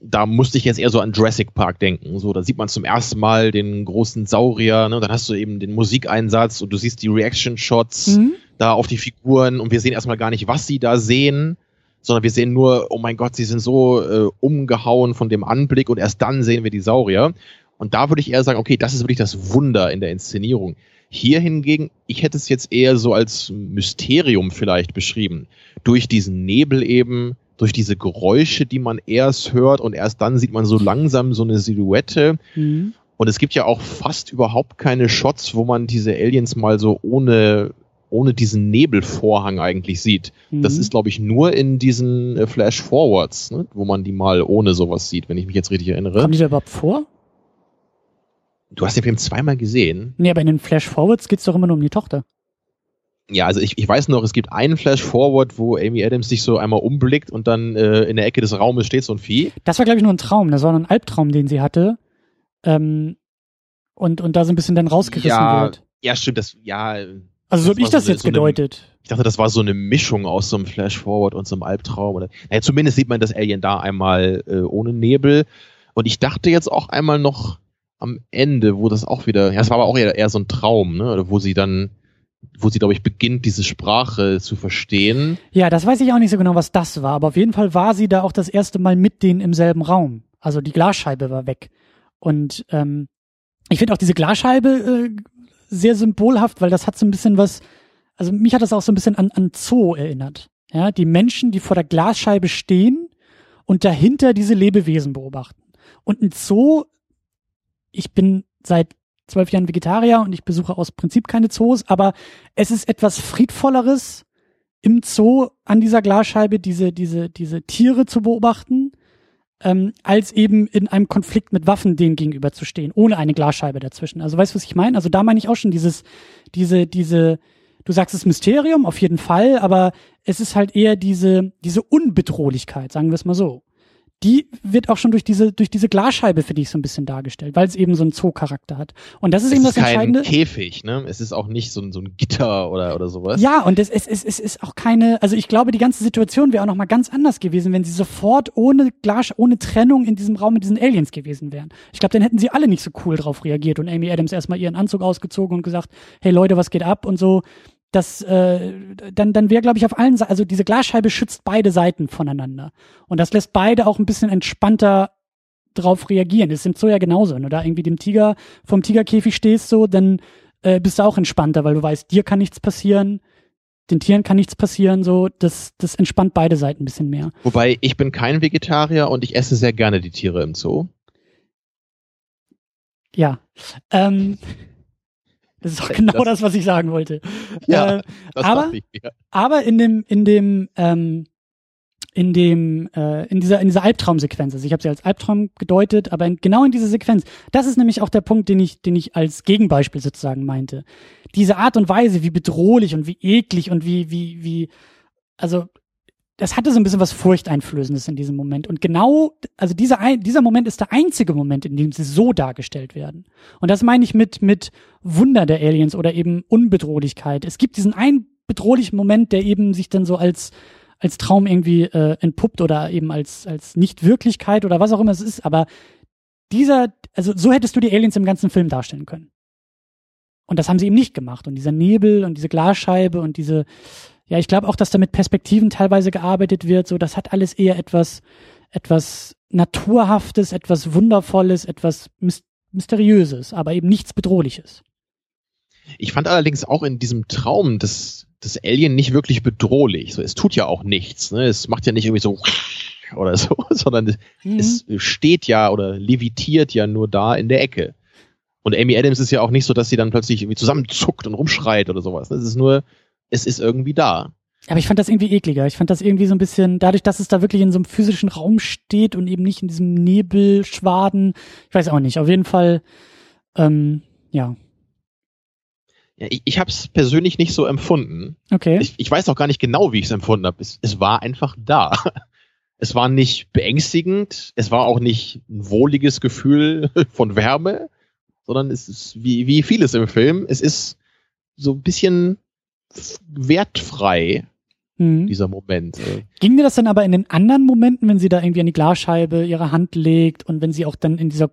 da musste ich jetzt eher so an Jurassic Park denken. So, da sieht man zum ersten Mal den großen Saurier, ne? dann hast du eben den Musikeinsatz und du siehst die Reaction-Shots mhm. da auf die Figuren und wir sehen erstmal gar nicht, was sie da sehen, sondern wir sehen nur, oh mein Gott, sie sind so äh, umgehauen von dem Anblick und erst dann sehen wir die Saurier. Und da würde ich eher sagen, okay, das ist wirklich das Wunder in der Inszenierung. Hier hingegen, ich hätte es jetzt eher so als Mysterium vielleicht beschrieben. Durch diesen Nebel eben, durch diese Geräusche, die man erst hört und erst dann sieht man so langsam so eine Silhouette. Mhm. Und es gibt ja auch fast überhaupt keine Shots, wo man diese Aliens mal so ohne ohne diesen Nebelvorhang eigentlich sieht. Mhm. Das ist, glaube ich, nur in diesen äh, Flash-Forwards, ne, wo man die mal ohne sowas sieht, wenn ich mich jetzt richtig erinnere. Kommen die da überhaupt vor? Du hast den Film zweimal gesehen. Nee, aber in den Flash-Forwards geht's doch immer nur um die Tochter. Ja, also ich, ich weiß noch, es gibt einen Flash-Forward, wo Amy Adams sich so einmal umblickt und dann äh, in der Ecke des Raumes steht so ein Vieh. Das war, glaube ich, nur ein Traum. Das war ein Albtraum, den sie hatte. Ähm, und, und da so ein bisschen dann rausgerissen ja, wird. Ja, stimmt. Das, ja, also so habe ich das so jetzt so gedeutet. Eine, ich dachte, das war so eine Mischung aus so einem Flash-Forward und so einem Albtraum. Oder, naja, zumindest sieht man das Alien da einmal äh, ohne Nebel. Und ich dachte jetzt auch einmal noch am Ende, wo das auch wieder, ja, es war aber auch eher, eher so ein Traum, ne? Oder wo sie dann wo sie, glaube ich, beginnt, diese Sprache zu verstehen. Ja, das weiß ich auch nicht so genau, was das war, aber auf jeden Fall war sie da auch das erste Mal mit denen im selben Raum. Also die Glasscheibe war weg. Und ähm, ich finde auch diese Glasscheibe äh, sehr symbolhaft, weil das hat so ein bisschen was, also mich hat das auch so ein bisschen an, an Zoo erinnert. Ja, die Menschen, die vor der Glasscheibe stehen und dahinter diese Lebewesen beobachten. Und ein Zoo, ich bin seit zwölf Jahren Vegetarier und ich besuche aus Prinzip keine Zoos, aber es ist etwas friedvolleres im Zoo an dieser Glasscheibe diese, diese, diese Tiere zu beobachten, ähm, als eben in einem Konflikt mit Waffen denen gegenüberzustehen, ohne eine Glasscheibe dazwischen. Also weißt du, was ich meine? Also da meine ich auch schon dieses, diese, diese, du sagst es Mysterium, auf jeden Fall, aber es ist halt eher diese, diese Unbedrohlichkeit, sagen wir es mal so die wird auch schon durch diese, durch diese Glasscheibe für dich so ein bisschen dargestellt, weil es eben so einen Zoo-Charakter hat. Und das ist es eben das ist Entscheidende. Kein Käfig, ne? Es ist auch nicht so ein, so ein Gitter oder, oder sowas. Ja, und es, es, es, es ist auch keine, also ich glaube, die ganze Situation wäre auch nochmal ganz anders gewesen, wenn sie sofort ohne Glas, ohne Trennung in diesem Raum mit diesen Aliens gewesen wären. Ich glaube, dann hätten sie alle nicht so cool drauf reagiert und Amy Adams erstmal ihren Anzug ausgezogen und gesagt, hey Leute, was geht ab und so. Das, äh, dann, dann wäre, glaube ich, auf allen Seiten, also diese Glasscheibe schützt beide Seiten voneinander. Und das lässt beide auch ein bisschen entspannter drauf reagieren. Das ist im Zoo ja genauso. Wenn du da irgendwie dem Tiger, vom Tigerkäfig stehst, so, dann äh, bist du auch entspannter, weil du weißt, dir kann nichts passieren, den Tieren kann nichts passieren, so, das, das entspannt beide Seiten ein bisschen mehr. Wobei, ich bin kein Vegetarier und ich esse sehr gerne die Tiere im Zoo. Ja. Ähm, das ist auch genau das, das was ich sagen wollte. Ja, äh, aber, ich, ja. aber in dem, in dem, ähm, in dem, äh, in dieser, in dieser Albtraumsequenz, also ich habe sie als Albtraum gedeutet, aber in, genau in dieser Sequenz, das ist nämlich auch der Punkt, den ich, den ich als Gegenbeispiel sozusagen meinte. Diese Art und Weise, wie bedrohlich und wie eklig und wie, wie, wie, also das hatte so ein bisschen was Furchteinflößendes in diesem Moment. Und genau, also dieser, dieser Moment ist der einzige Moment, in dem sie so dargestellt werden. Und das meine ich mit, mit Wunder der Aliens oder eben Unbedrohlichkeit. Es gibt diesen einen bedrohlichen Moment, der eben sich dann so als, als Traum irgendwie äh, entpuppt oder eben als, als Nicht-Wirklichkeit oder was auch immer es ist. Aber dieser, also so hättest du die Aliens im ganzen Film darstellen können. Und das haben sie eben nicht gemacht. Und dieser Nebel und diese Glasscheibe und diese, ja, ich glaube auch, dass da mit Perspektiven teilweise gearbeitet wird. So, das hat alles eher etwas, etwas Naturhaftes, etwas Wundervolles, etwas Mysteriöses, aber eben nichts Bedrohliches. Ich fand allerdings auch in diesem Traum das, das Alien nicht wirklich bedrohlich. So, es tut ja auch nichts. Ne? Es macht ja nicht irgendwie so oder so, sondern mhm. es steht ja oder levitiert ja nur da in der Ecke. Und Amy Adams ist ja auch nicht so, dass sie dann plötzlich irgendwie zusammenzuckt und rumschreit oder sowas. Es ist nur, es ist irgendwie da. Aber ich fand das irgendwie ekliger. Ich fand das irgendwie so ein bisschen, dadurch, dass es da wirklich in so einem physischen Raum steht und eben nicht in diesem Nebelschwaden. Ich weiß auch nicht. Auf jeden Fall, ähm, ja. ja ich ich habe es persönlich nicht so empfunden. Okay. Ich, ich weiß auch gar nicht genau, wie ich es empfunden habe. Es, es war einfach da. Es war nicht beängstigend. Es war auch nicht ein wohliges Gefühl von Wärme, sondern es ist wie, wie vieles im Film. Es ist so ein bisschen wertfrei, mhm. dieser Moment. Ging mir das dann aber in den anderen Momenten, wenn sie da irgendwie an die Glasscheibe ihre Hand legt und wenn sie auch dann in dieser,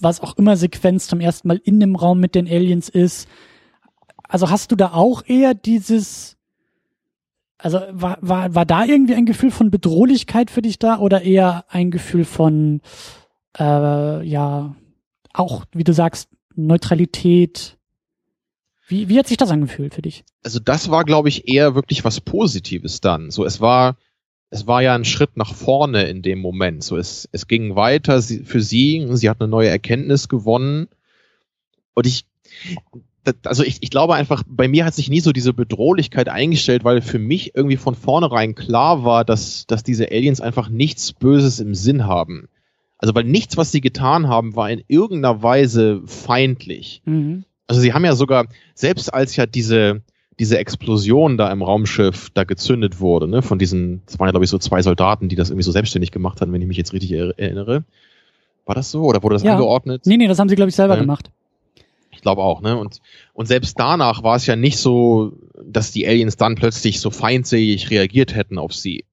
was auch immer Sequenz zum ersten Mal in dem Raum mit den Aliens ist, also hast du da auch eher dieses, also war, war, war da irgendwie ein Gefühl von Bedrohlichkeit für dich da oder eher ein Gefühl von, äh, ja, auch, wie du sagst, Neutralität, wie, wie hat sich das angefühlt für dich? Also das war, glaube ich, eher wirklich was Positives dann. So, es war, es war ja ein Schritt nach vorne in dem Moment. So, es, es ging weiter für sie. Sie hat eine neue Erkenntnis gewonnen. Und ich, also ich, ich glaube einfach, bei mir hat sich nie so diese Bedrohlichkeit eingestellt, weil für mich irgendwie von vornherein klar war, dass, dass diese Aliens einfach nichts Böses im Sinn haben. Also weil nichts, was sie getan haben, war in irgendeiner Weise feindlich. Mhm. Also sie haben ja sogar, selbst als ja diese, diese Explosion da im Raumschiff da gezündet wurde, ne, von diesen, das waren ja glaube ich so zwei Soldaten, die das irgendwie so selbstständig gemacht hatten, wenn ich mich jetzt richtig erinnere. War das so oder wurde das ja. angeordnet? Nee, nee, das haben sie glaube ich selber ja. gemacht. Ich glaube auch, ne? Und, und selbst danach war es ja nicht so, dass die Aliens dann plötzlich so feindselig reagiert hätten auf sie.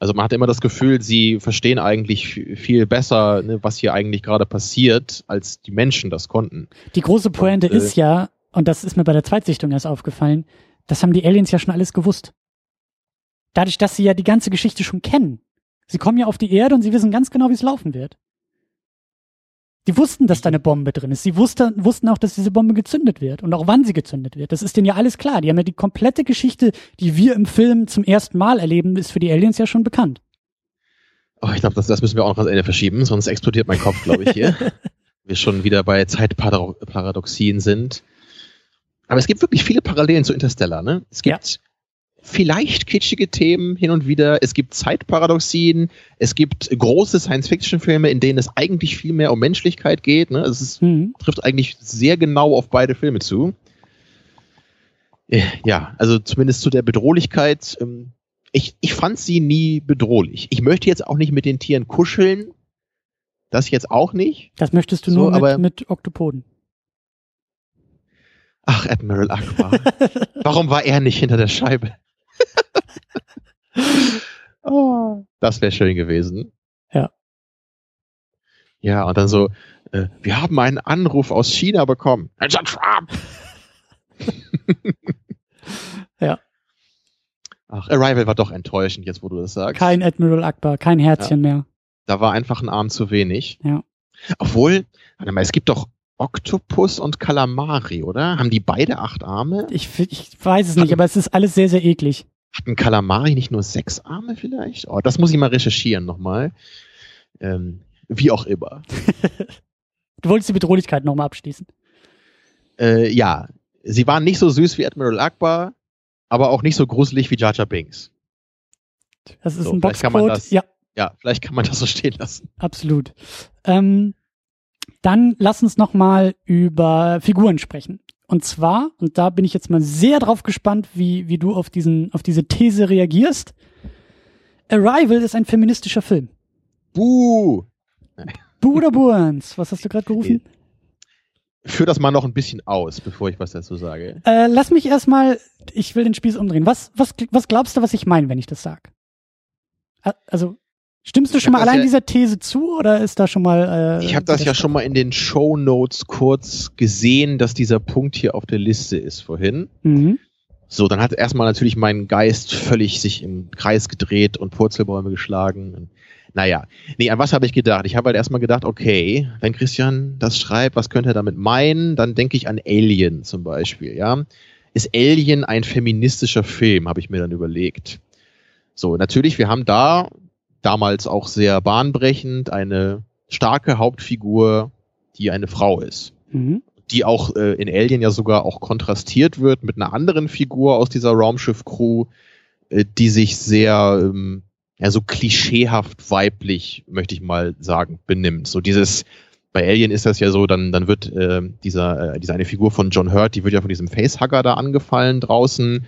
Also man hat immer das Gefühl, sie verstehen eigentlich viel besser, ne, was hier eigentlich gerade passiert, als die Menschen das konnten. Die große Pointe und, äh, ist ja, und das ist mir bei der Zweitsichtung erst aufgefallen, das haben die Aliens ja schon alles gewusst. Dadurch, dass sie ja die ganze Geschichte schon kennen. Sie kommen ja auf die Erde und sie wissen ganz genau, wie es laufen wird. Die wussten, dass da eine Bombe drin ist. Sie wusste, wussten auch, dass diese Bombe gezündet wird und auch wann sie gezündet wird. Das ist denen ja alles klar. Die haben ja die komplette Geschichte, die wir im Film zum ersten Mal erleben, ist für die Aliens ja schon bekannt. Oh, ich glaube, das, das müssen wir auch noch ans Ende verschieben, sonst explodiert mein Kopf, glaube ich, hier. wir schon wieder bei Zeitparadoxien sind. Aber es gibt wirklich viele Parallelen zu Interstellar, ne? Es gibt ja vielleicht kitschige Themen hin und wieder. Es gibt Zeitparadoxien. Es gibt große Science-Fiction-Filme, in denen es eigentlich viel mehr um Menschlichkeit geht. Ne? Es ist, mhm. trifft eigentlich sehr genau auf beide Filme zu. Äh, ja, also zumindest zu der Bedrohlichkeit. Ähm, ich, ich fand sie nie bedrohlich. Ich möchte jetzt auch nicht mit den Tieren kuscheln. Das jetzt auch nicht. Das möchtest du so, nur mit, mit Oktopoden. Ach, Admiral Akbar. Warum war er nicht hinter der Scheibe? Oh, das wäre schön gewesen. Ja. Ja, und dann so, äh, wir haben einen Anruf aus China bekommen. Ach, Arrival war doch enttäuschend, jetzt wo du das sagst. Kein Admiral Akbar, kein Herzchen ja. mehr. Da war einfach ein Arm zu wenig. Ja. Obwohl, warte mal, es gibt doch Oktopus und Kalamari, oder? Haben die beide acht Arme? Ich, ich weiß es nicht, aber es ist alles sehr, sehr eklig. Hat ein Kalamari nicht nur sechs Arme vielleicht? Oh, das muss ich mal recherchieren nochmal. Ähm, wie auch immer. du wolltest die Bedrohlichkeit nochmal abschließen. Äh, ja, sie waren nicht so süß wie Admiral Akbar, aber auch nicht so gruselig wie Jar Jar Binks. Das ist so, ein Boxcode. Ja. ja, vielleicht kann man das so stehen lassen. Absolut. Ähm, dann lass uns noch mal über Figuren sprechen. Und zwar, und da bin ich jetzt mal sehr drauf gespannt, wie, wie du auf, diesen, auf diese These reagierst. Arrival ist ein feministischer Film. Buh! Buh oder Burns? Was hast du gerade gerufen? Führ das mal noch ein bisschen aus, bevor ich was dazu sage. Äh, lass mich erstmal, ich will den Spieß umdrehen. Was, was, was glaubst du, was ich meine, wenn ich das sag? Also, stimmst du schon mal allein ja, dieser These zu oder ist da schon mal. Äh, ich habe das ja schon mal in den Show Notes kurz gesehen, dass dieser Punkt hier auf der Liste ist vorhin. Mhm. So, dann hat erstmal natürlich mein Geist völlig sich im Kreis gedreht und Purzelbäume geschlagen. Naja, nee, an was habe ich gedacht? Ich habe halt erstmal gedacht, okay, wenn Christian das schreibt, was könnte er damit meinen? Dann denke ich an Alien zum Beispiel, ja. Ist Alien ein feministischer Film, habe ich mir dann überlegt. So, natürlich, wir haben da damals auch sehr bahnbrechend eine starke Hauptfigur, die eine Frau ist. Mhm. Die auch äh, in Alien ja sogar auch kontrastiert wird mit einer anderen Figur aus dieser Raumschiff-Crew, äh, die sich sehr ähm, ja, so klischeehaft weiblich, möchte ich mal sagen, benimmt. So dieses, bei Alien ist das ja so, dann, dann wird äh, dieser, äh, diese eine Figur von John Hurt, die wird ja von diesem Facehugger da angefallen draußen.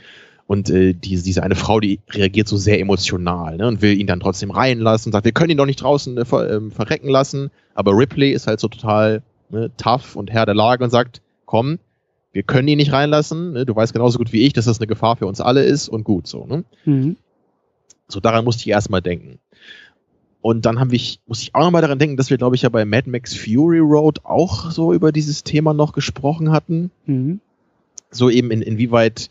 Und äh, diese, diese eine Frau, die reagiert so sehr emotional ne, und will ihn dann trotzdem reinlassen und sagt, wir können ihn doch nicht draußen äh, ver, äh, verrecken lassen. Aber Ripley ist halt so total ne, tough und Herr der Lage und sagt, komm, wir können ihn nicht reinlassen. Ne, du weißt genauso gut wie ich, dass das eine Gefahr für uns alle ist und gut so. Ne? Mhm. So daran musste ich erstmal denken. Und dann habe ich, muss ich auch nochmal daran denken, dass wir, glaube ich, ja bei Mad Max Fury Road auch so über dieses Thema noch gesprochen hatten. Mhm. So eben in, inwieweit,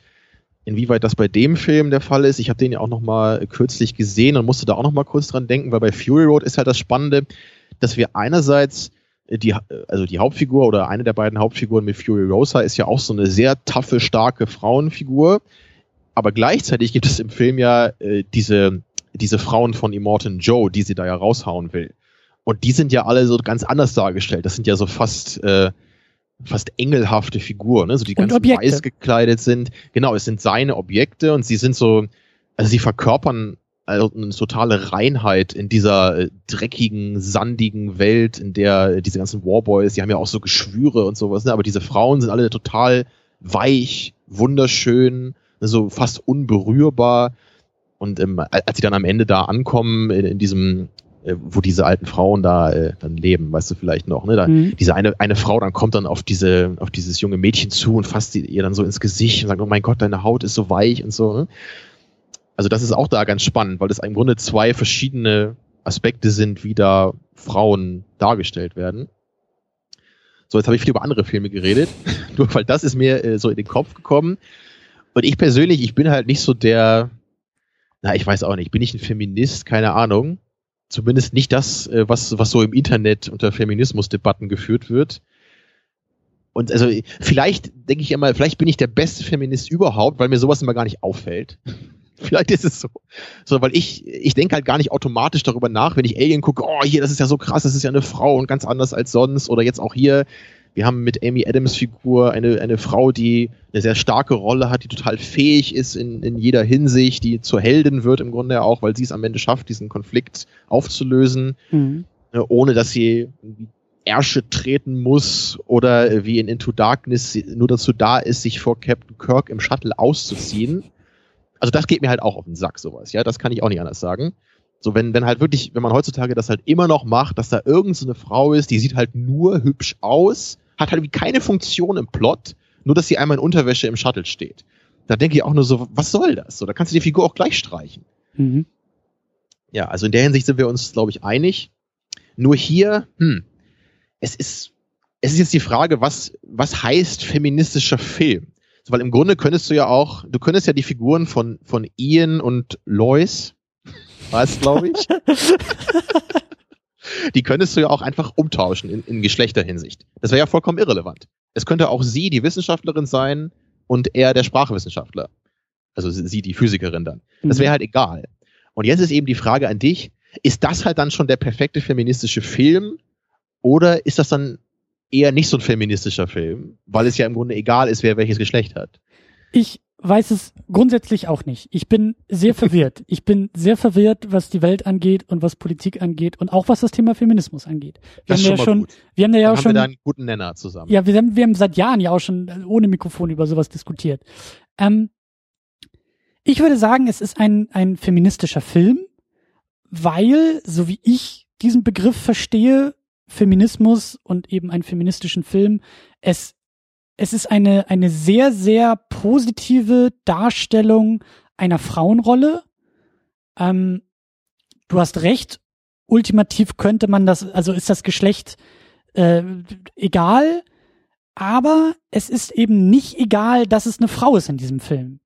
inwieweit das bei dem Film der Fall ist. Ich habe den ja auch nochmal kürzlich gesehen und musste da auch nochmal kurz dran denken, weil bei Fury Road ist halt das Spannende, dass wir einerseits die, also die Hauptfigur oder eine der beiden Hauptfiguren mit Fury Rosa ist ja auch so eine sehr taffe, starke Frauenfigur, aber gleichzeitig gibt es im Film ja äh, diese, diese Frauen von Immortan Joe, die sie da ja raushauen will. Und die sind ja alle so ganz anders dargestellt. Das sind ja so fast, äh, fast engelhafte Figuren, ne? so die ganz weiß gekleidet sind. Genau, es sind seine Objekte und sie sind so, also sie verkörpern also eine totale Reinheit in dieser äh, dreckigen, sandigen Welt, in der äh, diese ganzen Warboys, die haben ja auch so Geschwüre und sowas, ne? aber diese Frauen sind alle total weich, wunderschön, so fast unberührbar. Und ähm, als sie dann am Ende da ankommen, in, in diesem, äh, wo diese alten Frauen da äh, dann leben, weißt du vielleicht noch, ne? Da, mhm. Diese eine, eine Frau dann kommt dann auf diese, auf dieses junge Mädchen zu und fasst ihr dann so ins Gesicht und sagt, oh mein Gott, deine Haut ist so weich und so. Ne? Also das ist auch da ganz spannend, weil das im Grunde zwei verschiedene Aspekte sind, wie da Frauen dargestellt werden. So, jetzt habe ich viel über andere Filme geredet, nur weil das ist mir äh, so in den Kopf gekommen. Und ich persönlich, ich bin halt nicht so der, na, ich weiß auch nicht, bin ich ein Feminist, keine Ahnung. Zumindest nicht das, äh, was, was so im Internet unter Feminismusdebatten geführt wird. Und also vielleicht denke ich immer, vielleicht bin ich der beste Feminist überhaupt, weil mir sowas immer gar nicht auffällt. vielleicht ist es so. So, weil ich, ich denke halt gar nicht automatisch darüber nach, wenn ich Alien gucke, oh, hier, das ist ja so krass, das ist ja eine Frau und ganz anders als sonst. Oder jetzt auch hier, wir haben mit Amy Adams Figur eine, eine Frau, die eine sehr starke Rolle hat, die total fähig ist in, in jeder Hinsicht, die zur Heldin wird im Grunde auch, weil sie es am Ende schafft, diesen Konflikt aufzulösen, mhm. Ne, ohne dass sie Ärsche treten muss oder wie in Into Darkness nur dazu da ist, sich vor Captain Kirk im Shuttle auszuziehen. Also das geht mir halt auch auf den Sack, sowas, ja, das kann ich auch nicht anders sagen. So, wenn, wenn halt wirklich, wenn man heutzutage das halt immer noch macht, dass da irgendeine so Frau ist, die sieht halt nur hübsch aus, hat halt wie keine Funktion im Plot, nur dass sie einmal in Unterwäsche im Shuttle steht. Da denke ich auch nur so, was soll das? So, da kannst du die Figur auch gleich streichen. Mhm. Ja, also in der Hinsicht sind wir uns, glaube ich, einig. Nur hier, hm, es ist, es ist jetzt die Frage, was, was heißt feministischer Film? Weil im Grunde könntest du ja auch, du könntest ja die Figuren von, von Ian und Lois, weißt glaube ich, die könntest du ja auch einfach umtauschen in, in Geschlechterhinsicht. Das wäre ja vollkommen irrelevant. Es könnte auch sie die Wissenschaftlerin sein und er der Sprachwissenschaftler. Also sie die Physikerin dann. Das wäre mhm. halt egal. Und jetzt ist eben die Frage an dich, ist das halt dann schon der perfekte feministische Film oder ist das dann eher nicht so ein feministischer Film, weil es ja im Grunde egal ist, wer welches Geschlecht hat? Ich weiß es grundsätzlich auch nicht. Ich bin sehr verwirrt. Ich bin sehr verwirrt, was die Welt angeht und was Politik angeht und auch was das Thema Feminismus angeht. Wir das haben ja schon, gut. wir haben ja Dann auch schon, wir da einen guten Nenner zusammen. Ja, wir haben, wir haben seit Jahren ja auch schon ohne Mikrofon über sowas diskutiert. Ähm, ich würde sagen, es ist ein, ein feministischer Film, weil, so wie ich diesen Begriff verstehe, Feminismus und eben einen feministischen Film, es, es ist eine, eine sehr, sehr positive Darstellung einer Frauenrolle. Ähm, du hast recht, ultimativ könnte man das, also ist das Geschlecht äh, egal, aber es ist eben nicht egal, dass es eine Frau ist in diesem Film,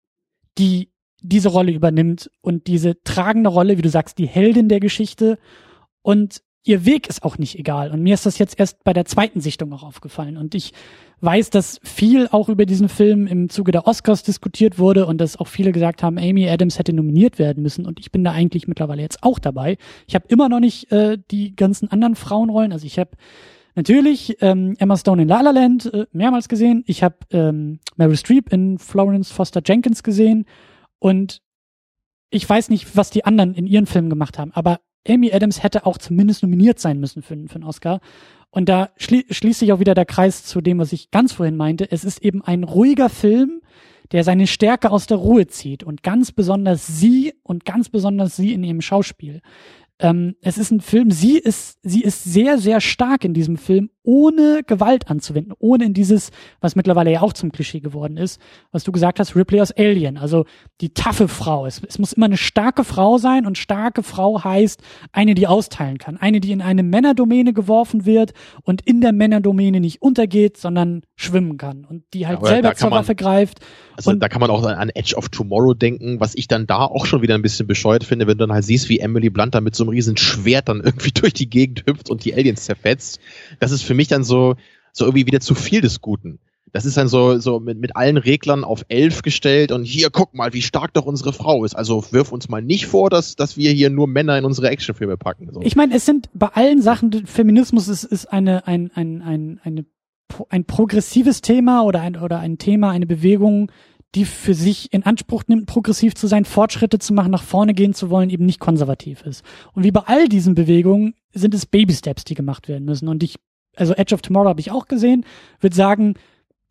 die diese Rolle übernimmt und diese tragende Rolle, wie du sagst, die Heldin der Geschichte und ihr Weg ist auch nicht egal. Und mir ist das jetzt erst bei der zweiten Sichtung auch aufgefallen. Und ich weiß, dass viel auch über diesen Film im Zuge der Oscars diskutiert wurde und dass auch viele gesagt haben, Amy Adams hätte nominiert werden müssen. Und ich bin da eigentlich mittlerweile jetzt auch dabei. Ich habe immer noch nicht äh, die ganzen anderen Frauenrollen. Also ich habe natürlich ähm, Emma Stone in La La Land äh, mehrmals gesehen. Ich habe ähm, Meryl Streep in Florence Foster Jenkins gesehen. Und ich weiß nicht, was die anderen in ihren Filmen gemacht haben, aber Amy Adams hätte auch zumindest nominiert sein müssen für, für einen Oscar. Und da schli schließt sich auch wieder der Kreis zu dem, was ich ganz vorhin meinte. Es ist eben ein ruhiger Film, der seine Stärke aus der Ruhe zieht und ganz besonders sie und ganz besonders sie in ihrem Schauspiel. Ähm, es ist ein Film, sie ist, sie ist sehr, sehr stark in diesem Film, ohne Gewalt anzuwenden, ohne in dieses, was mittlerweile ja auch zum Klischee geworden ist, was du gesagt hast, Ripley aus Alien, also die taffe Frau. Es, es muss immer eine starke Frau sein und starke Frau heißt eine, die austeilen kann, eine, die in eine Männerdomäne geworfen wird und in der Männerdomäne nicht untergeht, sondern schwimmen kann und die halt ja, selber zur man, Waffe greift. Also da kann man auch an Edge of Tomorrow denken, was ich dann da auch schon wieder ein bisschen bescheuert finde, wenn du dann halt siehst, wie Emily Blunt da mit so einem riesen Schwert dann irgendwie durch die Gegend hüpft und die Aliens zerfetzt. Das ist für mich dann so, so irgendwie wieder zu viel des Guten. Das ist dann so, so mit, mit allen Reglern auf elf gestellt und hier, guck mal, wie stark doch unsere Frau ist. Also wirf uns mal nicht vor, dass, dass wir hier nur Männer in unsere Actionfilme packen. So. Ich meine, es sind bei allen Sachen, Feminismus ist, ist eine, ein, ein, ein, eine, ein progressives Thema oder ein, oder ein Thema, eine Bewegung, die für sich in Anspruch nimmt, progressiv zu sein, Fortschritte zu machen, nach vorne gehen zu wollen, eben nicht konservativ ist. Und wie bei all diesen Bewegungen sind es Baby-Steps, die gemacht werden müssen. Und ich, also Edge of Tomorrow habe ich auch gesehen, würde sagen,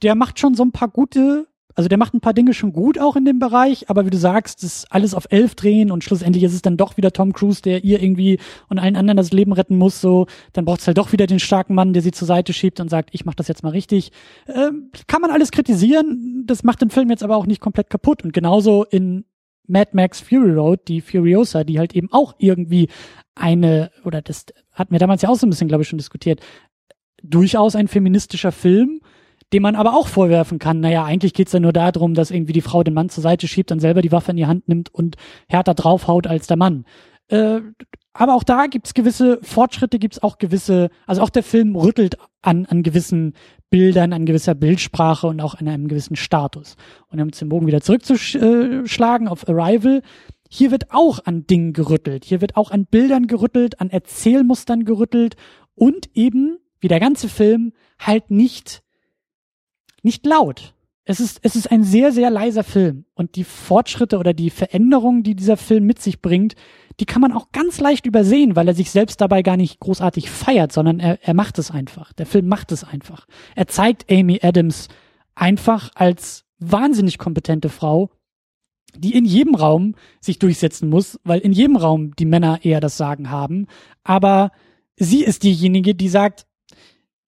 der macht schon so ein paar gute also der macht ein paar Dinge schon gut auch in dem Bereich, aber wie du sagst, das alles auf elf drehen und schlussendlich ist es dann doch wieder Tom Cruise, der ihr irgendwie und allen anderen das Leben retten muss. So, dann braucht es halt doch wieder den starken Mann, der sie zur Seite schiebt und sagt, ich mach das jetzt mal richtig. Ähm, kann man alles kritisieren, das macht den Film jetzt aber auch nicht komplett kaputt. Und genauso in Mad Max Fury Road, die Furiosa, die halt eben auch irgendwie eine, oder das hatten wir damals ja auch so ein bisschen, glaube ich, schon diskutiert, durchaus ein feministischer Film, dem man aber auch vorwerfen kann, naja, eigentlich geht's ja nur darum, dass irgendwie die Frau den Mann zur Seite schiebt, dann selber die Waffe in die Hand nimmt und härter draufhaut als der Mann. Äh, aber auch da gibt's gewisse Fortschritte, gibt's auch gewisse, also auch der Film rüttelt an, an gewissen Bildern, an gewisser Bildsprache und auch an einem gewissen Status. Und um den Bogen wieder zurückzuschlagen auf Arrival, hier wird auch an Dingen gerüttelt. Hier wird auch an Bildern gerüttelt, an Erzählmustern gerüttelt und eben, wie der ganze Film, halt nicht nicht laut. Es ist, es ist ein sehr, sehr leiser Film. Und die Fortschritte oder die Veränderungen, die dieser Film mit sich bringt, die kann man auch ganz leicht übersehen, weil er sich selbst dabei gar nicht großartig feiert, sondern er, er macht es einfach. Der Film macht es einfach. Er zeigt Amy Adams einfach als wahnsinnig kompetente Frau, die in jedem Raum sich durchsetzen muss, weil in jedem Raum die Männer eher das Sagen haben. Aber sie ist diejenige, die sagt,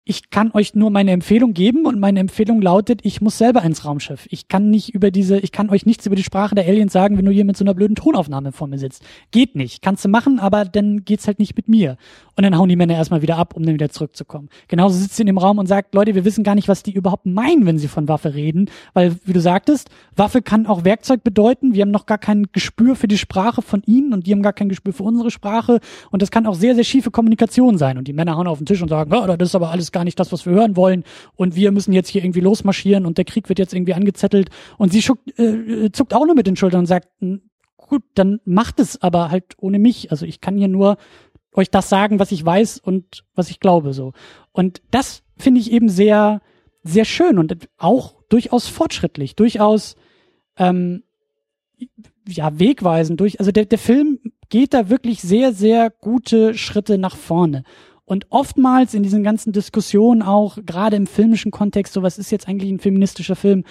ich kann euch nur meine Empfehlung geben und meine Empfehlung lautet, ich muss selber ins Raumschiff. Ich kann nicht über diese, ich kann euch nichts über die Sprache der Aliens sagen, wenn du hier mit so einer blöden Tonaufnahme vor mir sitzt. Geht nicht. Kannst du machen, aber dann geht's halt nicht mit mir. Und dann hauen die Männer erstmal wieder ab, um dann wieder zurückzukommen. Genauso sitzt sie in dem Raum und sagt, Leute, wir wissen gar nicht, was die überhaupt meinen, wenn sie von Waffe reden, weil, wie du sagtest, Waffe kann auch Werkzeug bedeuten. Wir haben noch gar kein Gespür für die Sprache von ihnen und die haben gar kein Gespür für unsere Sprache und das kann auch sehr, sehr schiefe Kommunikation sein. Und die Männer hauen auf den Tisch und sagen, oh, das ist aber alles gar nicht das, was wir hören wollen und wir müssen jetzt hier irgendwie losmarschieren und der Krieg wird jetzt irgendwie angezettelt und sie schuckt, äh, zuckt auch nur mit den Schultern und sagt, gut, dann macht es aber halt ohne mich. Also ich kann hier nur euch das sagen, was ich weiß und was ich glaube so. Und das finde ich eben sehr, sehr schön und auch durchaus fortschrittlich, durchaus ähm, ja wegweisend durch. Also der, der Film geht da wirklich sehr, sehr gute Schritte nach vorne. Und oftmals in diesen ganzen Diskussionen auch, gerade im filmischen Kontext, so was ist jetzt eigentlich ein feministischer Film,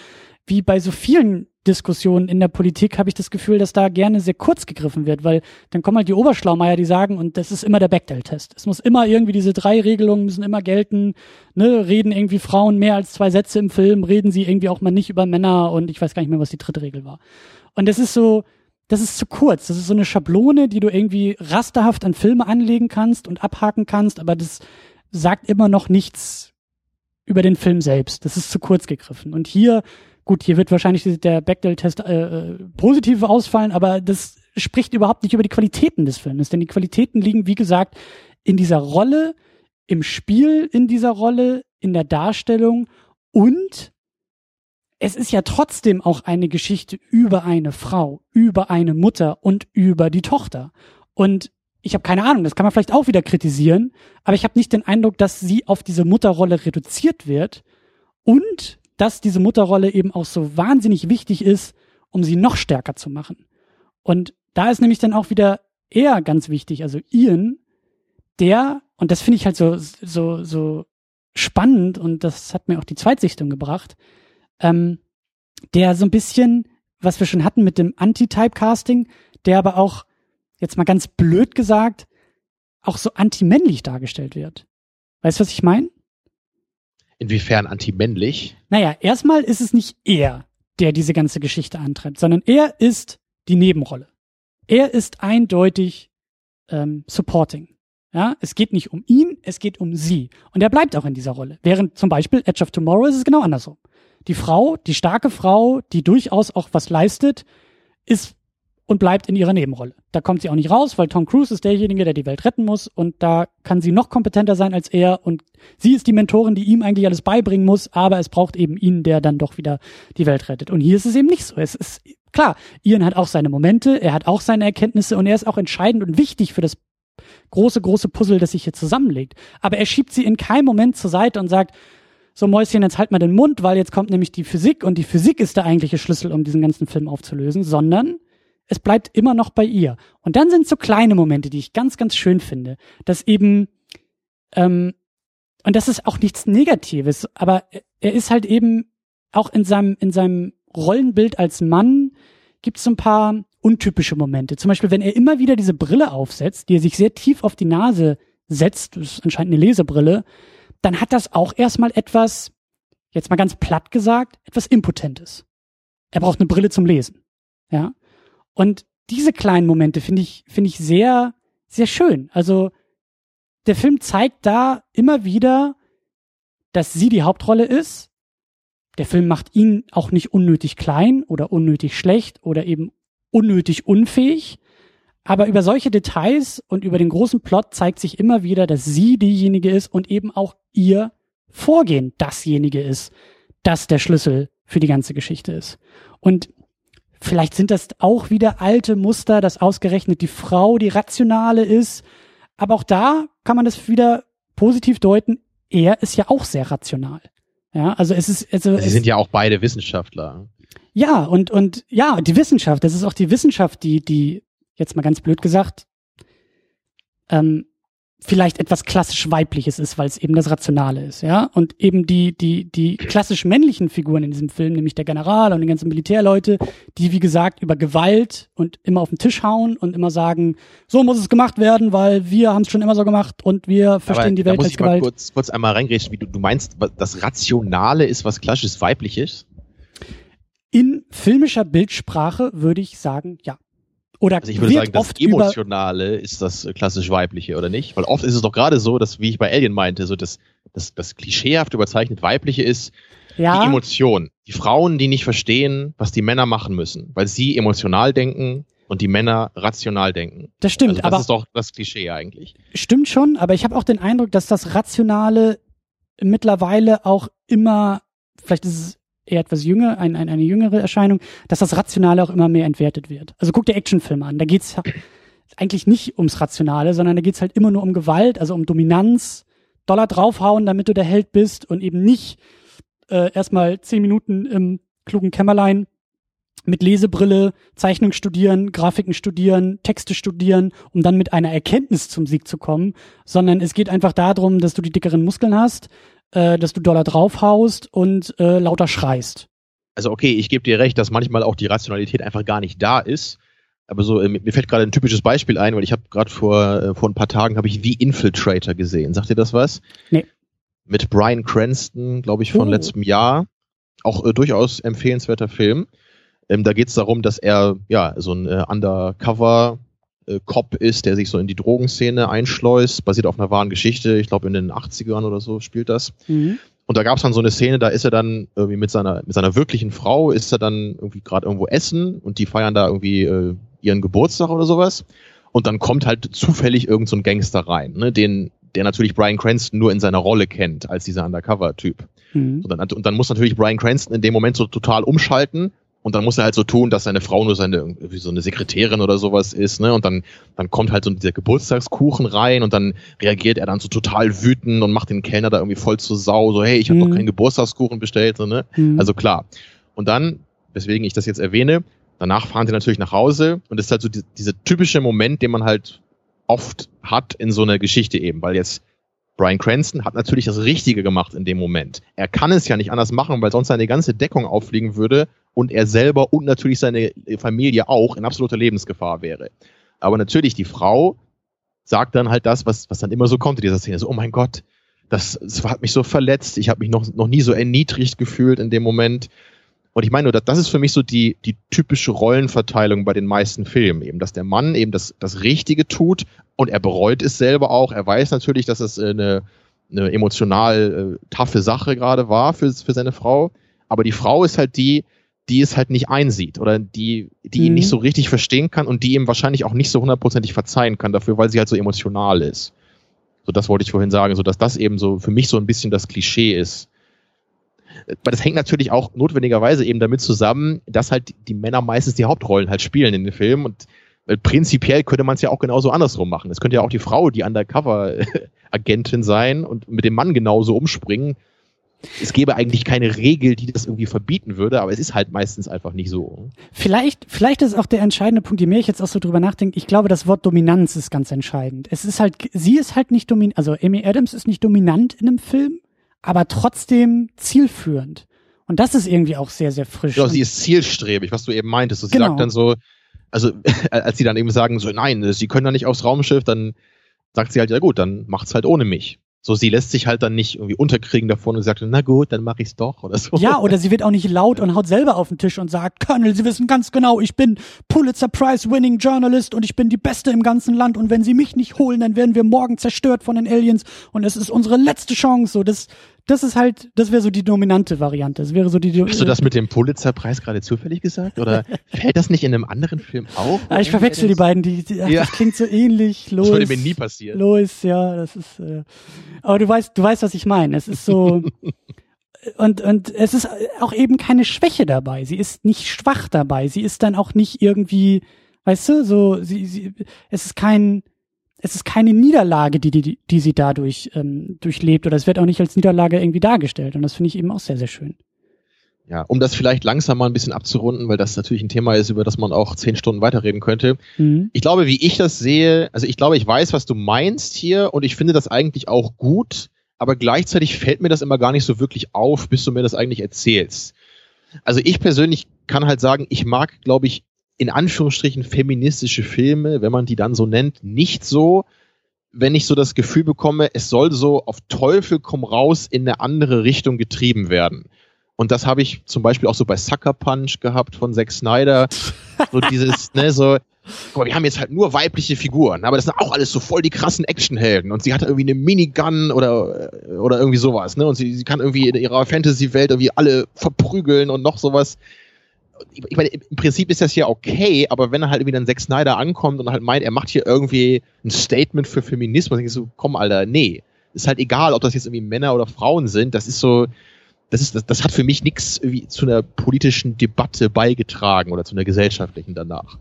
wie bei so vielen Diskussionen in der Politik habe ich das Gefühl, dass da gerne sehr kurz gegriffen wird, weil dann kommen halt die Oberschlaumeier, die sagen, und das ist immer der Bechdel-Test. Es muss immer irgendwie diese drei Regelungen müssen immer gelten, ne, reden irgendwie Frauen mehr als zwei Sätze im Film, reden sie irgendwie auch mal nicht über Männer und ich weiß gar nicht mehr, was die dritte Regel war. Und das ist so, das ist zu kurz. Das ist so eine Schablone, die du irgendwie rasterhaft an Filme anlegen kannst und abhaken kannst, aber das sagt immer noch nichts über den Film selbst. Das ist zu kurz gegriffen. Und hier, gut, hier wird wahrscheinlich der Bechdel-Test äh, äh, positiv ausfallen, aber das spricht überhaupt nicht über die Qualitäten des Filmes, denn die Qualitäten liegen, wie gesagt, in dieser Rolle, im Spiel in dieser Rolle, in der Darstellung und es ist ja trotzdem auch eine Geschichte über eine Frau, über eine Mutter und über die Tochter. Und ich habe keine Ahnung, das kann man vielleicht auch wieder kritisieren, aber ich habe nicht den Eindruck, dass sie auf diese Mutterrolle reduziert wird und dass diese Mutterrolle eben auch so wahnsinnig wichtig ist, um sie noch stärker zu machen. Und da ist nämlich dann auch wieder er ganz wichtig, also Ian, der, und das finde ich halt so, so, so spannend und das hat mir auch die Zweitsichtung gebracht, ähm, der so ein bisschen, was wir schon hatten mit dem Anti-Typecasting, der aber auch, jetzt mal ganz blöd gesagt, auch so anti-männlich dargestellt wird. Weißt du, was ich meine? Inwiefern anti-männlich? Naja, erstmal ist es nicht er, der diese ganze Geschichte antreibt, sondern er ist die Nebenrolle. Er ist eindeutig ähm, supporting. Ja, es geht nicht um ihn, es geht um sie. Und er bleibt auch in dieser Rolle. Während zum Beispiel Edge of Tomorrow ist es genau andersrum die Frau, die starke Frau, die durchaus auch was leistet, ist und bleibt in ihrer Nebenrolle. Da kommt sie auch nicht raus, weil Tom Cruise ist derjenige, der die Welt retten muss und da kann sie noch kompetenter sein als er und sie ist die Mentorin, die ihm eigentlich alles beibringen muss, aber es braucht eben ihn, der dann doch wieder die Welt rettet. Und hier ist es eben nicht so. Es ist klar, Ian hat auch seine Momente, er hat auch seine Erkenntnisse und er ist auch entscheidend und wichtig für das große, große Puzzle, das sich hier zusammenlegt. Aber er schiebt sie in keinem Moment zur Seite und sagt, so Mäuschen, jetzt halt mal den Mund, weil jetzt kommt nämlich die Physik und die Physik ist der eigentliche Schlüssel, um diesen ganzen Film aufzulösen, sondern es bleibt immer noch bei ihr. Und dann sind so kleine Momente, die ich ganz, ganz schön finde, dass eben, ähm, und das ist auch nichts Negatives, aber er ist halt eben auch in seinem, in seinem Rollenbild als Mann gibt es so ein paar untypische Momente. Zum Beispiel, wenn er immer wieder diese Brille aufsetzt, die er sich sehr tief auf die Nase setzt, das ist anscheinend eine Lesebrille, dann hat das auch erstmal etwas, jetzt mal ganz platt gesagt, etwas Impotentes. Er braucht eine Brille zum Lesen. Ja. Und diese kleinen Momente finde ich, finde ich sehr, sehr schön. Also, der Film zeigt da immer wieder, dass sie die Hauptrolle ist. Der Film macht ihn auch nicht unnötig klein oder unnötig schlecht oder eben unnötig unfähig, aber über solche Details und über den großen Plot zeigt sich immer wieder, dass sie diejenige ist und eben auch ihr Vorgehen dasjenige ist, das der Schlüssel für die ganze Geschichte ist. Und vielleicht sind das auch wieder alte Muster, dass ausgerechnet die Frau die rationale ist. Aber auch da kann man das wieder positiv deuten. Er ist ja auch sehr rational. Ja, also es ist, also Sie sind ja auch beide Wissenschaftler. Ja, und, und, ja, die Wissenschaft, das ist auch die Wissenschaft, die, die jetzt mal ganz blöd gesagt, ähm, vielleicht etwas klassisch weibliches ist, weil es eben das Rationale ist, ja. Und eben die, die, die klassisch männlichen Figuren in diesem Film, nämlich der General und die ganzen Militärleute, die, wie gesagt, über Gewalt und immer auf den Tisch hauen und immer sagen, so muss es gemacht werden, weil wir haben es schon immer so gemacht und wir verstehen Aber die Welt da muss als ich mal Gewalt. kurz, kurz einmal reingrätschen, wie du, du meinst, das Rationale ist was klassisches weibliches? In filmischer Bildsprache würde ich sagen, ja. Oder Also ich würde sagen, das Emotionale ist das klassisch weibliche, oder nicht? Weil oft ist es doch gerade so, dass, wie ich bei Alien meinte, so das, das, das klischeehaft überzeichnet weibliche ist die ja, Emotion. Die Frauen, die nicht verstehen, was die Männer machen müssen, weil sie emotional denken und die Männer rational denken. das stimmt, also das aber ist doch das Klischee eigentlich. Stimmt schon, aber ich habe auch den Eindruck, dass das Rationale mittlerweile auch immer, vielleicht ist es eher etwas jünger, ein, ein, eine jüngere Erscheinung, dass das Rationale auch immer mehr entwertet wird. Also guck dir Actionfilme an, da geht's eigentlich nicht ums Rationale, sondern da geht's halt immer nur um Gewalt, also um Dominanz, Dollar draufhauen, damit du der Held bist und eben nicht äh, erstmal zehn Minuten im klugen Kämmerlein mit Lesebrille, Zeichnung studieren, Grafiken studieren, Texte studieren, um dann mit einer Erkenntnis zum Sieg zu kommen, sondern es geht einfach darum, dass du die dickeren Muskeln hast, äh, dass du Dollar draufhaust und äh, lauter schreist. Also okay, ich gebe dir recht, dass manchmal auch die Rationalität einfach gar nicht da ist. Aber so, äh, mir fällt gerade ein typisches Beispiel ein, weil ich habe gerade vor, äh, vor ein paar Tagen habe ich The Infiltrator gesehen. Sagt ihr das was? Nee. Mit Brian Cranston, glaube ich, von Oh. letztem Jahr. Auch äh, durchaus empfehlenswerter Film. Ähm, da geht es darum, dass er ja so ein Undercover äh, Cop ist, der sich so in die Drogenszene einschleust, basiert auf einer wahren Geschichte. Ich glaube in den 80ern oder so spielt das. Mhm. Und da gab es dann so eine Szene, da ist er dann irgendwie mit seiner, mit seiner wirklichen Frau, ist er dann irgendwie gerade irgendwo essen und die feiern da irgendwie äh, ihren Geburtstag oder sowas. Und dann kommt halt zufällig irgend so ein Gangster rein, ne, den, der natürlich Brian Cranston nur in seiner Rolle kennt, als dieser Undercover-Typ. Mhm. Und dann, und dann muss natürlich Brian Cranston in dem Moment so total umschalten und dann muss er halt so tun, dass seine Frau nur seine irgendwie so eine Sekretärin oder sowas ist, ne? Und dann dann kommt halt so dieser Geburtstagskuchen rein und dann reagiert er dann so total wütend und macht den Kellner da irgendwie voll zur Sau, so hey, ich habe Mhm. doch keinen Geburtstagskuchen bestellt, so, ne? Mhm. Also klar. Und dann, weswegen ich das jetzt erwähne, danach fahren sie natürlich nach Hause und das ist halt so die, dieser typische Moment, den man halt oft hat in so einer Geschichte eben, weil jetzt Brian Cranston hat natürlich das Richtige gemacht in dem Moment. Er kann es ja nicht anders machen, weil sonst seine ganze Deckung auffliegen würde und er selber und natürlich seine Familie auch in absoluter Lebensgefahr wäre. Aber natürlich die Frau sagt dann halt das, was, was dann immer so kommt in dieser Szene. So, oh mein Gott, das, das hat mich so verletzt. Ich habe mich noch, noch nie so erniedrigt gefühlt in dem Moment. Und ich meine nur, das, ist für mich so die, die typische Rollenverteilung bei den meisten Filmen eben, dass der Mann eben das, das Richtige tut und er bereut es selber auch. Er weiß natürlich, dass es äh, eine, eine emotional äh, taffe Sache gerade war für, für seine Frau. Aber die Frau ist halt die, die es halt nicht einsieht oder die, die ihn Mhm. nicht so richtig verstehen kann und die ihm wahrscheinlich auch nicht so hundertprozentig verzeihen kann dafür, weil sie halt so emotional ist. So, das wollte ich vorhin sagen, so dass das eben so für mich so ein bisschen das Klischee ist. Weil das hängt natürlich auch notwendigerweise eben damit zusammen, dass halt die Männer meistens die Hauptrollen halt spielen in den Filmen und äh, prinzipiell könnte man es ja auch genauso andersrum machen. Es könnte ja auch die Frau die Undercover-Agentin sein und mit dem Mann genauso umspringen. Es gäbe eigentlich keine Regel, die das irgendwie verbieten würde, aber es ist halt meistens einfach nicht so. Vielleicht, vielleicht ist auch der entscheidende Punkt, je mehr ich jetzt auch so drüber nachdenke, ich glaube, das Wort Dominanz ist ganz entscheidend. Es ist halt, sie ist halt nicht dominant, also Amy Adams ist nicht dominant in einem Film, aber trotzdem zielführend. Und das ist irgendwie auch sehr, sehr frisch. Ja, Und- sie ist zielstrebig, was du eben meintest. So, sie Genau. sagt dann so, also als sie dann eben sagen, so nein, sie können da nicht aufs Raumschiff, dann sagt sie halt, ja gut, dann macht's halt ohne mich. So, sie lässt sich halt dann nicht irgendwie unterkriegen davon und sagt, na gut, dann mach ich's doch oder so. Ja, oder sie wird auch nicht laut und haut selber auf den Tisch und sagt, Colonel, Sie wissen ganz genau, ich bin Pulitzer Prize Winning Journalist und ich bin die Beste im ganzen Land und wenn Sie mich nicht holen, dann werden wir morgen zerstört von den Aliens und es ist unsere letzte Chance. So, das, das ist halt, das wäre so die dominante Variante. Das wäre so die. Hast du das mit dem Pulitzerpreis gerade zufällig gesagt? Oder fällt das nicht in einem anderen Film auf? Ah, ich verwechsel die beiden, die, die ach, Ja. das klingt so ähnlich. Das Lois, würde mir nie passieren. Lois, ja, das ist. Äh, aber du weißt, du weißt, was ich meine. Es ist so. und und es ist auch eben keine Schwäche dabei. Sie ist nicht schwach dabei. Sie ist dann auch nicht irgendwie, weißt du, so sie, sie es ist kein es ist keine Niederlage, die, die, die sie dadurch ähm, durchlebt, oder es wird auch nicht als Niederlage irgendwie dargestellt. Und das finde ich eben auch sehr, sehr schön. ja, um das vielleicht langsam mal ein bisschen abzurunden, weil das natürlich ein Thema ist, über das man auch zehn Stunden weiterreden könnte. Mhm. Ich glaube, wie ich das sehe, also ich glaube, ich weiß, was du meinst hier und ich finde das eigentlich auch gut, aber gleichzeitig fällt mir das immer gar nicht so wirklich auf, bis du mir das eigentlich erzählst. Also ich persönlich kann halt sagen, ich mag, glaube ich, in Anführungsstrichen feministische Filme, wenn man die dann so nennt, nicht so, wenn ich so das Gefühl bekomme, es soll so auf Teufel komm raus in eine andere Richtung getrieben werden. Und das habe ich zum Beispiel auch so bei Sucker Punch gehabt von Zack Snyder. So dieses, ne, so, guck mal, wir haben jetzt halt nur weibliche Figuren, aber das sind auch alles so voll die krassen Actionhelden. Und sie hat irgendwie eine Minigun oder, oder irgendwie sowas, ne? Und sie, sie kann irgendwie in ihrer Fantasy-Welt irgendwie alle verprügeln und noch sowas. Ich meine, im Prinzip ist das ja okay, aber wenn er halt irgendwie dann Zack Snyder ankommt und halt meint, er macht hier irgendwie ein Statement für Feminismus, dann ich so, komm, Alter, nee. Ist halt egal, ob das jetzt irgendwie Männer oder Frauen sind. Das ist so, das ist, das, das hat für mich nichts zu einer politischen Debatte beigetragen oder zu einer gesellschaftlichen danach.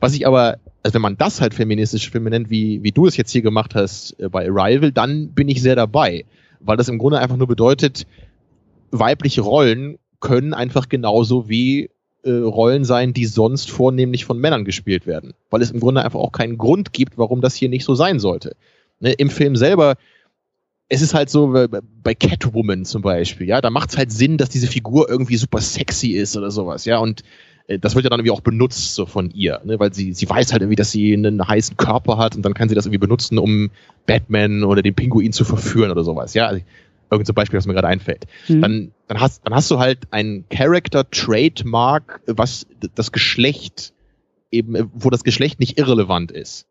Was ich aber, also wenn man das halt feministische Filme nennt, wie, wie du es jetzt hier gemacht hast äh, bei Arrival, dann bin ich sehr dabei. Weil das im Grunde einfach nur bedeutet, weibliche Rollen können einfach genauso wie äh, Rollen sein, die sonst vornehmlich von Männern gespielt werden. Weil es im Grunde einfach auch keinen Grund gibt, warum das hier nicht so sein sollte. Ne, Im Film selber es ist halt so bei Catwoman zum Beispiel, ja, da macht es halt Sinn, dass diese Figur irgendwie super sexy ist oder sowas, ja, und äh, das wird ja dann irgendwie auch benutzt so von ihr, ne, weil sie, sie weiß halt irgendwie, dass sie einen heißen Körper hat und dann kann sie das irgendwie benutzen, um Batman oder den Pinguin zu verführen oder sowas, ja. Also, irgend zum Beispiel, was mir gerade einfällt. Mhm. Dann, dann, hast, dann hast du halt ein Character-Trademark, was das Geschlecht eben, wo das Geschlecht nicht irrelevant ist.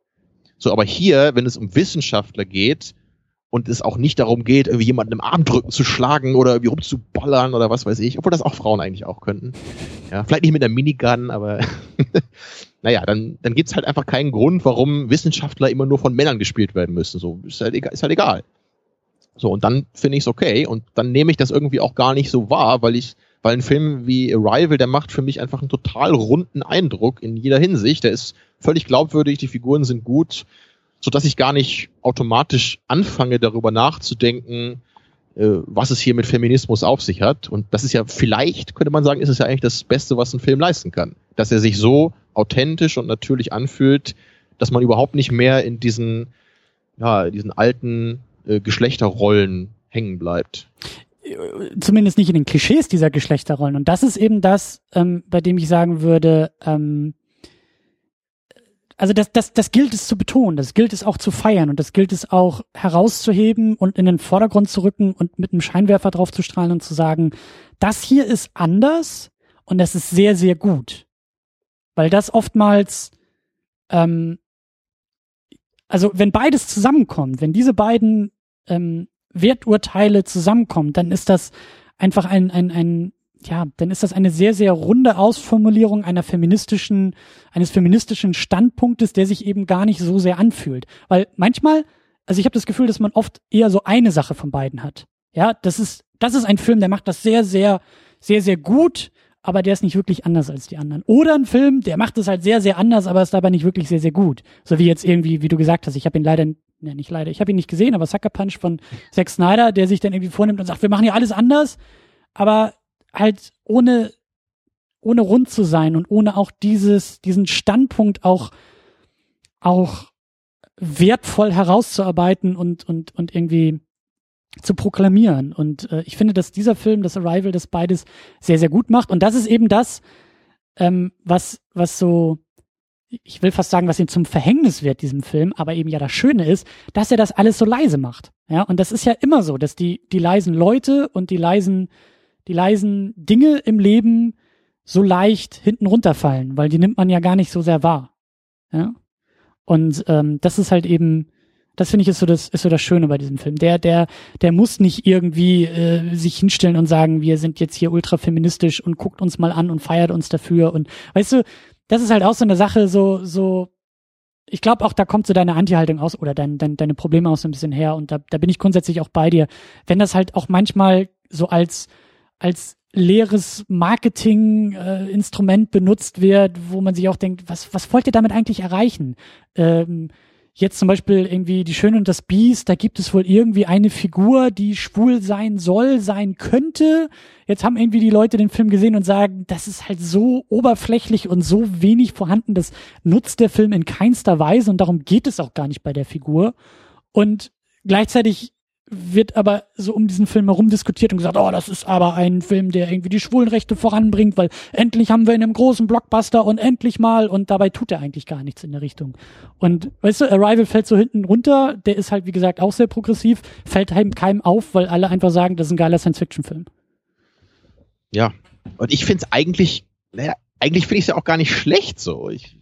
So, aber hier, wenn es um Wissenschaftler geht, und es auch nicht darum geht, irgendwie jemanden im Armdrücken zu schlagen oder irgendwie rumzuballern oder was weiß ich, obwohl das auch Frauen eigentlich auch könnten. Ja, vielleicht nicht mit einer Minigun, aber naja, dann, dann gibt's halt einfach keinen Grund, warum Wissenschaftler immer nur von Männern gespielt werden müssen. So, ist halt egal. Ist halt egal. So, und dann finde ich es okay und dann nehme ich das irgendwie auch gar nicht so wahr, weil ich, weil ein Film wie Arrival, der macht für mich einfach einen total runden Eindruck in jeder Hinsicht. Der ist völlig glaubwürdig, die Figuren sind gut, so dass ich gar nicht automatisch anfange, darüber nachzudenken, äh, was es hier mit Feminismus auf sich hat. Und das ist ja vielleicht, könnte man sagen, ist es ja eigentlich das Beste, was ein Film leisten kann. Dass er sich so authentisch und natürlich anfühlt, dass man überhaupt nicht mehr in diesen, ja, diesen alten äh, Geschlechterrollen hängen bleibt zumindest nicht in den Klischees dieser Geschlechterrollen. Und das ist eben das, ähm, bei dem ich sagen würde, ähm, also das, das, das gilt es zu betonen, das gilt es auch zu feiern und das gilt es auch herauszuheben und in den Vordergrund zu rücken und mit einem Scheinwerfer drauf zu strahlen und zu sagen, das hier ist anders und das ist sehr, sehr gut. Weil das oftmals, ähm, also wenn beides zusammenkommt, wenn diese beiden ähm, Werturteile zusammenkommen, dann ist das einfach ein, ein, ein ja, dann ist das eine sehr, sehr runde Ausformulierung einer feministischen, eines feministischen Standpunktes, der sich eben gar nicht so sehr anfühlt. Weil manchmal, also ich habe das Gefühl, dass man oft eher so eine Sache von beiden hat. Ja, das ist, das ist ein Film, der macht das sehr, sehr, sehr, sehr gut, aber der ist nicht wirklich anders als die anderen. Oder ein Film, der macht es halt sehr, sehr anders, aber ist dabei nicht wirklich sehr, sehr gut. So wie jetzt irgendwie, wie du gesagt hast, ich habe ihn leider, ne, nicht leider, ich habe ihn nicht gesehen, aber Sucker Punch von Zack Snyder, der sich dann irgendwie vornimmt und sagt, wir machen hier alles anders, aber halt ohne, ohne rund zu sein und ohne auch dieses, diesen Standpunkt auch, auch wertvoll herauszuarbeiten und, und, und irgendwie zu proklamieren. Und äh, ich finde, dass dieser Film, das Arrival, das beides sehr, sehr gut macht. Und das ist eben das, ähm, was, was so, ich will fast sagen, was ihm zum Verhängnis wird, diesem Film, aber eben ja das Schöne ist, dass er das alles so leise macht. Ja, und das ist ja immer so, dass die, die leisen Leute und die leisen die leisen Dinge im Leben so leicht hinten runterfallen, weil die nimmt man ja gar nicht so sehr wahr. Ja? Und ähm, das ist halt eben, das finde ich ist so das ist so das Schöne bei diesem Film. Der der der muss nicht irgendwie äh, sich hinstellen und sagen, wir sind jetzt hier ultra feministisch und guckt uns mal an und feiert uns dafür und weißt du, das ist halt auch so eine Sache so so ich glaube auch, da kommt so deine Anti-Haltung aus oder dein, dein, deine Probleme aus so ein bisschen her und da, da bin ich grundsätzlich auch bei dir. Wenn das halt auch manchmal so als als leeres Marketing-Instrument äh, benutzt wird, wo man sich auch denkt, was, was wollt ihr damit eigentlich erreichen? Ähm, jetzt zum Beispiel irgendwie Die Schöne und das Biest, da gibt es wohl irgendwie eine Figur, die schwul sein soll, sein könnte. Jetzt haben irgendwie die Leute den Film gesehen und sagen, das ist halt so oberflächlich und so wenig vorhanden, das nutzt der Film in keinster Weise und darum geht es auch gar nicht bei der Figur. Und gleichzeitig wird aber so um diesen Film herum diskutiert und gesagt, oh, das ist aber ein Film, der irgendwie die Schwulenrechte voranbringt, weil endlich haben wir in einem großen Blockbuster und endlich mal und dabei tut er eigentlich gar nichts in der Richtung. Und weißt du, Arrival fällt so hinten runter, der ist halt wie gesagt auch sehr progressiv, fällt halt keinem auf, weil alle einfach sagen, das ist ein geiler Science-Fiction-Film. Ja, und ich finde es eigentlich, naja, eigentlich finde ich es ja auch gar nicht schlecht so. Ich,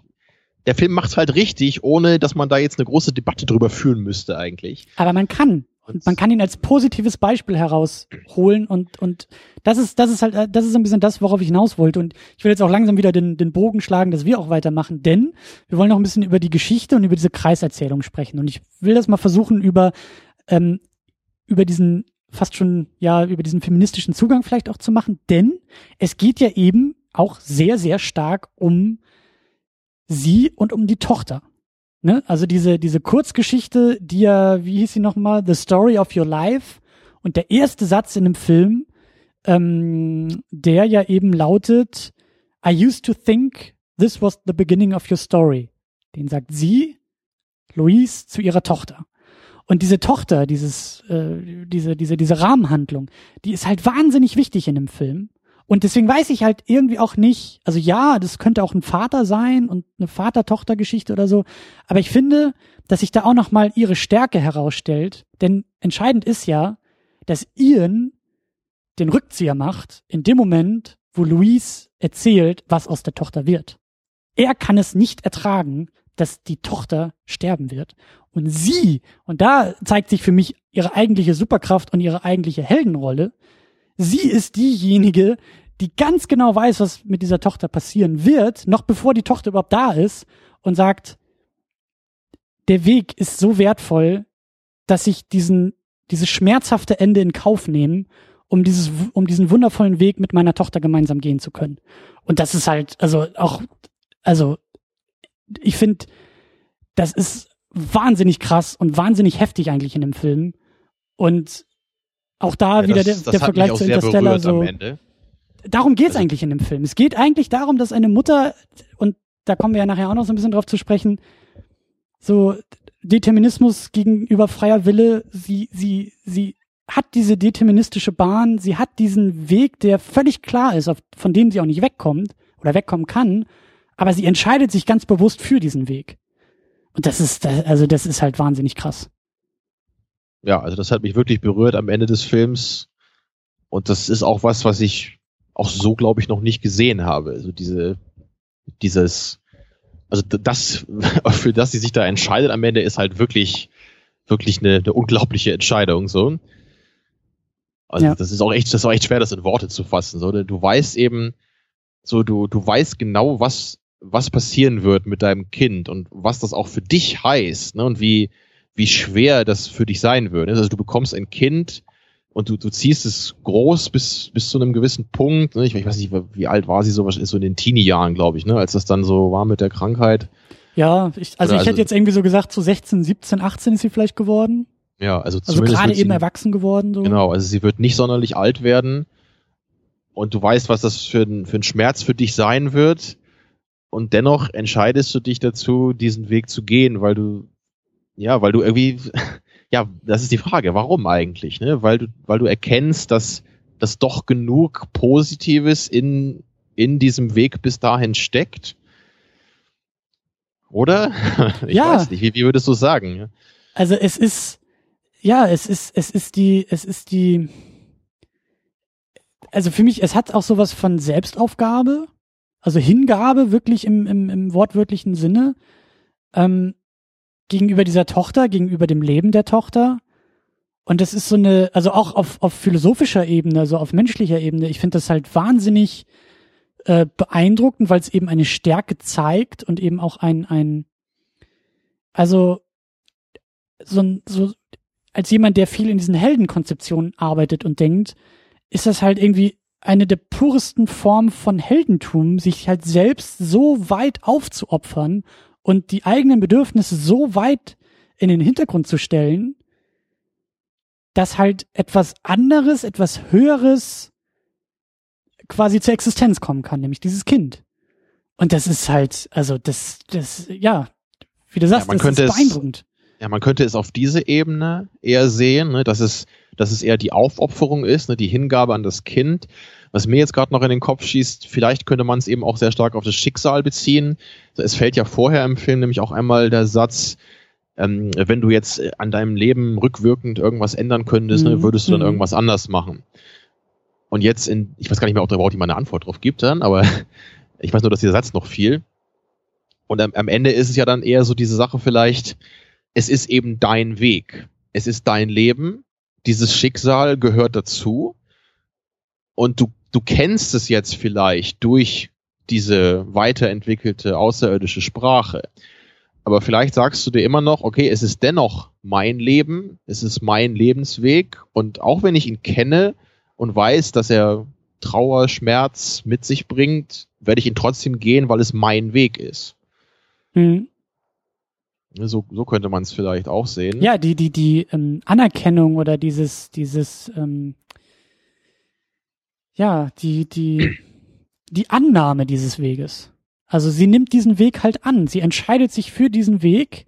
der Film macht es halt richtig, ohne dass man da jetzt eine große Debatte drüber führen müsste eigentlich. Aber man kann. Und man kann ihn als positives Beispiel herausholen und, und das ist, das ist halt, das ist ein bisschen das, worauf ich hinaus wollte. Und ich will jetzt auch langsam wieder den, den Bogen schlagen, dass wir auch weitermachen, denn wir wollen noch ein bisschen über die Geschichte und über diese Kreiserzählung sprechen. Und ich will das mal versuchen, über, ähm, über diesen fast schon, ja, über diesen feministischen Zugang vielleicht auch zu machen, denn es geht ja eben auch sehr, sehr stark um sie und um die Tochter. Ne? Also diese, diese Kurzgeschichte, die ja, wie hieß sie nochmal? The Story of Your Life. Und der erste Satz in dem Film, ähm, der ja eben lautet, I used to think this was the beginning of your story. Den sagt sie, Louise, zu ihrer Tochter. Und diese Tochter, dieses, äh, diese, diese, diese Rahmenhandlung, die ist halt wahnsinnig wichtig in dem Film. Und deswegen weiß ich halt irgendwie auch nicht, also ja, das könnte auch ein Vater sein und eine Vater-Tochter-Geschichte oder so, aber ich finde, dass sich da auch nochmal ihre Stärke herausstellt, denn entscheidend ist ja, dass Ian den Rückzieher macht in dem Moment, wo Louise erzählt, was aus der Tochter wird. Er kann es nicht ertragen, dass die Tochter sterben wird. Und sie, und da zeigt sich für mich ihre eigentliche Superkraft und ihre eigentliche Heldenrolle, Sie ist diejenige, die ganz genau weiß, was mit dieser Tochter passieren wird, noch bevor die Tochter überhaupt da ist und sagt, der Weg ist so wertvoll, dass ich diesen, dieses schmerzhafte Ende in Kauf nehme, um dieses, um diesen wundervollen Weg mit meiner Tochter gemeinsam gehen zu können. Und das ist halt, also auch, also, ich finde, das ist wahnsinnig krass und wahnsinnig heftig eigentlich in dem Film. Und auch da ja, wieder das, der, der Vergleich zu Interstellar so. Darum geht's also, eigentlich in dem Film. Es geht eigentlich darum, dass eine Mutter, und da kommen wir ja nachher auch noch so ein bisschen drauf zu sprechen, so Determinismus gegenüber freier Wille, sie, sie, sie hat diese deterministische Bahn, sie hat diesen Weg, der völlig klar ist, auf, von dem sie auch nicht wegkommt oder wegkommen kann, aber sie entscheidet sich ganz bewusst für diesen Weg. Und das ist, also das ist halt wahnsinnig krass ja, also das hat mich wirklich berührt am Ende des Films. Und das ist auch was, was ich auch so, glaube ich, noch nicht gesehen habe. Also diese, dieses, also das, für das sie sich da entscheidet am Ende, ist halt wirklich, wirklich eine, eine unglaubliche Entscheidung, so. Also ja. das ist auch echt, das ist auch echt schwer, das in Worte zu fassen, so. Du weißt eben, so, du, du weißt genau, was, was passieren wird mit deinem Kind und was das auch für dich heißt, ne, und wie, wie schwer das für dich sein würde. Also du bekommst ein Kind und du, du ziehst es groß bis, bis zu einem gewissen Punkt. Ne? Ich, ich weiß nicht, wie alt war sie so, was ist so in den Teenie-Jahren, glaube ich, ne? als das dann so war mit der Krankheit. Ja, ich, also Oder ich hätte jetzt irgendwie so gesagt, so 16, 17, 18 ist sie vielleicht geworden. Ja, also, also gerade eben erwachsen geworden. So. Genau, also sie wird nicht sonderlich alt werden und du weißt, was das für ein, für ein Schmerz für dich sein wird. Und dennoch entscheidest du dich dazu, diesen Weg zu gehen, weil du ja, weil du irgendwie, ja, das ist die Frage, warum eigentlich, ne? Weil du, weil du erkennst, dass, dass doch genug Positives in, in diesem Weg bis dahin steckt. Oder? Ich ja. weiß nicht, wie, wie würdest du sagen? Also es ist, ja, es ist, es ist die, es ist die, also für mich, es hat auch sowas von Selbstaufgabe, also Hingabe wirklich im, im, im wortwörtlichen Sinne. Ähm, gegenüber dieser Tochter, gegenüber dem Leben der Tochter. Und das ist so eine, also auch auf, auf philosophischer Ebene, also auf menschlicher Ebene, ich finde das halt wahnsinnig äh, beeindruckend, weil es eben eine Stärke zeigt und eben auch ein, ein, also so, so als jemand, der viel in diesen Heldenkonzeptionen arbeitet und denkt, ist das halt irgendwie eine der puresten Formen von Heldentum, sich halt selbst so weit aufzuopfern und die eigenen Bedürfnisse so weit in den Hintergrund zu stellen, dass halt etwas anderes, etwas Höheres quasi zur Existenz kommen kann, nämlich dieses Kind. Und das ist halt, also das, das, ja, wie du sagst, ja, das ist beeindruckend. Es, ja, man könnte es auf diese Ebene eher sehen, ne, dass es, dass es eher die Aufopferung ist, ne, die Hingabe an das Kind. Was mir jetzt gerade noch in den Kopf schießt, vielleicht könnte man es eben auch sehr stark auf das Schicksal beziehen. Es fällt ja vorher im Film nämlich auch einmal der Satz, ähm, wenn du jetzt an deinem Leben rückwirkend irgendwas ändern könntest, ne, mhm. ne, würdest du dann mhm. irgendwas anders machen. Und jetzt in, ich weiß gar nicht mehr, ob da überhaupt jemand eine Antwort drauf gibt dann, aber ich weiß nur, dass dieser Satz noch fiel. Und am, am Ende ist es ja dann eher so diese Sache vielleicht, es ist eben dein Weg. Es ist dein Leben. Dieses Schicksal gehört dazu. Und du, du kennst es jetzt vielleicht durch diese weiterentwickelte außerirdische Sprache. Aber vielleicht sagst du dir immer noch, okay, es ist dennoch mein Leben, es ist mein Lebensweg und auch wenn ich ihn kenne und weiß, dass er Trauer, Schmerz mit sich bringt, werde ich ihn trotzdem gehen, weil es mein Weg ist. Mhm. So, so könnte man es vielleicht auch sehen. Ja, die, die, die ähm, Anerkennung oder dieses, dieses, ähm, ja, die, die, die Annahme dieses Weges. Also sie nimmt diesen Weg halt an. Sie entscheidet sich für diesen Weg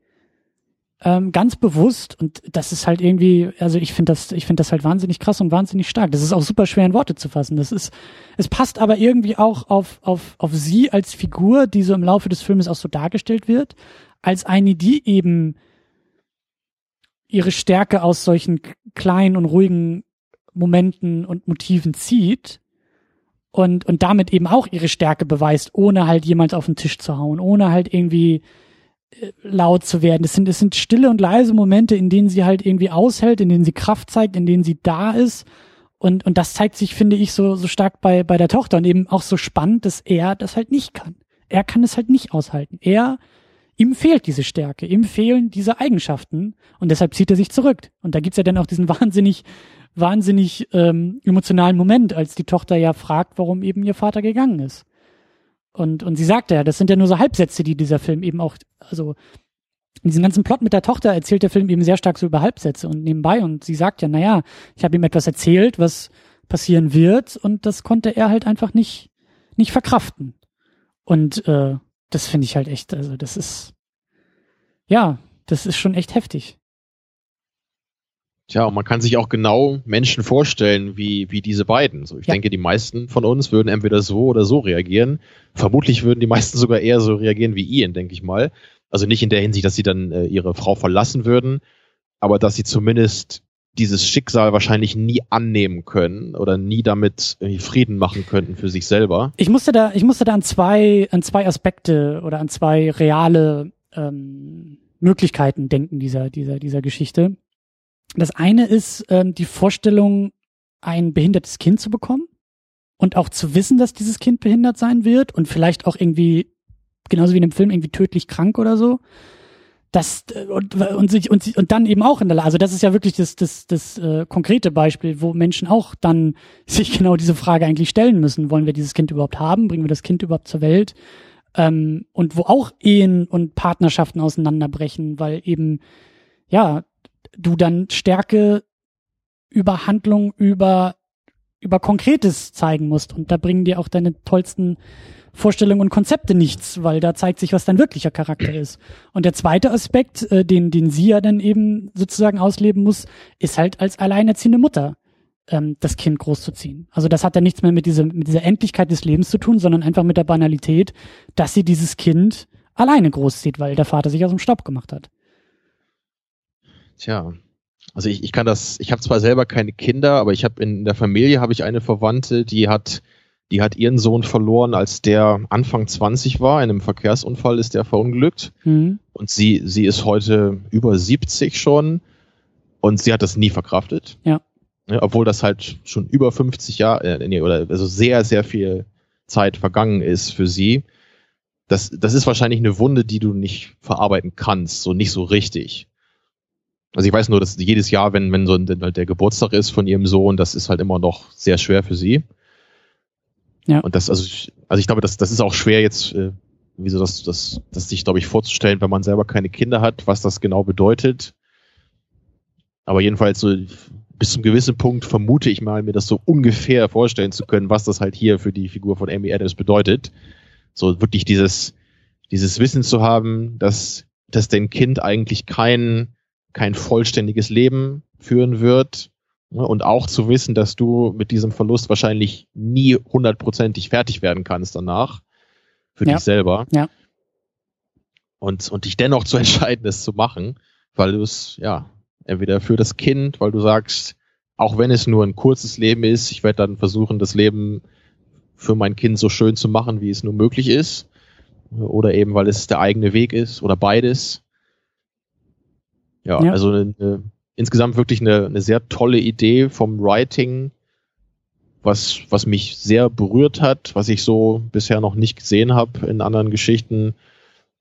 ähm, ganz bewusst und das ist halt irgendwie, also ich finde das, ich finde das halt wahnsinnig krass und wahnsinnig stark. Das ist auch super schwer in Worte zu fassen. Das ist, es passt aber irgendwie auch auf auf auf sie als Figur, die so im Laufe des Filmes auch so dargestellt wird, als eine, die eben ihre Stärke aus solchen kleinen und ruhigen Momenten und Motiven zieht und und damit eben auch ihre Stärke beweist, ohne halt jemals auf den Tisch zu hauen, ohne halt irgendwie laut zu werden. Es sind, es sind stille und leise Momente, in denen sie halt irgendwie aushält, in denen sie Kraft zeigt, in denen sie da ist. Und, und das zeigt sich, finde ich, so, so stark bei, bei der Tochter und eben auch so spannend, dass er das halt nicht kann. Er kann es halt nicht aushalten. Er, ihm fehlt diese Stärke, ihm fehlen diese Eigenschaften und deshalb zieht er sich zurück. Und da gibt's ja dann auch diesen wahnsinnig, wahnsinnig ähm, emotionalen Moment, als die Tochter ja fragt, warum eben ihr Vater gegangen ist. Und, und sie sagte ja, das sind ja nur so Halbsätze, die dieser Film eben auch, also in diesem ganzen Plot mit der Tochter erzählt der Film eben sehr stark so über Halbsätze und nebenbei. Und sie sagt ja, naja, ich habe ihm etwas erzählt, was passieren wird und das konnte er halt einfach nicht, nicht verkraften. Und äh, das finde ich halt echt, also das ist, ja, das ist schon echt heftig. Tja, und man kann sich auch genau Menschen vorstellen, wie, wie diese beiden. So, ich ja. denke, die meisten von uns würden entweder so oder so reagieren. Vermutlich würden die meisten sogar eher so reagieren wie Ian, denke ich mal. Also nicht in der Hinsicht, dass sie dann äh, ihre Frau verlassen würden, aber dass sie zumindest dieses Schicksal wahrscheinlich nie annehmen können oder nie damit Frieden machen könnten für sich selber. Ich musste da, ich musste da an zwei, an zwei Aspekte oder an zwei reale ähm, Möglichkeiten denken dieser, dieser, dieser Geschichte. Das eine ist ähm, die Vorstellung, ein behindertes Kind zu bekommen und auch zu wissen, dass dieses Kind behindert sein wird und vielleicht auch irgendwie, genauso wie in dem Film, irgendwie tödlich krank oder so. Das äh, und, und, sich, und, und dann eben auch in der Lage, also das ist ja wirklich das, das, das äh, konkrete Beispiel, wo Menschen auch dann sich genau diese Frage eigentlich stellen müssen. Wollen wir dieses Kind überhaupt haben? Bringen wir das Kind überhaupt zur Welt? Ähm, und wo auch Ehen und Partnerschaften auseinanderbrechen, weil eben, ja, du dann Stärke über Handlung, über, über Konkretes zeigen musst. Und da bringen dir auch deine tollsten Vorstellungen und Konzepte nichts, weil da zeigt sich, was dein wirklicher Charakter ist. Und der zweite Aspekt, äh, den, den sie ja dann eben sozusagen ausleben muss, ist halt als alleinerziehende Mutter ähm, das Kind großzuziehen. Also das hat dann nichts mehr mit dieser, mit dieser Endlichkeit des Lebens zu tun, sondern einfach mit der Banalität, dass sie dieses Kind alleine großzieht, weil der Vater sich aus dem Staub gemacht hat. Tja, also ich, ich kann das, ich habe zwar selber keine Kinder, aber ich habe in der Familie habe ich eine Verwandte, die hat, die hat ihren Sohn verloren, als der Anfang 20 war. In einem Verkehrsunfall ist der verunglückt. Mhm. Und sie, sie ist heute über 70 schon und sie hat das nie verkraftet. Ja. ja obwohl das halt schon über 50 Jahre, äh, nee, oder also sehr, sehr viel Zeit vergangen ist für sie. Das, das ist wahrscheinlich eine Wunde, die du nicht verarbeiten kannst, so nicht so richtig. Also ich weiß nur, dass jedes Jahr, wenn, wenn so ein, der Geburtstag ist von ihrem Sohn, das ist halt immer noch sehr schwer für sie. Ja. Und das, also ich, also ich glaube, das, das ist auch schwer jetzt äh, wie so das, das, das sich, glaube ich, vorzustellen, wenn man selber keine Kinder hat, was das genau bedeutet. Aber jedenfalls so bis zum gewissen Punkt vermute ich mal, mir das so ungefähr vorstellen zu können, was das halt hier für die Figur von Amy Adams bedeutet. So wirklich dieses, dieses Wissen zu haben, dass, dass dein Kind eigentlich kein, kein vollständiges Leben führen wird. Ne, und auch zu wissen, dass du mit diesem Verlust wahrscheinlich nie hundertprozentig fertig werden kannst danach. Für ja. dich selber. Ja. Und, und dich dennoch zu entscheiden, es zu machen, weil du es, ja, entweder für das Kind, weil du sagst, auch wenn es nur ein kurzes Leben ist, ich werde dann versuchen, das Leben für mein Kind so schön zu machen, wie es nur möglich ist. Oder eben, weil es der eigene Weg ist oder beides. Ja, ja. also eine, insgesamt wirklich eine, eine sehr tolle Idee vom Writing, was, was mich sehr berührt hat, was ich so bisher noch nicht gesehen habe in anderen Geschichten.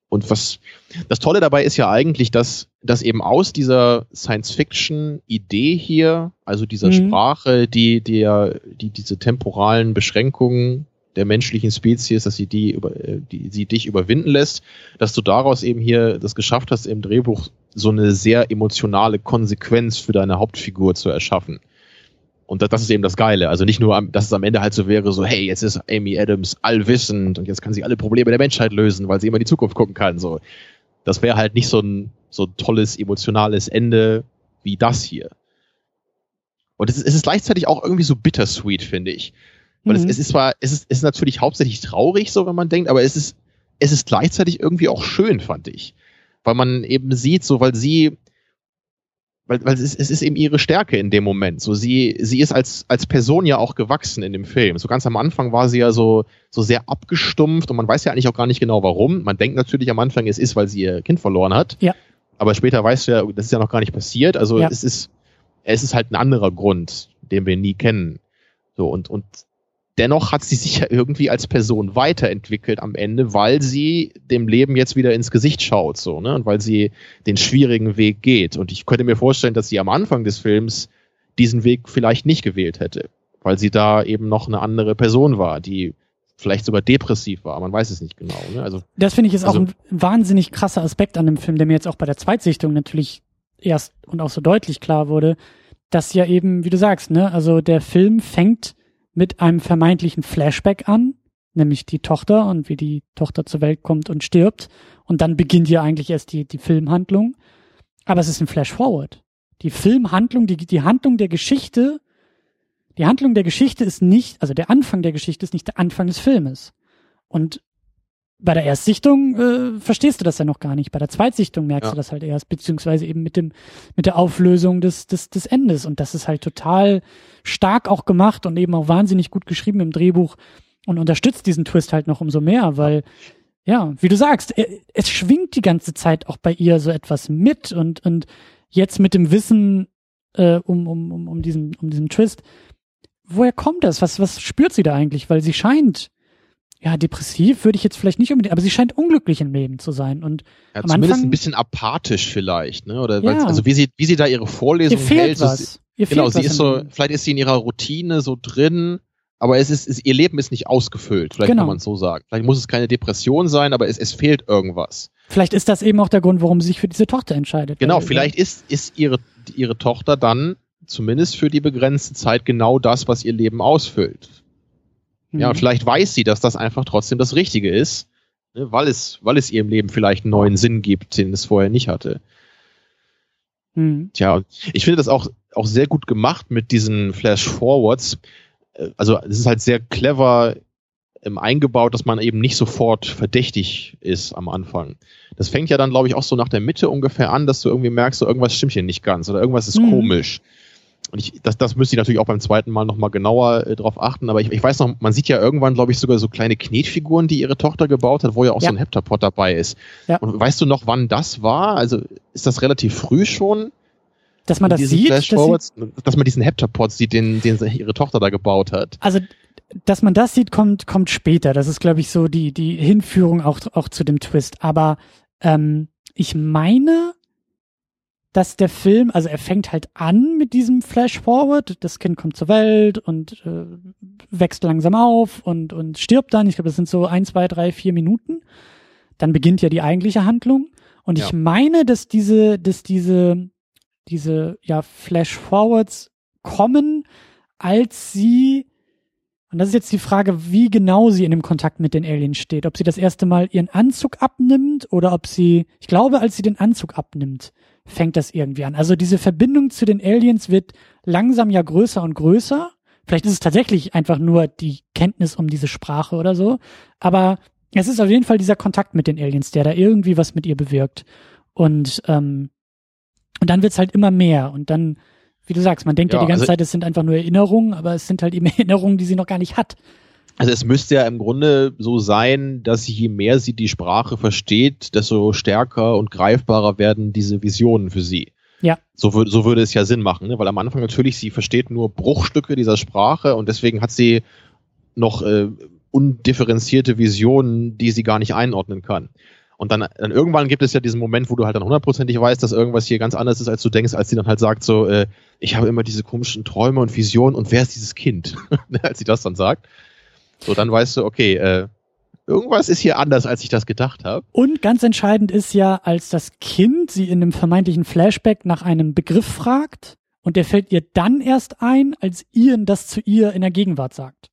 Und was das Tolle dabei ist ja eigentlich, dass, dass eben aus dieser Science-Fiction-Idee hier, also dieser mhm. Sprache, die, die ja, die diese temporalen Beschränkungen der menschlichen Spezies, dass sie die über, äh, die sie dich überwinden lässt, dass du daraus eben hier das geschafft hast, im Drehbuch so eine sehr emotionale Konsequenz für deine Hauptfigur zu erschaffen. Und das, ist eben das Geile. Also nicht nur, dass es am Ende halt so wäre, so, hey, jetzt ist Amy Adams allwissend und jetzt kann sie alle Probleme der Menschheit lösen, weil sie immer in die Zukunft gucken kann. So, das wäre halt nicht so ein so ein tolles emotionales Ende wie das hier. Und es ist, es ist gleichzeitig auch irgendwie so bittersweet, finde ich. Weil mhm. es, es ist zwar, es ist, es ist natürlich hauptsächlich traurig, so wenn man denkt, aber es ist, es ist gleichzeitig irgendwie auch schön, fand ich. Weil man eben sieht, so, weil sie, weil, weil es, ist, es ist eben ihre Stärke in dem Moment. So sie, sie ist als, als Person ja auch gewachsen in dem Film. So ganz am Anfang war sie ja so, so sehr abgestumpft und man weiß ja eigentlich auch gar nicht genau warum. Man denkt natürlich am Anfang, es ist, weil sie ihr Kind verloren hat. Ja. Aber später weißt du ja, das ist ja noch gar nicht passiert. Also ja. es ist, es ist halt ein anderer Grund, den wir nie kennen. So und, und dennoch hat sie sich ja irgendwie als Person weiterentwickelt am Ende, weil sie dem Leben jetzt wieder ins Gesicht schaut, so, ne? Und weil sie den schwierigen Weg geht. Und ich könnte mir vorstellen, dass sie am Anfang des Films diesen Weg vielleicht nicht gewählt hätte, weil sie da eben noch eine andere Person war, die vielleicht sogar depressiv war. Man weiß es nicht genau. Ne? Also, das finde ich ist also, auch ein wahnsinnig krasser Aspekt an dem Film, der mir jetzt auch bei der Zweitsichtung natürlich erst und auch so deutlich klar wurde, dass ja eben, wie du sagst, ne, also der Film fängt mit einem vermeintlichen Flashback an, nämlich die Tochter und wie die Tochter zur Welt kommt und stirbt. Und dann beginnt ja eigentlich erst die, die Filmhandlung. Aber es ist ein Flash-Forward. Die Filmhandlung, die, die Handlung der Geschichte, die Handlung der Geschichte ist nicht, also der Anfang der Geschichte ist nicht der Anfang des Filmes. Und bei der Erstsichtung äh, verstehst du das ja noch gar nicht. Bei der Zweitsichtung merkst ja. du das halt erst, beziehungsweise eben mit dem mit der Auflösung des des des Endes. Und das ist halt total stark auch gemacht und eben auch wahnsinnig gut geschrieben im Drehbuch und unterstützt diesen Twist halt noch umso mehr, weil ja, wie du sagst, es schwingt die ganze Zeit auch bei ihr so etwas mit und und jetzt mit dem Wissen äh, um um um um diesen um diesen Twist, woher kommt das? Was was spürt sie da eigentlich? Weil sie scheint ja, depressiv würde ich jetzt vielleicht nicht unbedingt, aber sie scheint unglücklich im Leben zu sein und ja, zumindest Anfang, ein bisschen apathisch vielleicht, ne? Oder ja. also wie sie wie sie da ihre Vorlesung ihr fehlt hält. Was. Ihr genau, sie ist so, vielleicht ist sie in ihrer Routine so drin, aber es ist, ist ihr Leben ist nicht ausgefüllt, vielleicht genau. kann man so sagen. Vielleicht muss es keine Depression sein, aber es, es fehlt irgendwas. Vielleicht ist das eben auch der Grund, warum sie sich für diese Tochter entscheidet. Genau, vielleicht ist ist ihre ihre Tochter dann zumindest für die begrenzte Zeit genau das, was ihr Leben ausfüllt. Ja, und mhm. vielleicht weiß sie, dass das einfach trotzdem das Richtige ist, ne, weil es, weil es ihrem Leben vielleicht einen neuen Sinn gibt, den es vorher nicht hatte. Mhm. Tja, ich finde das auch, auch sehr gut gemacht mit diesen Flash-Forwards. Äh, also, es ist halt sehr clever ähm, eingebaut, dass man eben nicht sofort verdächtig ist am Anfang. Das fängt ja dann, glaube ich, auch so nach der Mitte ungefähr an, dass du irgendwie merkst, so irgendwas stimmt hier nicht ganz oder irgendwas ist mhm. komisch. Und ich, das, das müsste ich natürlich auch beim zweiten Mal nochmal genauer äh, drauf achten. Aber ich, ich weiß noch, man sieht ja irgendwann, glaube ich, sogar so kleine Knetfiguren, die ihre Tochter gebaut hat, wo ja auch ja. so ein Heptapod dabei ist. Ja. Und weißt du noch, wann das war? Also ist das relativ früh schon? Dass man das sieht? Dass, dass, man diesen Heptapod sieht, den, den ihre Tochter da gebaut hat. Also dass man das sieht, kommt, kommt später. Das ist, glaube ich, so die, die Hinführung auch, auch zu dem Twist. Aber ähm, ich meine, dass der Film, also er fängt halt an mit diesem Flash Forward, das Kind kommt zur Welt und äh, wächst langsam auf und, und stirbt dann. Ich glaube, das sind so ein, zwei, drei, vier Minuten. dann beginnt ja die eigentliche Handlung. Und ich Ja. meine, dass diese, dass diese, diese, ja, Flash-Forwards kommen, als sie, und das ist jetzt die Frage, wie genau sie in dem Kontakt mit den Aliens steht. Ob sie das erste Mal ihren Anzug abnimmt oder ob sie, ich glaube, als sie den Anzug abnimmt, fängt das irgendwie an. Also diese Verbindung zu den Aliens wird langsam ja größer und größer. Vielleicht ist es tatsächlich einfach nur die Kenntnis um diese Sprache oder so. Aber es ist auf jeden Fall dieser Kontakt mit den Aliens, der da irgendwie was mit ihr bewirkt. Und, ähm, und dann wird's halt immer mehr. Und dann, wie du sagst, man denkt ja, Ja, die ganze also- Zeit, es sind einfach nur Erinnerungen, aber es sind halt eben Erinnerungen, die sie noch gar nicht hat. Also es müsste ja im Grunde so sein, dass je mehr sie die Sprache versteht, desto stärker und greifbarer werden diese Visionen für sie. Ja. So, würde so würde es ja Sinn machen, ne? weil am Anfang natürlich sie versteht nur Bruchstücke dieser Sprache und deswegen hat sie noch äh, undifferenzierte Visionen, die sie gar nicht einordnen kann. Und dann, dann irgendwann gibt es ja diesen Moment, wo du halt dann hundertprozentig weißt, dass irgendwas hier ganz anders ist, als du denkst, als sie dann halt sagt so, äh, ich habe immer diese komischen Träume und Visionen und wer ist dieses Kind? als sie das dann sagt. So, dann weißt du, okay, äh, irgendwas ist hier anders, als ich das gedacht habe. Und ganz entscheidend ist ja, als das Kind sie in einem vermeintlichen Flashback nach einem Begriff fragt und der fällt ihr dann erst ein, als Ian das zu ihr in der Gegenwart sagt.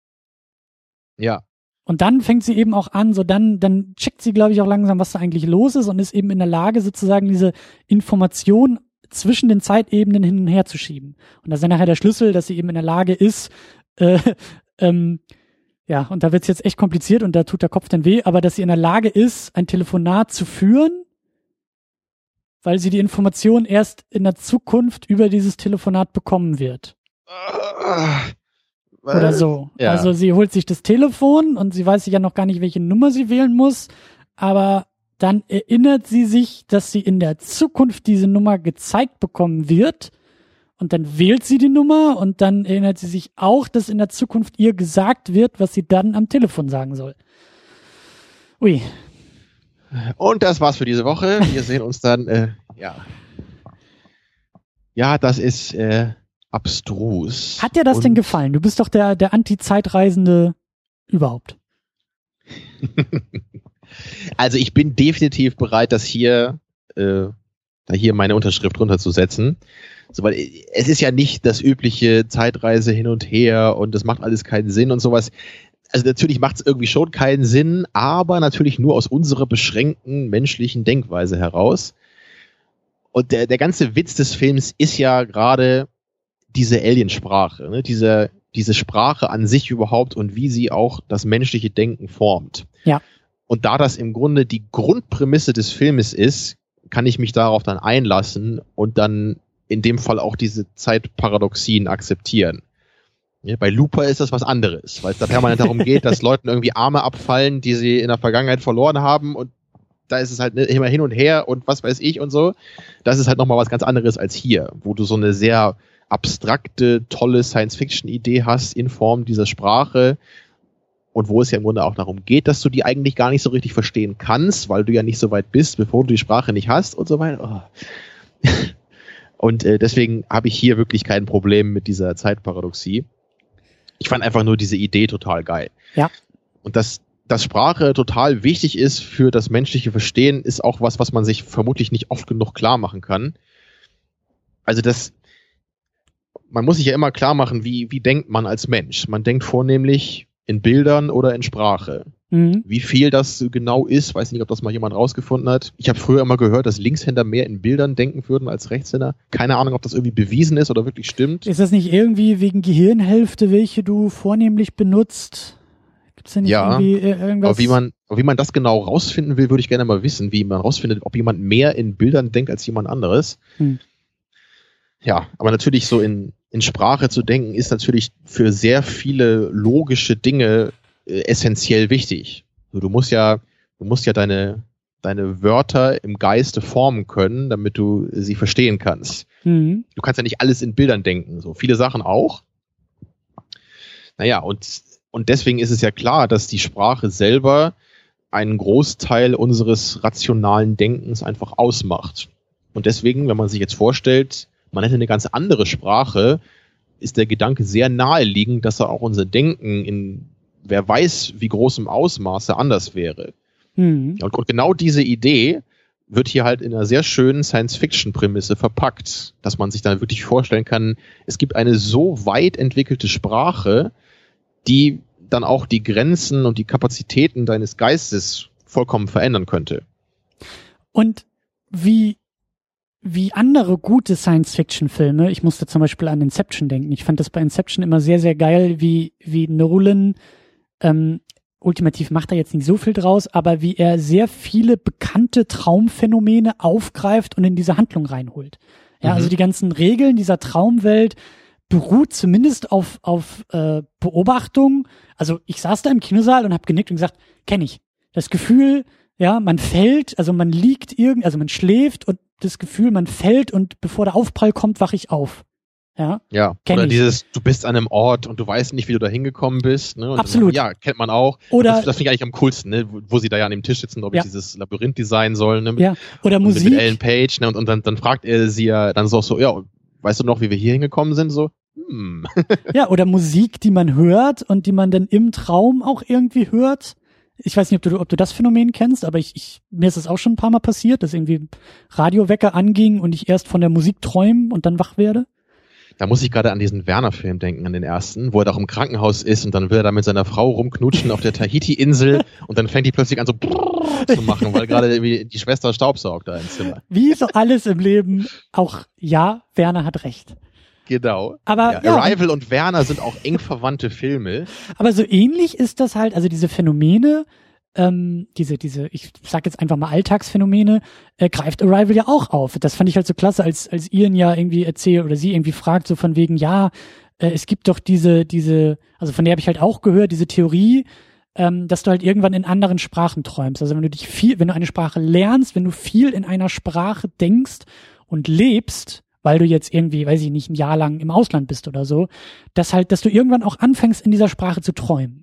Ja. Und dann fängt sie eben auch an, so dann, dann checkt sie, glaube ich, auch langsam, was da eigentlich los ist und ist eben in der Lage, sozusagen diese Information zwischen den Zeitebenen hin und her zu schieben. Und das ist dann nachher der Schlüssel, dass sie eben in der Lage ist, äh, ähm, ja, und da wird's jetzt echt kompliziert und da tut der Kopf dann weh, aber dass sie in der Lage ist, ein Telefonat zu führen, weil sie die Information erst in der Zukunft über dieses Telefonat bekommen wird. Oder so. Ja. Also sie holt sich das Telefon und sie weiß ja noch gar nicht, welche Nummer sie wählen muss, aber dann erinnert sie sich, dass sie in der Zukunft diese Nummer gezeigt bekommen wird und dann wählt sie die Nummer und dann erinnert sie sich auch, dass in der Zukunft ihr gesagt wird, was sie dann am Telefon sagen soll. Ui, Und das war's für diese Woche. Wir sehen uns dann, äh, ja. Ja, das ist äh, abstrus. hat dir das Und- denn gefallen? Du bist doch der, der Anti-Zeitreisende überhaupt. Also ich bin definitiv bereit, das hier, äh, da hier meine Unterschrift runterzusetzen. So, weil äh, es ist ja nicht das übliche Zeitreise hin und her und das macht alles keinen Sinn und sowas. Also natürlich macht es irgendwie schon keinen Sinn, aber natürlich nur aus unserer beschränkten menschlichen Denkweise heraus. Und der, der ganze Witz des Films ist ja gerade diese Aliensprache, ne? diese, diese Sprache an sich überhaupt und wie sie auch das menschliche Denken formt. Ja. Und da das im Grunde die Grundprämisse des Filmes ist, kann ich mich darauf dann einlassen und dann in dem Fall auch diese Zeitparadoxien akzeptieren. Ja, bei Looper ist das was anderes, weil es da permanent darum geht, dass Leuten irgendwie Arme abfallen, die sie in der Vergangenheit verloren haben und da ist es halt ne, immer hin und her und was weiß ich und so. Das ist halt nochmal was ganz anderes als hier, wo du so eine sehr abstrakte, tolle Science-Fiction-Idee hast in Form dieser Sprache und wo es ja im Grunde auch darum geht, dass du die eigentlich gar nicht so richtig verstehen kannst, weil du ja nicht so weit bist, bevor du die Sprache nicht hast und so weiter. Oh. Und äh, deswegen habe ich hier wirklich kein Problem mit dieser Zeitparadoxie. Ich fand einfach nur diese Idee total geil. Ja. Und dass, dass Sprache total wichtig ist für das menschliche Verstehen, ist auch was, was man sich vermutlich nicht oft genug klar machen kann. Also das, man muss sich ja immer klar machen, wie, wie denkt man als Mensch. Man denkt vornehmlich in Bildern oder in Sprache. Mhm. Wie viel das genau ist, weiß nicht, ob das mal jemand rausgefunden hat. Ich habe früher immer gehört, dass Linkshänder mehr in Bildern denken würden als Rechtshänder. Keine Ahnung, ob das irgendwie bewiesen ist oder wirklich stimmt. Ist das nicht irgendwie wegen Gehirnhälfte, welche du vornehmlich benutzt? Gibt's nicht Ja, irgendwie irgendwas? Aber wie man, aber wie man das genau rausfinden will, würde ich gerne mal wissen, wie man rausfindet, ob jemand mehr in Bildern denkt als jemand anderes. Hm. Ja, aber natürlich so in, in Sprache zu denken, ist natürlich für sehr viele logische Dinge äh, essentiell wichtig. Du musst ja, du musst ja deine, deine Wörter im Geiste formen können, damit du sie verstehen kannst. Mhm. Du kannst ja nicht alles in Bildern denken, so viele Sachen auch. Naja, und, und deswegen ist es ja klar, dass die Sprache selber einen Großteil unseres rationalen Denkens einfach ausmacht. Und deswegen, wenn man sich jetzt vorstellt, man hätte eine ganz andere Sprache, ist der Gedanke sehr naheliegend, dass er auch unser Denken in wer weiß wie großem Ausmaße anders wäre. Mhm. Und, und genau diese Idee wird hier halt in einer sehr schönen Science-Fiction-Prämisse verpackt, dass man sich dann wirklich vorstellen kann, es gibt eine so weit entwickelte Sprache, die dann auch die Grenzen und die Kapazitäten deines Geistes vollkommen verändern könnte. Und wie, wie andere gute Science-Fiction-Filme, ich musste zum Beispiel an Inception denken. Ich fand das bei Inception immer sehr, sehr geil, wie, wie Nolan ähm, ultimativ macht er jetzt nicht so viel draus, aber wie er sehr viele bekannte Traumphänomene aufgreift und in diese Handlung reinholt. Ja, mhm. also die ganzen Regeln dieser Traumwelt beruht zumindest auf, auf äh, Beobachtung. Also ich saß da im Kinosaal und habe genickt und gesagt, kenne ich. Das Gefühl, ja, man fällt, also man liegt irgend, also man schläft und das Gefühl, man fällt und bevor der Aufprall kommt, wache ich auf. Ja. Ja. Oder ich. dieses, du bist an einem Ort und du weißt nicht, wie du da hingekommen bist. Ne? Und Absolut. Dann, ja, kennt man auch. Oder das, das finde ich eigentlich am coolsten, ne? wo, wo sie da ja an dem Tisch sitzen, ob ja. ich dieses Labyrinth designen soll. Ne? Mit, ja. Oder Musik. Mit Ellen Page. Ne? Und, und dann, dann fragt er sie ja dann so, so, ja, weißt du noch, wie wir hier hingekommen sind? So, hm. ja, oder Musik, die man hört und die man dann im Traum auch irgendwie hört. Ich weiß nicht, ob du, ob du das Phänomen kennst, aber ich, ich, mir ist es auch schon ein paar Mal passiert, dass irgendwie Radiowecker anging und ich erst von der Musik träume und dann wach werde. Da muss ich gerade an diesen Werner-Film denken, an den ersten, wo er doch im Krankenhaus ist und dann will er da mit seiner Frau rumknutschen auf der Tahiti-Insel und dann fängt die plötzlich an so zu machen, weil gerade die Schwester staubsaugt da im Zimmer. Wie so alles im Leben, auch ja, Werner hat recht. Genau. Aber ja, ja, Arrival und Werner sind auch eng verwandte Filme. Aber so ähnlich ist das halt, also diese Phänomene, ähm, diese, diese, ich sag jetzt einfach mal Alltagsphänomene, äh, greift Arrival ja auch auf. Das fand ich halt so klasse, als, als Ian ja irgendwie erzählt oder sie irgendwie fragt, so von wegen, ja, äh, es gibt doch diese, diese, also von der habe ich halt auch gehört, diese Theorie, ähm, dass du halt irgendwann in anderen Sprachen träumst. Also wenn du dich viel, wenn du eine Sprache lernst, wenn du viel in einer Sprache denkst und lebst, weil du jetzt irgendwie, weiß ich nicht, ein Jahr lang im Ausland bist oder so, dass halt, dass du irgendwann auch anfängst, in dieser Sprache zu träumen.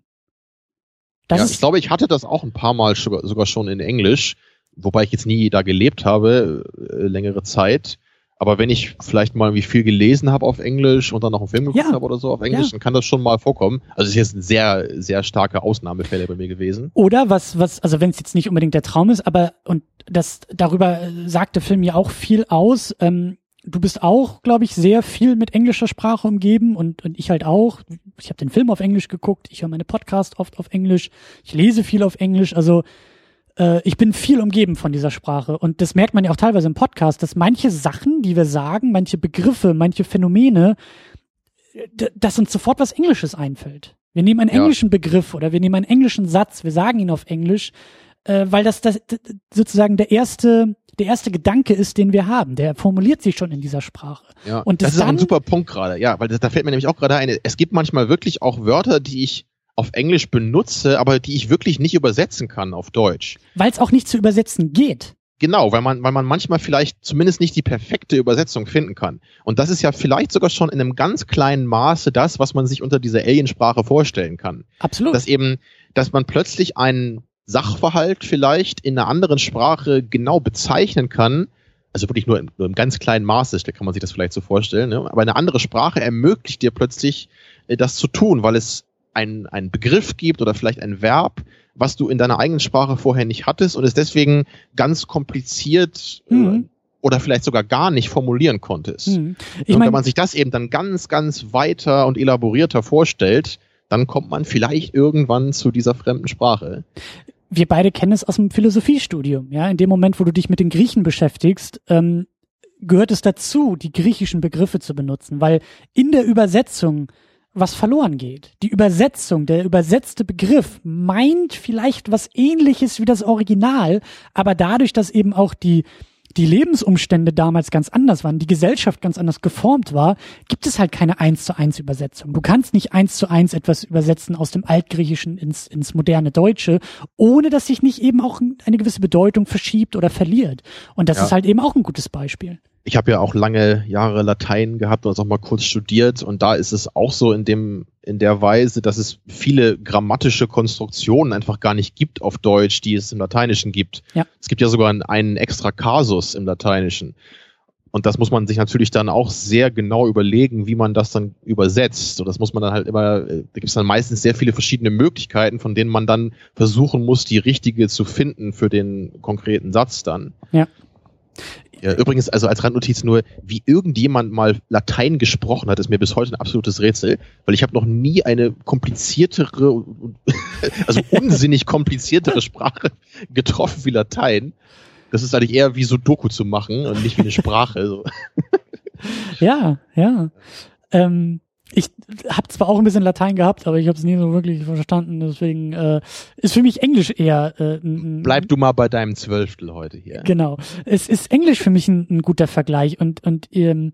Das ja, ich glaube, ich hatte das auch ein paar Mal sogar schon in Englisch, wobei ich jetzt nie da gelebt habe, äh, längere Zeit. Aber wenn ich vielleicht mal wie viel gelesen habe auf Englisch und dann noch einen Film geguckt ja. habe oder so auf Englisch, ja. dann kann das schon mal vorkommen. Also es ist jetzt ein sehr, sehr starke Ausnahmefälle bei mir gewesen. Oder was, was, also wenn es jetzt nicht unbedingt der Traum ist, aber und das darüber sagt der Film ja auch viel aus. Ähm, du bist auch, glaube ich, sehr viel mit englischer Sprache umgeben und, und ich halt auch. Ich habe den Film auf Englisch geguckt, ich höre meine Podcasts oft auf Englisch, ich lese viel auf Englisch, also äh, ich bin viel umgeben von dieser Sprache und das merkt man ja auch teilweise im Podcast, dass manche Sachen, die wir sagen, manche Begriffe, manche Phänomene, dass uns sofort was Englisches einfällt. Wir nehmen einen ja. englischen Begriff oder wir nehmen einen englischen Satz, wir sagen ihn auf Englisch, äh, weil das, das sozusagen der erste der erste Gedanke ist, den wir haben. Der formuliert sich schon in dieser Sprache. Ja, und das, das ist auch ein super Punkt gerade. Ja, weil das, da fällt mir nämlich auch gerade ein. Es gibt manchmal wirklich auch Wörter, die ich auf Englisch benutze, aber die ich wirklich nicht übersetzen kann auf Deutsch. Weil es auch nicht zu übersetzen geht. Genau, weil man, weil man manchmal vielleicht zumindest nicht die perfekte Übersetzung finden kann. Und das ist ja vielleicht sogar schon in einem ganz kleinen Maße das, was man sich unter dieser Aliensprache vorstellen kann. Absolut. Dass eben, dass man plötzlich einen Sachverhalt vielleicht in einer anderen Sprache genau bezeichnen kann, also wirklich nur, in, nur im ganz kleinen Maße, da kann man sich das vielleicht so vorstellen, ne? aber eine andere Sprache ermöglicht dir plötzlich, äh, das zu tun, weil es einen, einen Begriff gibt oder vielleicht ein Verb, was du in deiner eigenen Sprache vorher nicht hattest und es deswegen ganz kompliziert äh, mhm. äh, oder vielleicht sogar gar nicht formulieren konntest. Mhm. und mein, wenn man sich das eben dann ganz, ganz weiter und elaborierter vorstellt, dann kommt man vielleicht irgendwann zu dieser fremden Sprache wir beide kennen es aus dem Philosophiestudium. Ja, in dem Moment, wo du dich mit den Griechen beschäftigst, ähm, gehört es dazu, die griechischen Begriffe zu benutzen, weil in der Übersetzung was verloren geht. Die Übersetzung, der übersetzte Begriff meint vielleicht was ähnliches wie das Original, aber dadurch, dass eben auch die die Lebensumstände damals ganz anders waren, die Gesellschaft ganz anders geformt war, gibt es halt keine eins zu eins Übersetzung. Du kannst nicht eins zu eins etwas übersetzen aus dem Altgriechischen ins, ins moderne Deutsche, ohne dass sich nicht eben auch eine gewisse Bedeutung verschiebt oder verliert. Und das ja. ist halt eben auch ein gutes Beispiel ich habe ja auch lange Jahre Latein gehabt und auch mal kurz studiert und da ist es auch so in dem in der Weise, dass es viele grammatische Konstruktionen einfach gar nicht gibt auf Deutsch, die es im Lateinischen gibt. Ja. Es gibt ja sogar einen extra Kasus im Lateinischen. Und das muss man sich natürlich dann auch sehr genau überlegen, wie man das dann übersetzt. Und das muss man dann halt immer, äh, da gibt es dann meistens sehr viele verschiedene Möglichkeiten, von denen man dann versuchen muss, die richtige zu finden für den konkreten Satz dann. Ja. Ja, übrigens, also als Randnotiz nur, wie irgendjemand mal Latein gesprochen hat, ist mir bis heute ein absolutes Rätsel, weil ich habe noch nie eine kompliziertere, also unsinnig kompliziertere Sprache getroffen wie Latein. Das ist eigentlich eher wie so Doku zu machen und nicht wie eine Sprache. So. Ja, ja. Ähm, ich habe zwar auch ein bisschen Latein gehabt, aber ich habe es nie so wirklich verstanden. Deswegen äh, ist für mich Englisch eher. Äh, ein, Bleib du mal bei deinem Zwölftel heute hier. Genau. Es ist Englisch für mich ein, ein guter Vergleich und und ähm,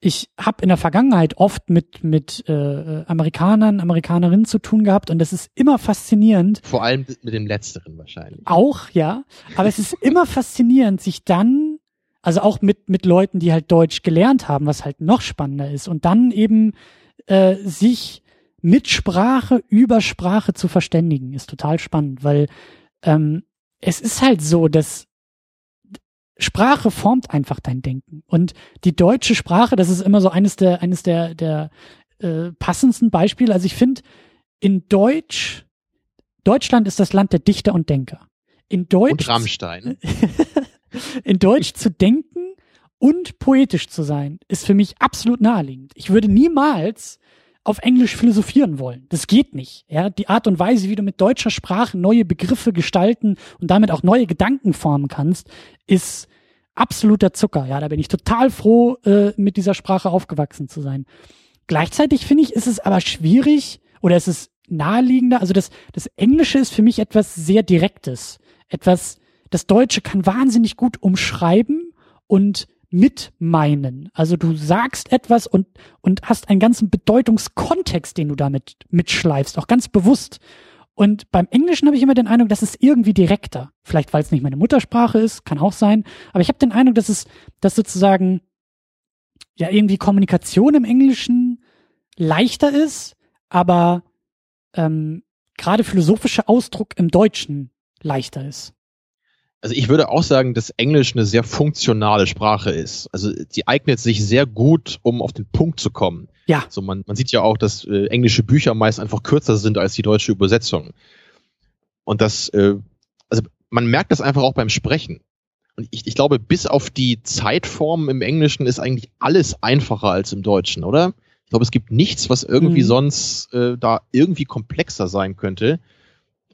ich habe in der Vergangenheit oft mit mit äh, Amerikanern, Amerikanerinnen zu tun gehabt und das ist immer faszinierend. Vor allem mit dem letzteren wahrscheinlich. Auch, ja. Aber es ist immer faszinierend, sich dann, also auch mit mit Leuten, die halt Deutsch gelernt haben, was halt noch spannender ist und dann eben äh, sich mit Sprache über Sprache zu verständigen, ist total spannend, weil ähm, es ist halt so, dass Sprache formt einfach dein Denken. Und die deutsche Sprache, das ist immer so eines der, eines der, der äh, passendsten Beispiele. Also ich finde, in Deutsch, Deutschland ist das Land der Dichter und Denker. In Deutsch. Und Rammstein. in Deutsch zu denken und poetisch zu sein, ist für mich absolut naheliegend. Ich würde niemals auf Englisch philosophieren wollen. Das geht nicht. Ja, die Art und Weise, wie du mit deutscher Sprache neue Begriffe gestalten und damit auch neue Gedanken formen kannst, ist absoluter Zucker. Ja, da bin ich total froh, äh, mit dieser Sprache aufgewachsen zu sein. Gleichzeitig finde ich, ist es aber schwierig oder ist es naheliegender. Also das, das Englische ist für mich etwas sehr Direktes. Etwas, das Deutsche kann wahnsinnig gut umschreiben und mit meinen. Also du sagst etwas und, und hast einen ganzen Bedeutungskontext, den du damit mitschleifst, auch ganz bewusst. Und beim Englischen habe ich immer den Eindruck, dass es irgendwie direkter. Vielleicht, weil es nicht meine Muttersprache ist, kann auch sein. Aber ich habe den Eindruck, dass es, dass sozusagen ja irgendwie Kommunikation im Englischen leichter ist, aber ähm, gerade philosophischer Ausdruck im Deutschen leichter ist. Also ich würde auch sagen, dass Englisch eine sehr funktionale Sprache ist. Also sie eignet sich sehr gut, um auf den Punkt zu kommen. Ja. So man, man sieht ja auch, dass äh, englische Bücher meist einfach kürzer sind als die deutsche Übersetzung. Und das, äh, also man merkt das einfach auch beim Sprechen. Und ich, ich glaube, bis auf die Zeitform im Englischen ist eigentlich alles einfacher als im Deutschen, oder? Ich glaube, es gibt nichts, was irgendwie mhm. sonst äh, da irgendwie komplexer sein könnte.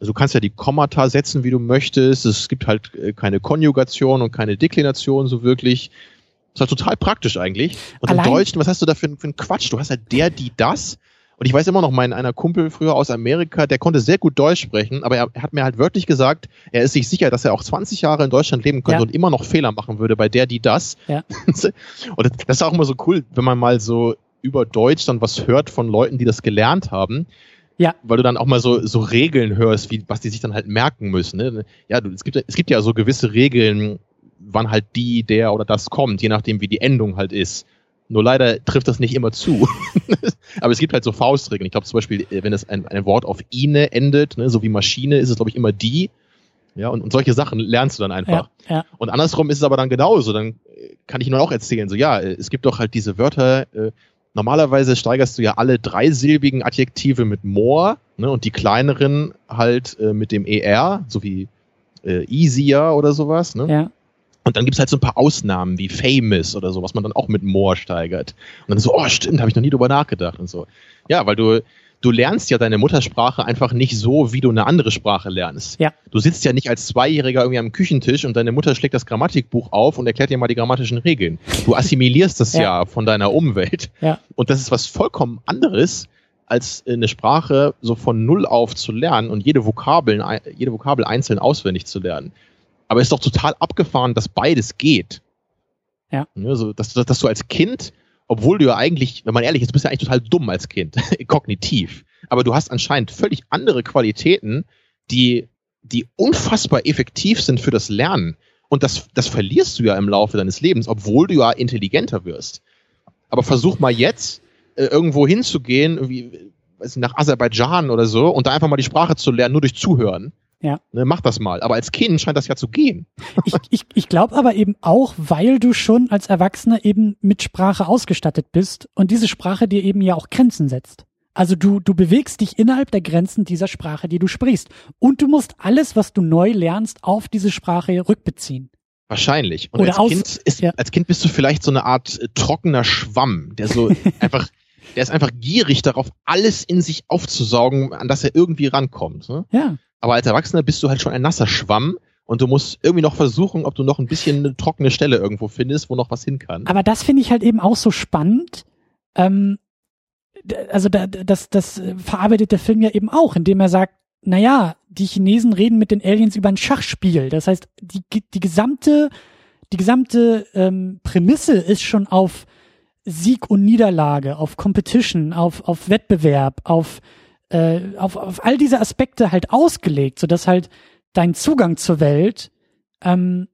Also du kannst ja die Kommata setzen, wie du möchtest. Es gibt halt äh, keine Konjugation und keine Deklination so wirklich. Das ist halt total praktisch eigentlich. Und Allein im Deutschen, was hast du da für, für einen Quatsch? Du hast halt der, die, das. Und ich weiß immer noch, mein einer Kumpel früher aus Amerika, der konnte sehr gut Deutsch sprechen, aber er, er hat mir halt wörtlich gesagt, er ist sich sicher, dass er auch 20 Jahre in Deutschland leben könnte ja. und immer noch Fehler machen würde bei der, die, das. Ja. und das ist auch immer so cool, wenn man mal so über Deutsch dann was hört von Leuten, die das gelernt haben. Ja. Weil du dann auch mal so, so Regeln hörst, wie, was die sich dann halt merken müssen. Ne? Ja, du, es, gibt, es gibt ja so gewisse Regeln, wann halt die, der oder das kommt, je nachdem, wie die Endung halt ist. Nur leider trifft das nicht immer zu. Aber es gibt halt so Faustregeln. Ich glaube zum Beispiel, wenn es ein, ein Wort auf ine endet, ne, so wie Maschine, ist es, glaube ich, immer die. Ja, und, und solche Sachen lernst du dann einfach. Ja, ja. Und andersrum ist es aber dann genauso. Dann kann ich nur auch erzählen, so ja, es gibt doch halt diese Wörter, äh, normalerweise steigerst du ja alle dreisilbigen Adjektive mit more ne, und die kleineren halt äh, mit dem er, so wie äh, easier oder sowas. Ne? Ja. Und dann gibt's halt so ein paar Ausnahmen wie famous oder so, was man dann auch mit more steigert. Und dann so, oh stimmt, habe ich noch nie drüber nachgedacht und so. Ja, weil du du lernst ja deine Muttersprache einfach nicht so, wie du eine andere Sprache lernst. Ja. Du sitzt ja nicht als Zweijähriger irgendwie am Küchentisch und deine Mutter schlägt das Grammatikbuch auf und erklärt dir mal die grammatischen Regeln. Du assimilierst das ja. ja von deiner Umwelt. Ja. Und das ist was vollkommen anderes, als eine Sprache so von Null auf zu lernen und jede Vokabel, jede Vokabel einzeln auswendig zu lernen. Aber es ist doch total abgefahren, dass beides geht. Ja. Also, dass, dass, dass du als Kind obwohl du ja eigentlich, wenn man ehrlich ist, bist du ja eigentlich total dumm als Kind, kognitiv. Aber du hast anscheinend völlig andere Qualitäten, die, die unfassbar effektiv sind für das Lernen. Und das, das verlierst du ja im Laufe deines Lebens, obwohl du ja intelligenter wirst. Aber versuch mal jetzt, äh, irgendwo hinzugehen, wie, weiß nicht, nach Aserbaidschan oder so, und da einfach mal die Sprache zu lernen, nur durch Zuhören. Ja. Ne, mach das mal. Aber als Kind scheint das ja zu gehen. Ich, ich, ich glaube aber eben auch, weil du schon als Erwachsener eben mit Sprache ausgestattet bist und diese Sprache dir eben ja auch Grenzen setzt. Also du, du bewegst dich innerhalb der Grenzen dieser Sprache, die du sprichst. Und du musst alles, was du neu lernst, auf diese Sprache rückbeziehen. Wahrscheinlich. Und Oder als, kind ist, ja. als Kind bist du vielleicht so eine Art äh, trockener Schwamm, der so einfach, der ist einfach gierig darauf, alles in sich aufzusaugen, an das er irgendwie rankommt. Ne? Ja. Aber als Erwachsener bist du halt schon ein nasser Schwamm und du musst irgendwie noch versuchen, ob du noch ein bisschen eine trockene Stelle irgendwo findest, wo noch was hin kann. Aber das finde ich halt eben auch so spannend. Ähm, also da, das, das äh, verarbeitet der Film ja eben auch, indem er sagt, na ja, die Chinesen reden mit den Aliens über ein Schachspiel. Das heißt, die, die gesamte, die gesamte ähm, Prämisse ist schon auf Sieg und Niederlage, auf Competition, auf, auf Wettbewerb, auf, äh, auf, auf all diese Aspekte halt ausgelegt, sodass halt dein Zugang zur Welt ähm,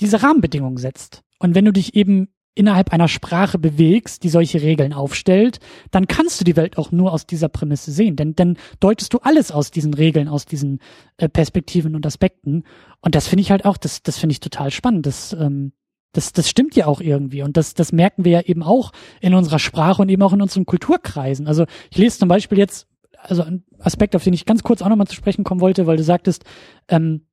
diese Rahmenbedingungen setzt. Und wenn du dich eben innerhalb einer Sprache bewegst, die solche Regeln aufstellt, dann kannst du die Welt auch nur aus dieser Prämisse sehen. Denn dann deutest du alles aus diesen Regeln, aus diesen äh, Perspektiven und Aspekten. Und das finde ich halt auch, das, das finde ich total spannend. Das, ähm, das, das stimmt ja auch irgendwie. Und das, das merken wir ja eben auch in unserer Sprache und eben auch in unseren Kulturkreisen. Also ich lese zum Beispiel jetzt, also ein Aspekt, auf den ich ganz kurz auch nochmal zu sprechen kommen wollte, weil du sagtest, ähm,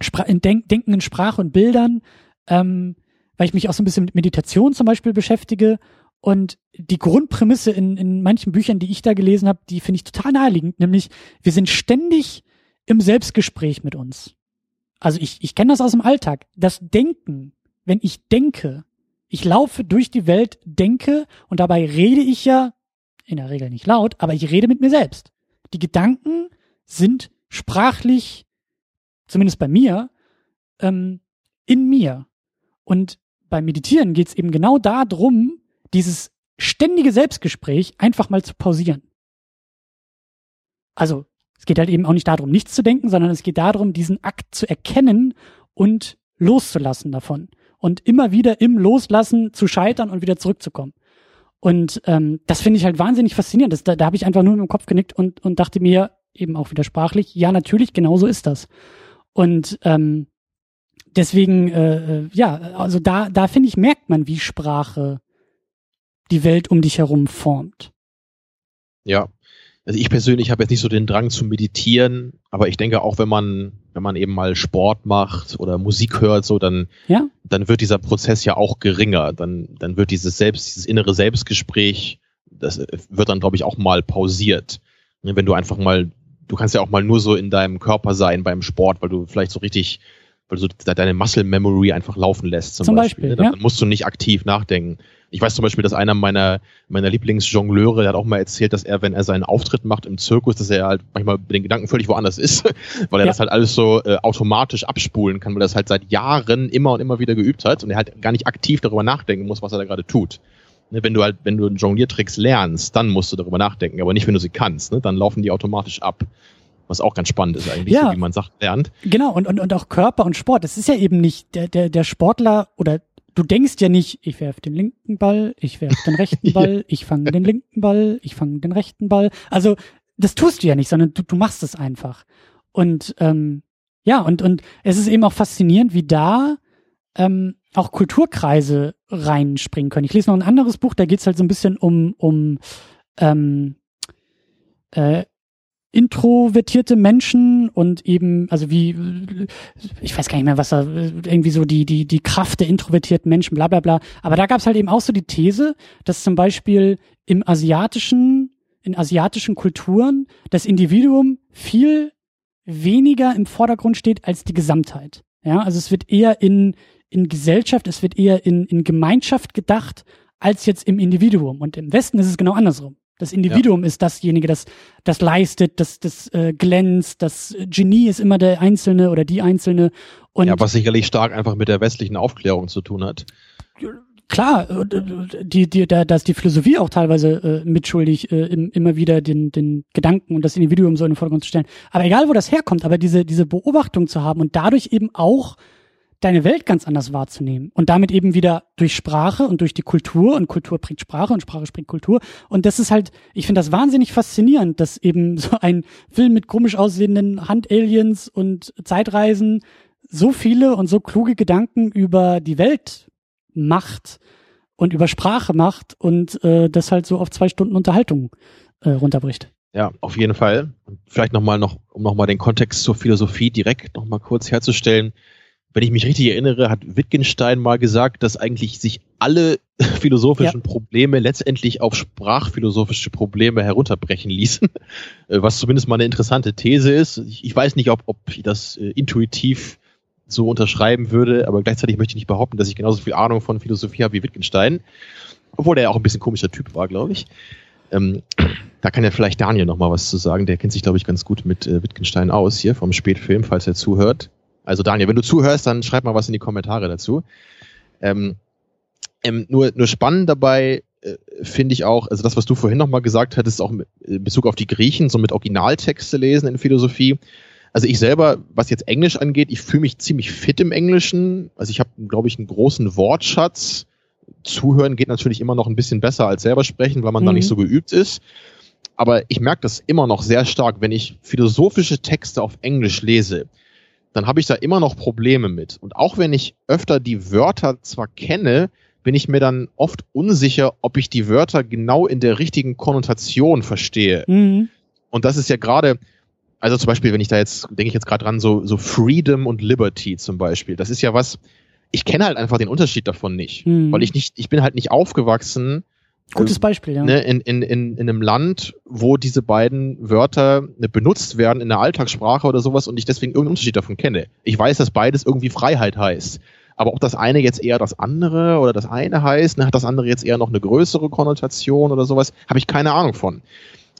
Spra Denk Denken in Sprache und Bildern, ähm, weil ich mich auch so ein bisschen mit Meditation zum Beispiel beschäftige. Und die Grundprämisse in, in manchen Büchern, die ich da gelesen habe, die finde ich total naheliegend, nämlich wir sind ständig im Selbstgespräch mit uns. Also ich, ich kenne das aus dem Alltag. Das Denken, wenn ich denke, ich laufe durch die Welt, denke und dabei rede ich ja in der Regel nicht laut, aber ich rede mit mir selbst. Die Gedanken sind sprachlich, zumindest bei mir, ähm, in mir. Und beim Meditieren geht es eben genau darum, dieses ständige Selbstgespräch einfach mal zu pausieren. Also es geht halt eben auch nicht darum, nichts zu denken, sondern es geht darum, diesen Akt zu erkennen und loszulassen davon. Und immer wieder im Loslassen zu scheitern und wieder zurückzukommen. Und ähm, das finde ich halt wahnsinnig faszinierend. Das, da da habe ich einfach nur mit dem Kopf genickt und, und dachte mir eben auch wieder sprachlich, ja, natürlich, genau so ist das. Und ähm, deswegen, äh, äh, ja, also da, da finde ich, merkt man, wie Sprache die Welt um dich herum formt. Ja. Also ich persönlich habe jetzt nicht so den Drang zu meditieren, aber ich denke auch, wenn man, wenn man eben mal Sport macht oder Musik hört, so, dann, Ja? dann wird dieser Prozess ja auch geringer. Dann, dann wird dieses Selbst, dieses innere Selbstgespräch, das äh, wird dann, glaube ich, auch mal pausiert. Ne, Wenn du einfach mal, du kannst ja auch mal nur so in deinem Körper sein beim Sport, weil du vielleicht so richtig, weil du so deine Muscle Memory einfach laufen lässt. Zum, Zum Beispiel. Beispiel, ne? dann, ja. musst du nicht aktiv nachdenken. Ich weiß zum Beispiel, dass einer meiner, meiner Lieblingsjongleure, der hat auch mal erzählt, dass er, wenn er seinen Auftritt macht im Zirkus, dass er halt manchmal mit den Gedanken völlig woanders ist, weil er Ja. das halt alles so äh, automatisch abspulen kann, weil er das halt seit Jahren immer und immer wieder geübt hat und er halt gar nicht aktiv darüber nachdenken muss, was er da gerade tut. Ne, wenn du halt, wenn du Jongliertricks lernst, dann musst du darüber nachdenken, aber nicht, wenn du sie kannst, ne? dann laufen die automatisch ab. Was auch ganz spannend ist eigentlich, Ja. so wie man Sachen lernt. Genau, und, und, und auch Körper und Sport. Das ist ja eben nicht der, der, der Sportler oder du denkst ja nicht, ich werf den linken Ball, ich werf den rechten Ball, ich fange den linken Ball, ich fange den rechten Ball. Also das tust du ja nicht, sondern du, du machst es einfach. Und ähm, ja, und, und es ist eben auch faszinierend, wie da ähm, auch Kulturkreise reinspringen können. Ich lese noch ein anderes Buch, da geht's halt so ein bisschen um, um ähm, äh, introvertierte Menschen und eben, also wie, ich weiß gar nicht mehr, was da, irgendwie so die, die, die Kraft der introvertierten Menschen, bla bla bla. Aber da gab es halt eben auch so die These, dass zum Beispiel im asiatischen, in asiatischen Kulturen das Individuum viel weniger im Vordergrund steht als die Gesamtheit. Ja, also es wird eher in, in Gesellschaft, es wird eher in, in Gemeinschaft gedacht, als jetzt im Individuum. Und im Westen ist es genau andersrum. Das Individuum ist dasjenige, das das leistet, das das äh, glänzt, das Genie ist immer der Einzelne oder die Einzelne. Und ja, was sicherlich stark einfach mit der westlichen Aufklärung zu tun hat. klar, äh, die, die, da, da ist die Philosophie auch teilweise äh, mitschuldig, äh, im, immer wieder den, den Gedanken und das Individuum so in den Vordergrund zu stellen. Aber egal, wo das herkommt, aber diese, diese Beobachtung zu haben und dadurch eben auch deine Welt ganz anders wahrzunehmen und damit eben wieder durch Sprache und durch die Kultur und Kultur prägt Sprache und Sprache spricht Kultur und das ist halt, ich finde das wahnsinnig faszinierend, dass eben so ein Film mit komisch aussehenden Handaliens und Zeitreisen so viele und so kluge Gedanken über die Welt macht und über Sprache macht und äh, das halt so auf zwei Stunden Unterhaltung äh, runterbricht. Ja, auf jeden Fall. Vielleicht nochmal noch, um nochmal den Kontext zur Philosophie direkt nochmal kurz herzustellen. Wenn ich mich richtig erinnere, hat Wittgenstein mal gesagt, dass eigentlich sich alle philosophischen ja. Probleme letztendlich auf sprachphilosophische Probleme herunterbrechen ließen. Äh, was zumindest mal eine interessante These ist. Ich, weiß nicht, ob, ob ich das äh, intuitiv so unterschreiben würde, aber gleichzeitig möchte ich nicht behaupten, dass ich genauso viel Ahnung von Philosophie habe wie Wittgenstein. Obwohl er ja auch ein bisschen komischer Typ war, glaube ich. Ähm, da kann ja vielleicht Daniel noch mal was zu sagen. Der kennt sich, glaube ich, ganz gut mit äh, Wittgenstein aus hier vom Spätfilm, falls er zuhört. Also Daniel, wenn du zuhörst, dann schreib mal was in die Kommentare dazu. Ähm, ähm, nur, nur spannend dabei äh, finde ich auch, also das, was du vorhin noch mal gesagt hattest, auch mit, in Bezug auf die Griechen, so mit Originaltexte lesen in Philosophie. Also ich selber, was jetzt Englisch angeht, ich fühle mich ziemlich fit im Englischen. Also ich habe, glaube ich, einen großen Wortschatz. Zuhören geht natürlich immer noch ein bisschen besser als selber sprechen, weil man mhm. da nicht so geübt ist. Aber ich merke das immer noch sehr stark, wenn ich philosophische Texte auf Englisch lese, dann habe ich da immer noch Probleme mit. Und auch wenn ich öfter die Wörter zwar kenne, bin ich mir dann oft unsicher, ob ich die Wörter genau in der richtigen Konnotation verstehe. Mhm. Und das ist ja gerade, also zum Beispiel, wenn ich da jetzt, denke ich jetzt gerade dran, so, so Freedom und Liberty zum Beispiel. Das ist ja was, ich kenne halt einfach den Unterschied davon nicht. Mhm. Weil ich nicht, ich bin halt nicht aufgewachsen. Gutes Beispiel, ja. Ne, in, in, in, in einem Land, wo diese beiden Wörter ne, benutzt werden in der Alltagssprache oder sowas und ich deswegen irgendeinen Unterschied davon kenne. Ich weiß, dass beides irgendwie Freiheit heißt. Aber ob das eine jetzt eher das andere oder das eine heißt, ne, hat das andere jetzt eher noch eine größere Konnotation oder sowas, habe ich keine Ahnung von.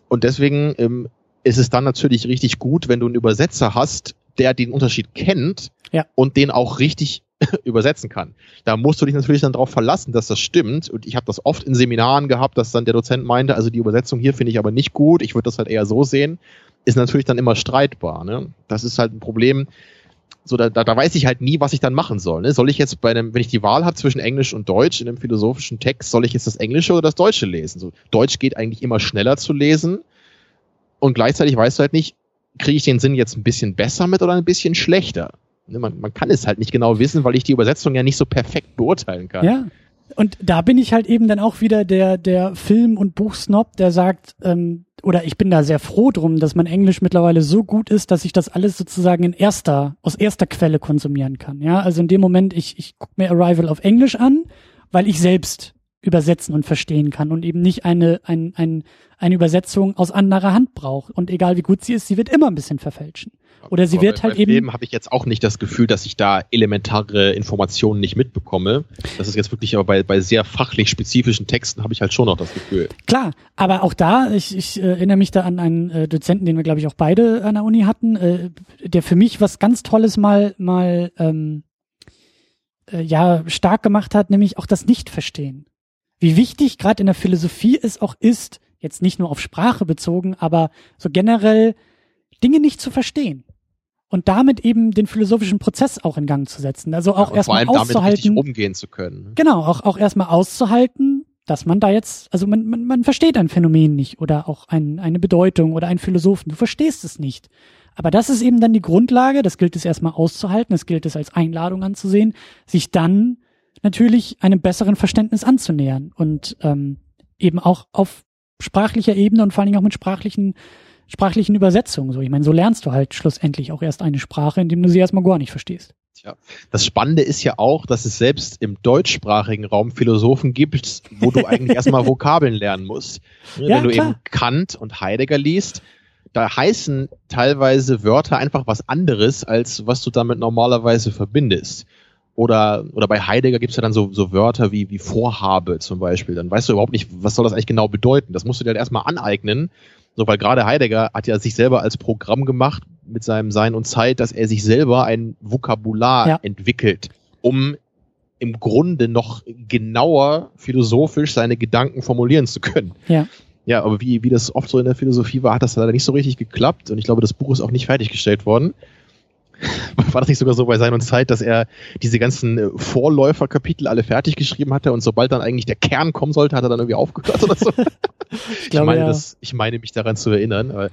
Und deswegen ähm, ist es dann natürlich richtig gut, wenn du einen Übersetzer hast, der den Unterschied kennt ja. und den auch richtig übersetzen kann. Da musst du dich natürlich dann darauf verlassen, dass das stimmt. Und ich habe das oft in Seminaren gehabt, dass dann der Dozent meinte, also die Übersetzung hier finde ich aber nicht gut, ich würde das halt eher so sehen. Ist natürlich dann immer streitbar. Ne? Das ist halt ein Problem. So, da, da, da weiß ich halt nie, was ich dann machen soll. Ne? Soll ich jetzt bei einem, wenn ich die Wahl habe zwischen Englisch und Deutsch in einem philosophischen Text, soll ich jetzt das Englische oder das Deutsche lesen? So, Deutsch geht eigentlich immer schneller zu lesen und gleichzeitig weißt du halt nicht, kriege ich den Sinn jetzt ein bisschen besser mit oder ein bisschen schlechter. Ne, man, man kann es halt nicht genau wissen, weil ich die Übersetzung ja nicht so perfekt beurteilen kann. Ja. Und da bin ich halt eben dann auch wieder der, der Film- und Buchsnob, der sagt, ähm, oder ich bin da sehr froh drum, dass mein Englisch mittlerweile so gut ist, dass ich das alles sozusagen in erster, aus erster Quelle konsumieren kann. Ja, also in dem Moment, ich, ich gucke mir Arrival auf Englisch an, weil ich selbst übersetzen und verstehen kann und eben nicht eine, ein, ein, eine Übersetzung aus anderer Hand braucht. Und egal wie gut sie ist, sie wird immer ein bisschen verfälschen. Oder sie Aber wird halt eben. Film habe ich jetzt auch nicht das Gefühl, dass ich da elementare Informationen nicht mitbekomme. Das ist jetzt wirklich aber bei, bei sehr fachlich spezifischen Texten habe ich halt schon noch das Gefühl. Klar, aber auch da, ich, ich äh, erinnere mich da an einen äh, Dozenten, den wir, glaube ich, auch beide an der Uni hatten, äh, der für mich was ganz Tolles mal, mal ähm, äh, ja, stark gemacht hat, nämlich auch das Nicht-Verstehen wie wichtig gerade in der Philosophie es auch ist, jetzt nicht nur auf Sprache bezogen, aber so generell Dinge nicht zu verstehen und damit eben den philosophischen Prozess auch in Gang zu setzen. Also auch ja, erstmal auszuhalten, damit umgehen zu können. Ne? Genau, auch auch erstmal auszuhalten, dass man da jetzt, also man, man, man versteht ein Phänomen nicht oder auch ein, eine Bedeutung oder einen Philosophen. Du verstehst es nicht. Aber das ist eben dann die Grundlage, das gilt es erstmal auszuhalten, das gilt es als Einladung anzusehen, sich dann natürlich einem besseren Verständnis anzunähern und ähm, eben auch auf sprachlicher Ebene und vor allen Dingen auch mit sprachlichen sprachlichen Übersetzungen. So, ich meine, so lernst du halt schlussendlich auch erst eine Sprache, indem du sie erstmal gar nicht verstehst. Tja, das Spannende ist ja auch, dass es selbst im deutschsprachigen Raum Philosophen gibt, wo du eigentlich erstmal Vokabeln lernen musst. Ja, Wenn du klar. eben Kant und Heidegger liest, da heißen teilweise Wörter einfach was anderes, als was du damit normalerweise verbindest. Oder, oder bei Heidegger gibt's ja dann so, so Wörter wie, wie Vorhabe zum Beispiel. Dann weißt du überhaupt nicht, was soll das eigentlich genau bedeuten. Das musst du dir halt erstmal aneignen. So, weil gerade Heidegger hat ja sich selber als Programm gemacht mit seinem Sein und Zeit, dass er sich selber ein Vokabular ja. entwickelt, um im Grunde noch genauer philosophisch seine Gedanken formulieren zu können. Ja. Ja, aber wie, wie das oft so in der Philosophie war, hat das leider nicht so richtig geklappt und ich glaube, das Buch ist auch nicht fertiggestellt worden. War das nicht sogar so bei Sein und Zeit, dass er diese ganzen äh, Vorläuferkapitel alle fertig geschrieben hatte und sobald dann eigentlich der Kern kommen sollte, hat er dann irgendwie aufgehört oder so? ich, glaube, meine, ja. das, ich meine mich daran zu erinnern. Aber,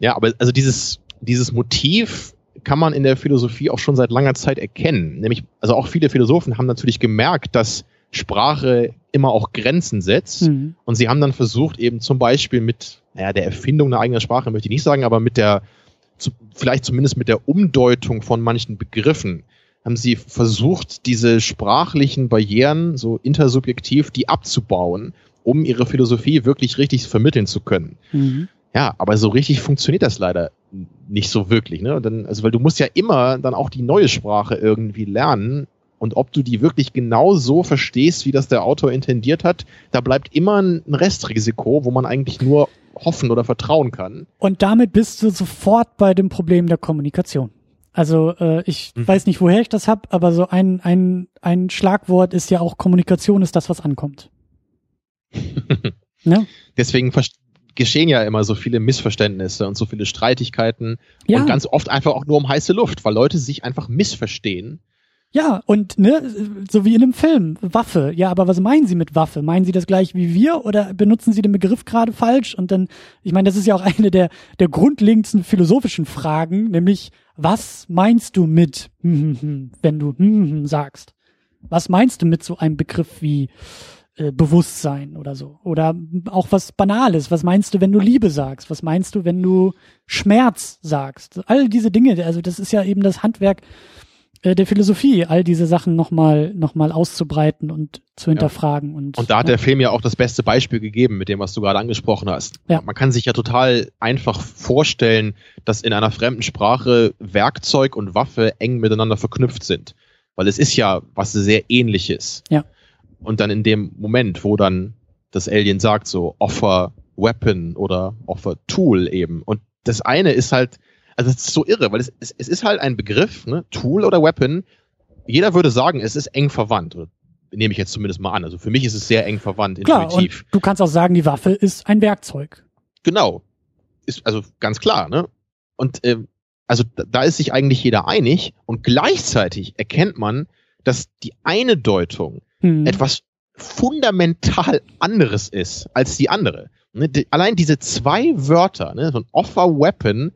ja, aber also dieses, dieses Motiv kann man in der Philosophie auch schon seit langer Zeit erkennen. Nämlich, also auch viele Philosophen haben natürlich gemerkt, dass Sprache immer auch Grenzen setzt. Mhm. Und sie haben dann versucht, eben zum Beispiel mit naja, der Erfindung einer eigenen Sprache, möchte ich nicht sagen, aber mit der, vielleicht zumindest mit der Umdeutung von manchen Begriffen, haben sie versucht, diese sprachlichen Barrieren, so intersubjektiv, die abzubauen, um ihre Philosophie wirklich richtig vermitteln zu können. Mhm. Ja, aber so richtig funktioniert das leider nicht so wirklich, ne? Dann, also, weil du musst ja immer dann auch die neue Sprache irgendwie lernen, und ob du die wirklich genau so verstehst, wie das der Autor intendiert hat, da bleibt immer ein Restrisiko, wo man eigentlich nur hoffen oder vertrauen kann. Und damit bist du sofort bei dem Problem der Kommunikation. Also äh, ich mhm. weiß nicht, woher ich das hab, aber so ein, ein, ein Schlagwort ist ja auch Kommunikation ist das, was ankommt. ne? Deswegen geschehen ja immer so viele Missverständnisse und so viele Streitigkeiten ja. und ganz oft einfach auch nur um heiße Luft, weil Leute sich einfach missverstehen ja, und ne, so wie in einem Film, Waffe. Ja, aber was meinen Sie mit Waffe? Meinen Sie das gleich wie wir oder benutzen Sie den Begriff gerade falsch? Und dann, ich meine, das ist ja auch eine der, der grundlegendsten philosophischen Fragen, nämlich, was meinst du mit, wenn du sagst? Was meinst du mit so einem Begriff wie äh, Bewusstsein oder so? Oder auch was Banales. Was meinst du, wenn du Liebe sagst? Was meinst du, wenn du Schmerz sagst? All diese Dinge, also das ist ja eben das Handwerk der Philosophie, all diese Sachen nochmal noch mal auszubreiten und zu hinterfragen. Ja. Und, und da hat ja. der Film ja auch das beste Beispiel gegeben, mit dem, was du gerade angesprochen hast. Ja. Man kann sich ja total einfach vorstellen, dass in einer fremden Sprache Werkzeug und Waffe eng miteinander verknüpft sind. Weil es ist ja was sehr ähnliches. Ja. Und dann in dem Moment, wo dann das Alien sagt, so offer Weapon oder offer Tool eben. Und das eine ist halt also es ist so irre, weil es, es, es ist halt ein Begriff, ne? Tool oder Weapon. Jeder würde sagen, es ist eng verwandt. Oder nehme ich jetzt zumindest mal an. Also für mich ist es sehr eng verwandt, intuitiv. Klar, und du kannst auch sagen, die Waffe ist ein Werkzeug. Genau. Ist also ganz klar, ne? Und äh, also da ist sich eigentlich jeder einig und gleichzeitig erkennt man, dass die eine Deutung hm. etwas fundamental anderes ist als die andere. Ne? Die, allein diese zwei Wörter, ne, so ein Offer Weapon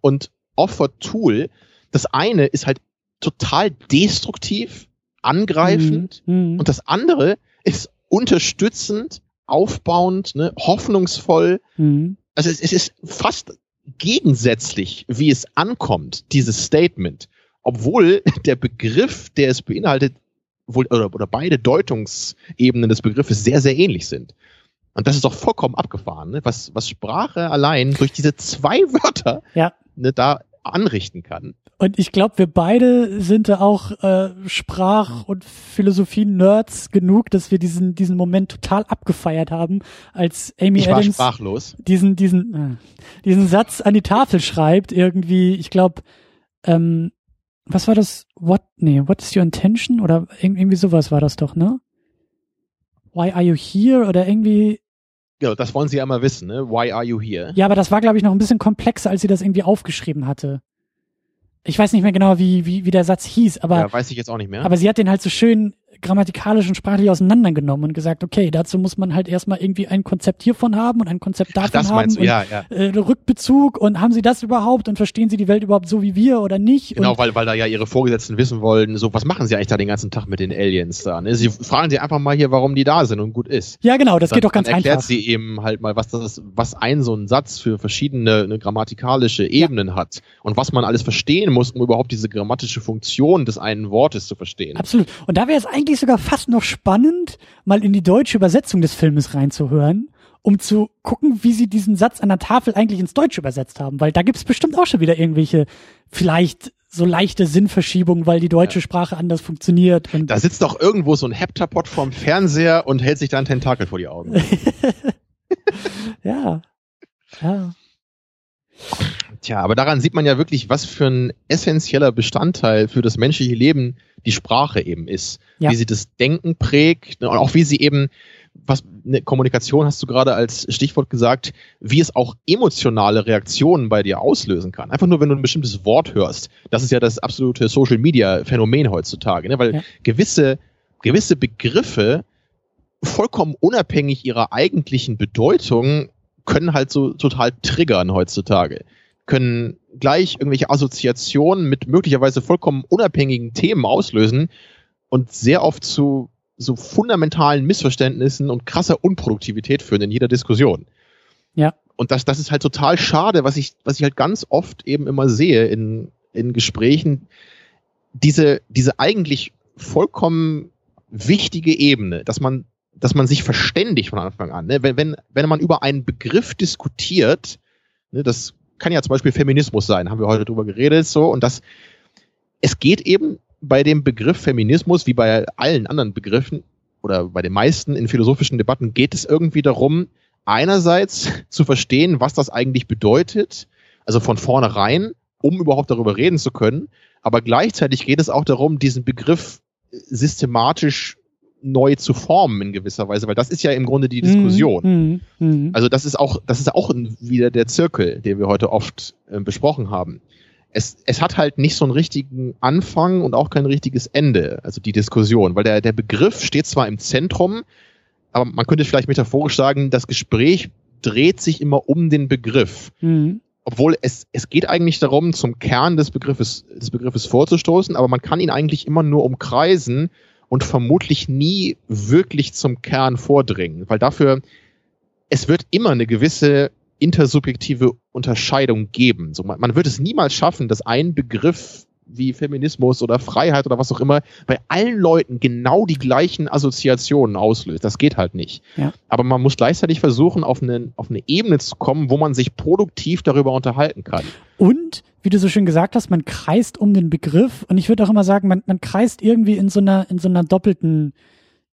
und Offer Tool, das eine ist halt total destruktiv, angreifend mhm. mhm. und das andere ist unterstützend, aufbauend, ne, hoffnungsvoll. Mhm. Also es, es ist fast gegensätzlich, wie es ankommt, dieses Statement, obwohl der Begriff, der es beinhaltet, wohl, oder, oder beide Deutungsebenen des Begriffes sehr, sehr ähnlich sind. Und das ist doch vollkommen abgefahren, ne? was, was Sprache allein durch diese zwei Wörter ja. ne, da anrichten kann. Und ich glaube, wir beide sind da auch äh, Sprach- und Philosophie-Nerds genug, dass wir diesen, diesen Moment total abgefeiert haben, als Amy ich Adams sprachlos. diesen, diesen, äh, diesen Satz an die Tafel schreibt, irgendwie, ich glaube, ähm, was war das? What, nee, what is your intention? Oder irgendwie sowas war das doch, ne? Why are you here? Oder irgendwie, Genau, das wollen sie ja immer wissen, ne? Why are you here? Ja, aber das war, glaube ich, noch ein bisschen komplexer, als sie das irgendwie aufgeschrieben hatte. Ich weiß nicht mehr genau, wie, wie, wie der Satz hieß, aber. Ja, weiß ich jetzt auch nicht mehr. Aber sie hat den halt so schön grammatikalisch und sprachlich auseinandergenommen und gesagt, okay, dazu muss man halt erstmal irgendwie ein Konzept hiervon haben und ein Konzept davon Ach, das haben. Du, und, ja, ja. Äh, Rückbezug und haben sie das überhaupt und verstehen sie die Welt überhaupt so wie wir oder nicht? Genau, und, weil, weil da ja ihre Vorgesetzten wissen wollen, so, was machen sie eigentlich da den ganzen Tag mit den Aliens da? Ne? Sie fragen sie einfach mal hier, warum die da sind und gut ist. Ja, genau, das dann, geht doch ganz dann erklärt einfach. sie eben halt mal, was das ist, was ein so ein Satz für verschiedene ne, grammatikalische Ebenen ja. hat und was man alles verstehen muss, um überhaupt diese grammatische Funktion des einen Wortes zu verstehen. Absolut. Und da wäre es eigentlich sogar fast noch spannend, mal in die deutsche Übersetzung des Filmes reinzuhören, um zu gucken, wie sie diesen Satz an der Tafel eigentlich ins Deutsche übersetzt haben, weil da gibt's bestimmt auch schon wieder irgendwelche vielleicht so leichte Sinnverschiebungen, weil die deutsche ja. Sprache anders funktioniert. Und da sitzt doch irgendwo so ein Heptapod vorm Fernseher und hält sich da ein Tentakel vor die Augen. ja. Ja. Tja, aber daran sieht man ja wirklich, was für ein essentieller Bestandteil für das menschliche Leben die Sprache eben ist. Ja. Wie sie das Denken prägt ne, und auch wie sie eben was eine Kommunikation hast du gerade als Stichwort gesagt, wie es auch emotionale Reaktionen bei dir auslösen kann. Einfach nur, wenn du ein bestimmtes Wort hörst. Das ist ja das absolute Social Media Phänomen heutzutage, ne? weil ja. gewisse, gewisse Begriffe vollkommen unabhängig ihrer eigentlichen Bedeutung können halt so total triggern heutzutage. Können gleich irgendwelche Assoziationen mit möglicherweise vollkommen unabhängigen Themen auslösen und sehr oft zu so fundamentalen Missverständnissen und krasser Unproduktivität führen in jeder Diskussion. Ja. Und das, das ist halt total schade, was ich, was ich halt ganz oft eben immer sehe in, in Gesprächen. Diese, diese eigentlich vollkommen wichtige Ebene, dass man, dass man sich verständigt von Anfang an. Ne? Wenn, wenn, wenn man über einen Begriff diskutiert, ne, das kann ja zum Beispiel Feminismus sein, haben wir heute drüber geredet, so, und das, es geht eben bei dem Begriff Feminismus, wie bei allen anderen Begriffen oder bei den meisten in philosophischen Debatten, geht es irgendwie darum, einerseits zu verstehen, was das eigentlich bedeutet, also von vornherein, um überhaupt darüber reden zu können, aber gleichzeitig geht es auch darum, diesen Begriff systematisch neu zu formen in gewisser Weise, weil das ist ja im Grunde die Diskussion. Mm, mm, mm. Also das ist auch, das ist auch wieder der Zirkel, den wir heute oft äh, besprochen haben es, es hat halt nicht so einen richtigen Anfang und auch kein richtiges Ende, also die Diskussion, weil der, der Begriff steht zwar im Zentrum, aber man könnte vielleicht metaphorisch sagen, das Gespräch dreht sich immer um den Begriff. Mhm. Obwohl es, es geht eigentlich darum, zum Kern des Begriffes, des Begriffes vorzustoßen, aber man kann ihn eigentlich immer nur umkreisen und vermutlich nie wirklich zum Kern vordringen, weil dafür, es wird immer eine gewisse intersubjektive Unterscheidung geben. So, man, man wird es niemals schaffen, dass ein Begriff wie Feminismus oder Freiheit oder was auch immer bei allen Leuten genau die gleichen Assoziationen auslöst. Das geht halt nicht. Ja. Aber man muss gleichzeitig versuchen, auf eine, auf eine Ebene zu kommen, wo man sich produktiv darüber unterhalten kann. Und, wie du so schön gesagt hast, man kreist um den Begriff und ich würde auch immer sagen, man, man kreist irgendwie in so einer, in so einer doppelten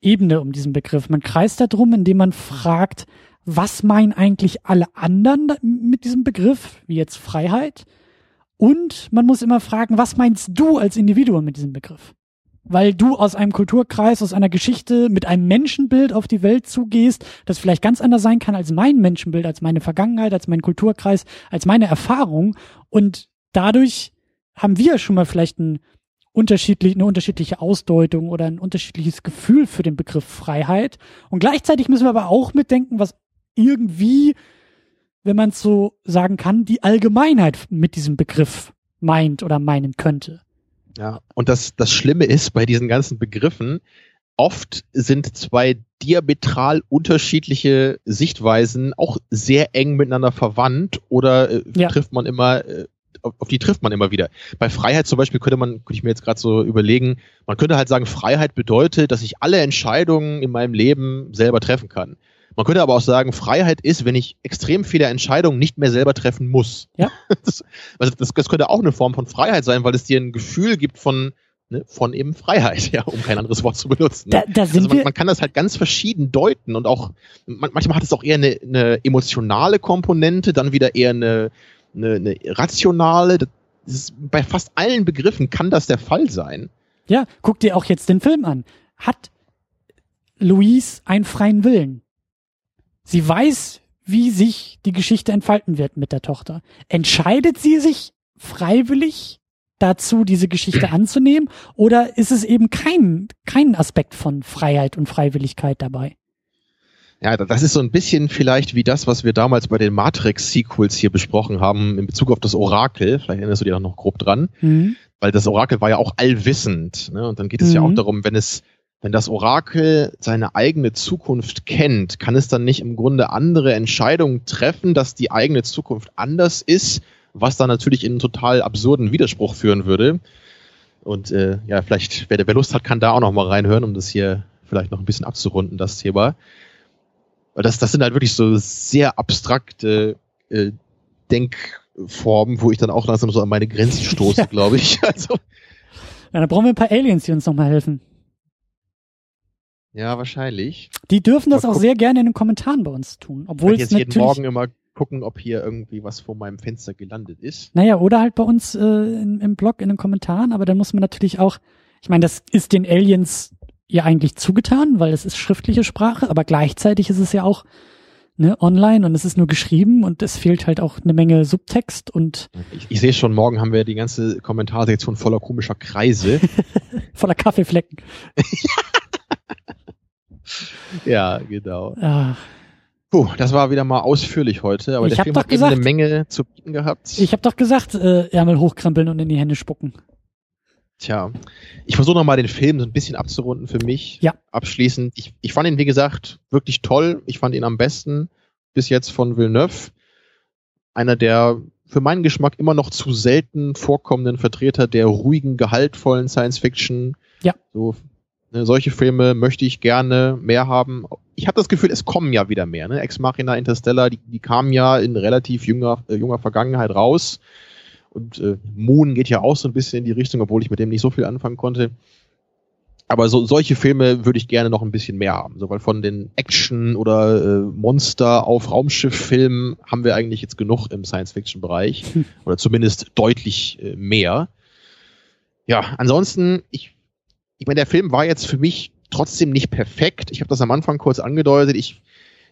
Ebene um diesen Begriff. Man kreist da drum, indem man fragt, was meinen eigentlich alle anderen mit diesem Begriff, wie jetzt Freiheit? Und man muss immer fragen, was meinst du als Individuum mit diesem Begriff? Weil du aus einem Kulturkreis, aus einer Geschichte mit einem Menschenbild auf die Welt zugehst, das vielleicht ganz anders sein kann als mein Menschenbild, als meine Vergangenheit, als mein Kulturkreis, als meine Erfahrung. Und dadurch haben wir schon mal vielleicht ein unterschiedlich, eine unterschiedliche Ausdeutung oder ein unterschiedliches Gefühl für den Begriff Freiheit. Und gleichzeitig müssen wir aber auch mitdenken, was irgendwie, wenn man es so sagen kann, die Allgemeinheit mit diesem Begriff meint oder meinen könnte. Ja, und das, das Schlimme ist bei diesen ganzen Begriffen, oft sind zwei diametral unterschiedliche Sichtweisen auch sehr eng miteinander verwandt oder äh, ja. trifft man immer, äh, auf, auf, die trifft man immer wieder. Bei Freiheit zum Beispiel könnte man, könnte ich mir jetzt gerade so überlegen, man könnte halt sagen, Freiheit bedeutet, dass ich alle Entscheidungen in meinem Leben selber treffen kann. Man könnte aber auch sagen, Freiheit ist, wenn ich extrem viele Entscheidungen nicht mehr selber treffen muss. Ja. Das, also das, das könnte auch eine Form von Freiheit sein, weil es dir ein Gefühl gibt von, ne, von eben Freiheit, ja, um kein anderes Wort zu benutzen. Da, da sind also man, man, kann das halt ganz verschieden deuten und auch man, manchmal hat es auch eher eine, eine emotionale Komponente, dann wieder eher eine, eine, eine rationale. Ist, bei fast allen Begriffen kann das der Fall sein. Ja, guck dir auch jetzt den Film an. Hat Louise einen freien Willen? Sie weiß, wie sich die Geschichte entfalten wird mit der Tochter. Entscheidet sie sich freiwillig dazu, diese Geschichte anzunehmen? Oder ist es eben kein, kein Aspekt von Freiheit und Freiwilligkeit dabei? Ja, das ist so ein bisschen vielleicht wie das, was wir damals bei den Matrix-Sequels hier besprochen haben in Bezug auf das Orakel. Vielleicht erinnerst du dich noch grob dran. Mhm. Weil das Orakel war ja auch allwissend. Ne? Und dann geht es mhm. ja auch darum, wenn es wenn das Orakel seine eigene Zukunft kennt, kann es dann nicht im Grunde andere Entscheidungen treffen, dass die eigene Zukunft anders ist, was dann natürlich in einen total absurden Widerspruch führen würde. Und äh, ja, vielleicht, wer, wer Lust hat, kann da auch noch mal reinhören, um das hier vielleicht noch ein bisschen abzurunden, das Thema. Das, das sind halt wirklich so sehr abstrakte äh, Denkformen, wo ich dann auch langsam so an meine Grenzen stoße, ja. glaube ich. Also. Ja, da brauchen wir ein paar Aliens, die uns noch mal helfen. Ja, wahrscheinlich. Die dürfen das Mal auch sehr gerne in den Kommentaren bei uns tun. Obwohl ich jetzt natürlich jeden Morgen immer gucken, ob hier irgendwie was vor meinem Fenster gelandet ist. Naja, oder halt bei uns äh, in, im Blog in den Kommentaren, aber dann muss man natürlich auch, ich meine, das ist den Aliens ja eigentlich zugetan, weil es ist schriftliche Sprache, aber gleichzeitig ist es ja auch ne, online und es ist nur geschrieben und es fehlt halt auch eine Menge Subtext und ich, ich sehe schon, morgen haben wir die ganze Kommentarsektion voller komischer Kreise. voller Kaffeeflecken. ja, genau. Ach. Puh, das war wieder mal ausführlich heute, aber Ich der Film hat gesagt- eben eine Menge zu bieten gehabt. Ich habe doch gesagt, äh, Ärmel hochkrempeln und in die Hände spucken. Tja, ich versuche nochmal den Film so ein bisschen abzurunden für mich. Ja. Abschließend. Ich, ich fand ihn, wie gesagt, wirklich toll. Ich fand ihn am besten bis jetzt von Villeneuve. Einer der für meinen Geschmack immer noch zu selten vorkommenden Vertreter der ruhigen, gehaltvollen Science Fiction. Ja. So, ne, solche Filme möchte ich gerne mehr haben. Ich habe das Gefühl, es kommen ja wieder mehr. Ne? Ex Machina, Interstellar, die, die kamen ja in relativ junger, äh, junger Vergangenheit raus. Und äh, Moon geht ja auch so ein bisschen in die Richtung, obwohl ich mit dem nicht so viel anfangen konnte. Aber so, solche Filme würde ich gerne noch ein bisschen mehr haben. So, weil von den Action- oder äh, Monster- auf Raumschiff-Filmen haben wir eigentlich jetzt genug im Science-Fiction-Bereich. Hm. Oder zumindest deutlich äh, mehr. Ja, ansonsten, ich, ich meine, der Film war jetzt für mich trotzdem nicht perfekt. Ich habe das am Anfang kurz angedeutet. Ich,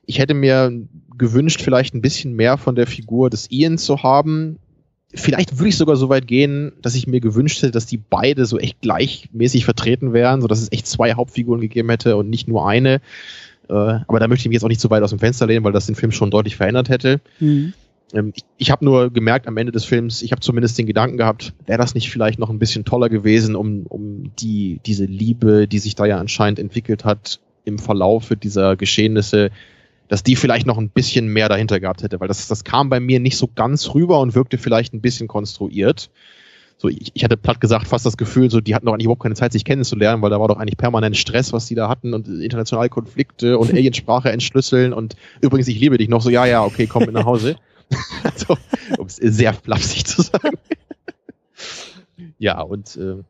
ich hätte mir gewünscht, vielleicht ein bisschen mehr von der Figur des Ian zu haben. Vielleicht würde ich sogar so weit gehen, dass ich mir gewünscht hätte, dass die beide so echt gleichmäßig vertreten wären, so dass es echt zwei Hauptfiguren gegeben hätte und nicht nur eine. Äh, aber da möchte ich mich jetzt auch nicht so weit aus dem Fenster lehnen, weil das den Film schon deutlich verändert hätte. Mhm. Ähm, ich ich habe nur gemerkt am Ende des Films, ich habe zumindest den Gedanken gehabt, wäre das nicht vielleicht noch ein bisschen toller gewesen, um, um die, diese Liebe, die sich da ja anscheinend entwickelt hat im Verlaufe dieser Geschehnisse, dass die vielleicht noch ein bisschen mehr dahinter gehabt hätte, weil das, das kam bei mir nicht so ganz rüber und wirkte vielleicht ein bisschen konstruiert. So, ich, ich hatte platt gesagt fast das Gefühl, so, die hatten doch eigentlich überhaupt keine Zeit, sich kennenzulernen, weil da war doch eigentlich permanent Stress, was die da hatten und internationale Konflikte und Aliensprache entschlüsseln und übrigens, ich liebe dich noch so, ja, ja, okay, komm mit nach Hause. also, um es sehr flapsig zu sagen. ja, und äh,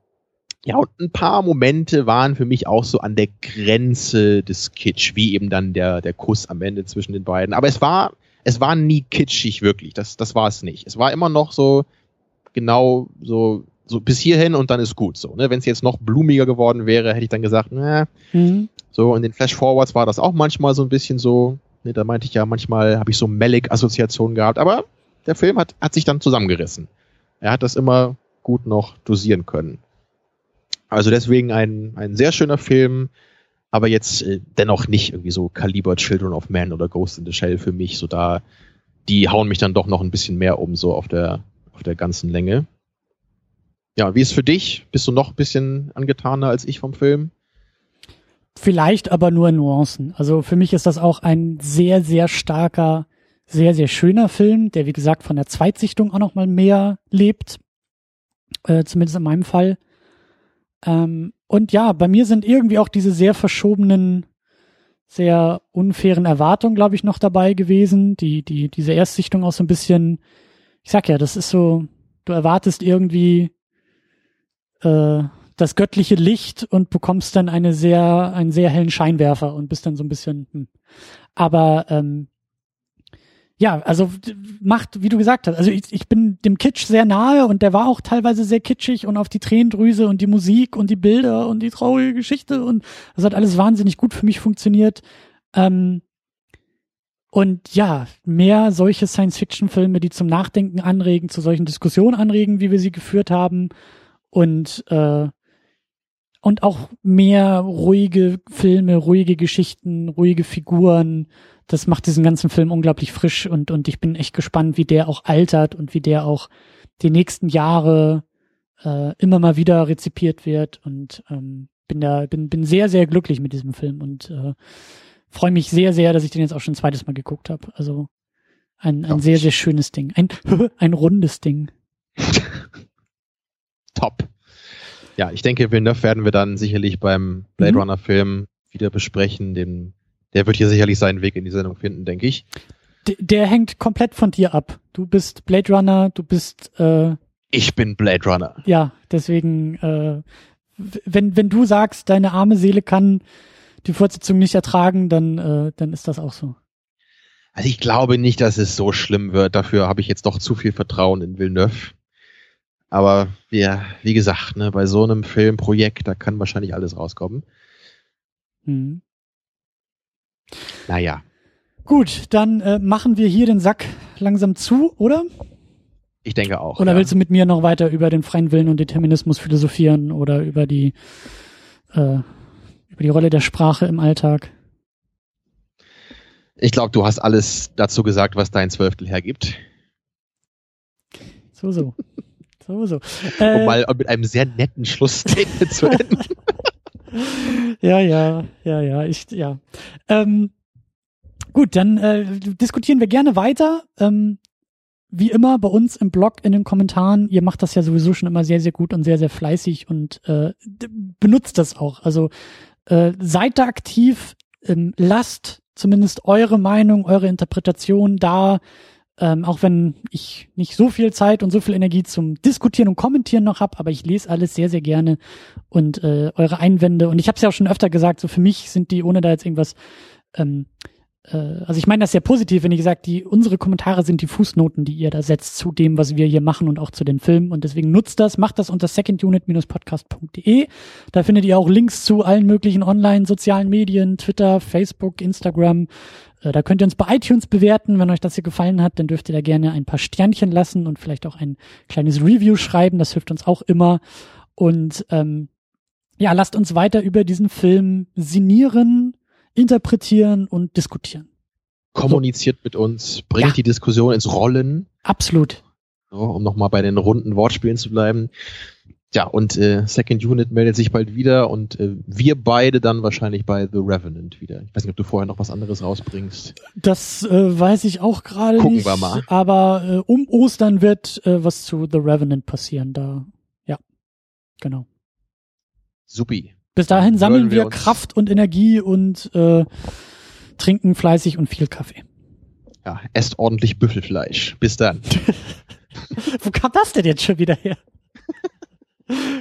ja, und ein paar Momente waren für mich auch so an der Grenze des Kitsch, wie eben dann der, der Kuss am Ende zwischen den beiden. Aber es war, es war nie kitschig, wirklich. Das, das war es nicht. Es war immer noch so, genau so, so bis hierhin und dann ist gut so. Ne? Wenn es jetzt noch blumiger geworden wäre, hätte ich dann gesagt, na, Mhm. so in den Flash-Forwards war das auch manchmal so ein bisschen so. Ne, da meinte ich ja, manchmal habe ich so Malik-Assoziationen gehabt, aber der Film hat, hat sich dann zusammengerissen. Er hat das immer gut noch dosieren können. Also deswegen ein, ein sehr schöner Film, aber jetzt äh, dennoch nicht irgendwie so Kaliber Children of Man oder Ghost in the Shell für mich. So da, die hauen mich dann doch noch ein bisschen mehr um, so auf der, auf der ganzen Länge. Ja, wie ist für dich? Bist du noch ein bisschen angetaner als ich vom Film? Vielleicht aber nur in Nuancen. Also für mich ist das auch ein sehr, sehr starker, sehr, sehr schöner Film, der wie gesagt von der Zweitsichtung auch noch mal mehr lebt. Äh, zumindest in meinem Fall. Ähm, und ja, bei mir sind irgendwie auch diese sehr verschobenen, sehr unfairen Erwartungen, glaube ich, noch dabei gewesen. Die, die, diese Erstsichtung auch so ein bisschen, ich sag ja, das ist so, du erwartest irgendwie äh, das göttliche Licht und bekommst dann eine sehr, einen sehr hellen Scheinwerfer und bist dann so ein bisschen, hm. aber ähm, ja, also macht, wie du gesagt hast, also ich, ich bin dem Kitsch sehr nahe und der war auch teilweise sehr kitschig und auf die Tränendrüse und die Musik und die Bilder und die traurige Geschichte und das hat alles wahnsinnig gut für mich funktioniert. Ähm, und ja, mehr solche Science-Fiction-Filme, die zum Nachdenken anregen, zu solchen Diskussionen anregen, wie wir sie geführt haben und äh, und auch mehr ruhige Filme, ruhige Geschichten, ruhige Figuren. Das macht diesen ganzen Film unglaublich frisch und, und ich bin echt gespannt, wie der auch altert und wie der auch die nächsten Jahre äh, immer mal wieder rezipiert wird und ähm, bin da, bin, bin sehr, sehr glücklich mit diesem Film und äh, freue mich sehr, sehr, dass ich den jetzt auch schon ein zweites Mal geguckt habe. Also ein, ein sehr, sehr schönes Ding. Ein, ein rundes Ding. Top. Ja, ich denke, Villeneuve werden wir dann sicherlich beim Blade Mhm. Runner Film wieder besprechen. Den, der wird hier sicherlich seinen Weg in die Sendung finden, denke ich. D der hängt komplett von dir ab. Du bist Blade Runner, du bist äh, Ich bin Blade Runner. ja, deswegen, äh, wenn, wenn du sagst, deine arme Seele kann die Fortsetzung nicht ertragen, dann, äh, dann ist das auch so. Also ich glaube nicht, dass es so schlimm wird. Dafür habe ich jetzt doch zu viel Vertrauen in Villeneuve. Aber ja, wie gesagt, ne, bei so einem Filmprojekt, da kann wahrscheinlich alles rauskommen. Hm. Naja. Gut, dann äh, machen wir hier den Sack langsam zu, oder? Ich denke auch. Oder ja. willst du mit mir noch weiter über den freien Willen und Determinismus philosophieren oder über die äh, über die Rolle der Sprache im Alltag? Ich glaube, du hast alles dazu gesagt, was dein Zwölftel hergibt. So, so. so, so. Um Äh, mal mit einem sehr netten Schlussstatement zu enden. Ja, ja, ja, ja, ich, ja. Ähm, gut, dann äh, diskutieren wir gerne weiter. Ähm, wie immer bei uns im Blog in den Kommentaren. Ihr macht das ja sowieso schon immer sehr, sehr gut und sehr, sehr fleißig und äh, benutzt das auch. Also äh, seid da aktiv, ähm, lasst zumindest eure Meinung, eure Interpretation da. Ähm, auch wenn ich nicht so viel Zeit und so viel Energie zum Diskutieren und Kommentieren noch habe, aber ich lese alles sehr, sehr gerne und äh, eure Einwände. Und ich habe es ja auch schon öfter gesagt, so für mich sind die, ohne da jetzt irgendwas, ähm, äh, also ich meine das sehr positiv, wenn ich sage, die unsere Kommentare sind die Fußnoten, die ihr da setzt zu dem, was wir hier machen und auch zu den Filmen. Und deswegen nutzt das, macht das unter secondunit-podcast.de. Da findet ihr auch Links zu allen möglichen online-sozialen Medien, Twitter, Facebook, Instagram. Äh, Da könnt ihr uns bei iTunes bewerten. Wenn euch das hier gefallen hat, dann dürft ihr da gerne ein paar Sternchen lassen und vielleicht auch ein kleines Review schreiben. Das hilft uns auch immer. Und ähm, ja, lasst uns weiter über diesen Film sinnieren, interpretieren und diskutieren. Kommuniziert mit uns, bringt Ja. die Diskussion ins Rollen, Absolut. so, um nochmal bei den runden Wortspielen zu bleiben. Ja, und äh, Second Unit meldet sich bald wieder und äh, wir beide dann wahrscheinlich bei The Revenant wieder. Ich weiß nicht, ob du vorher noch was anderes rausbringst. Das äh, weiß ich auch gerade Gucken nicht. wir mal. Aber äh, um Ostern wird äh, was zu The Revenant passieren. Da, ja, genau. Supi. Bis dahin Dann sammeln wir, wir Kraft und Energie und äh, trinken fleißig und viel Kaffee. Ja, esst ordentlich Büffelfleisch. Bis dann. Wo kam das denn jetzt schon wieder her?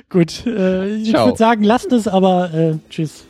Gut, äh, ich würde sagen, lasst es, aber äh, tschüss.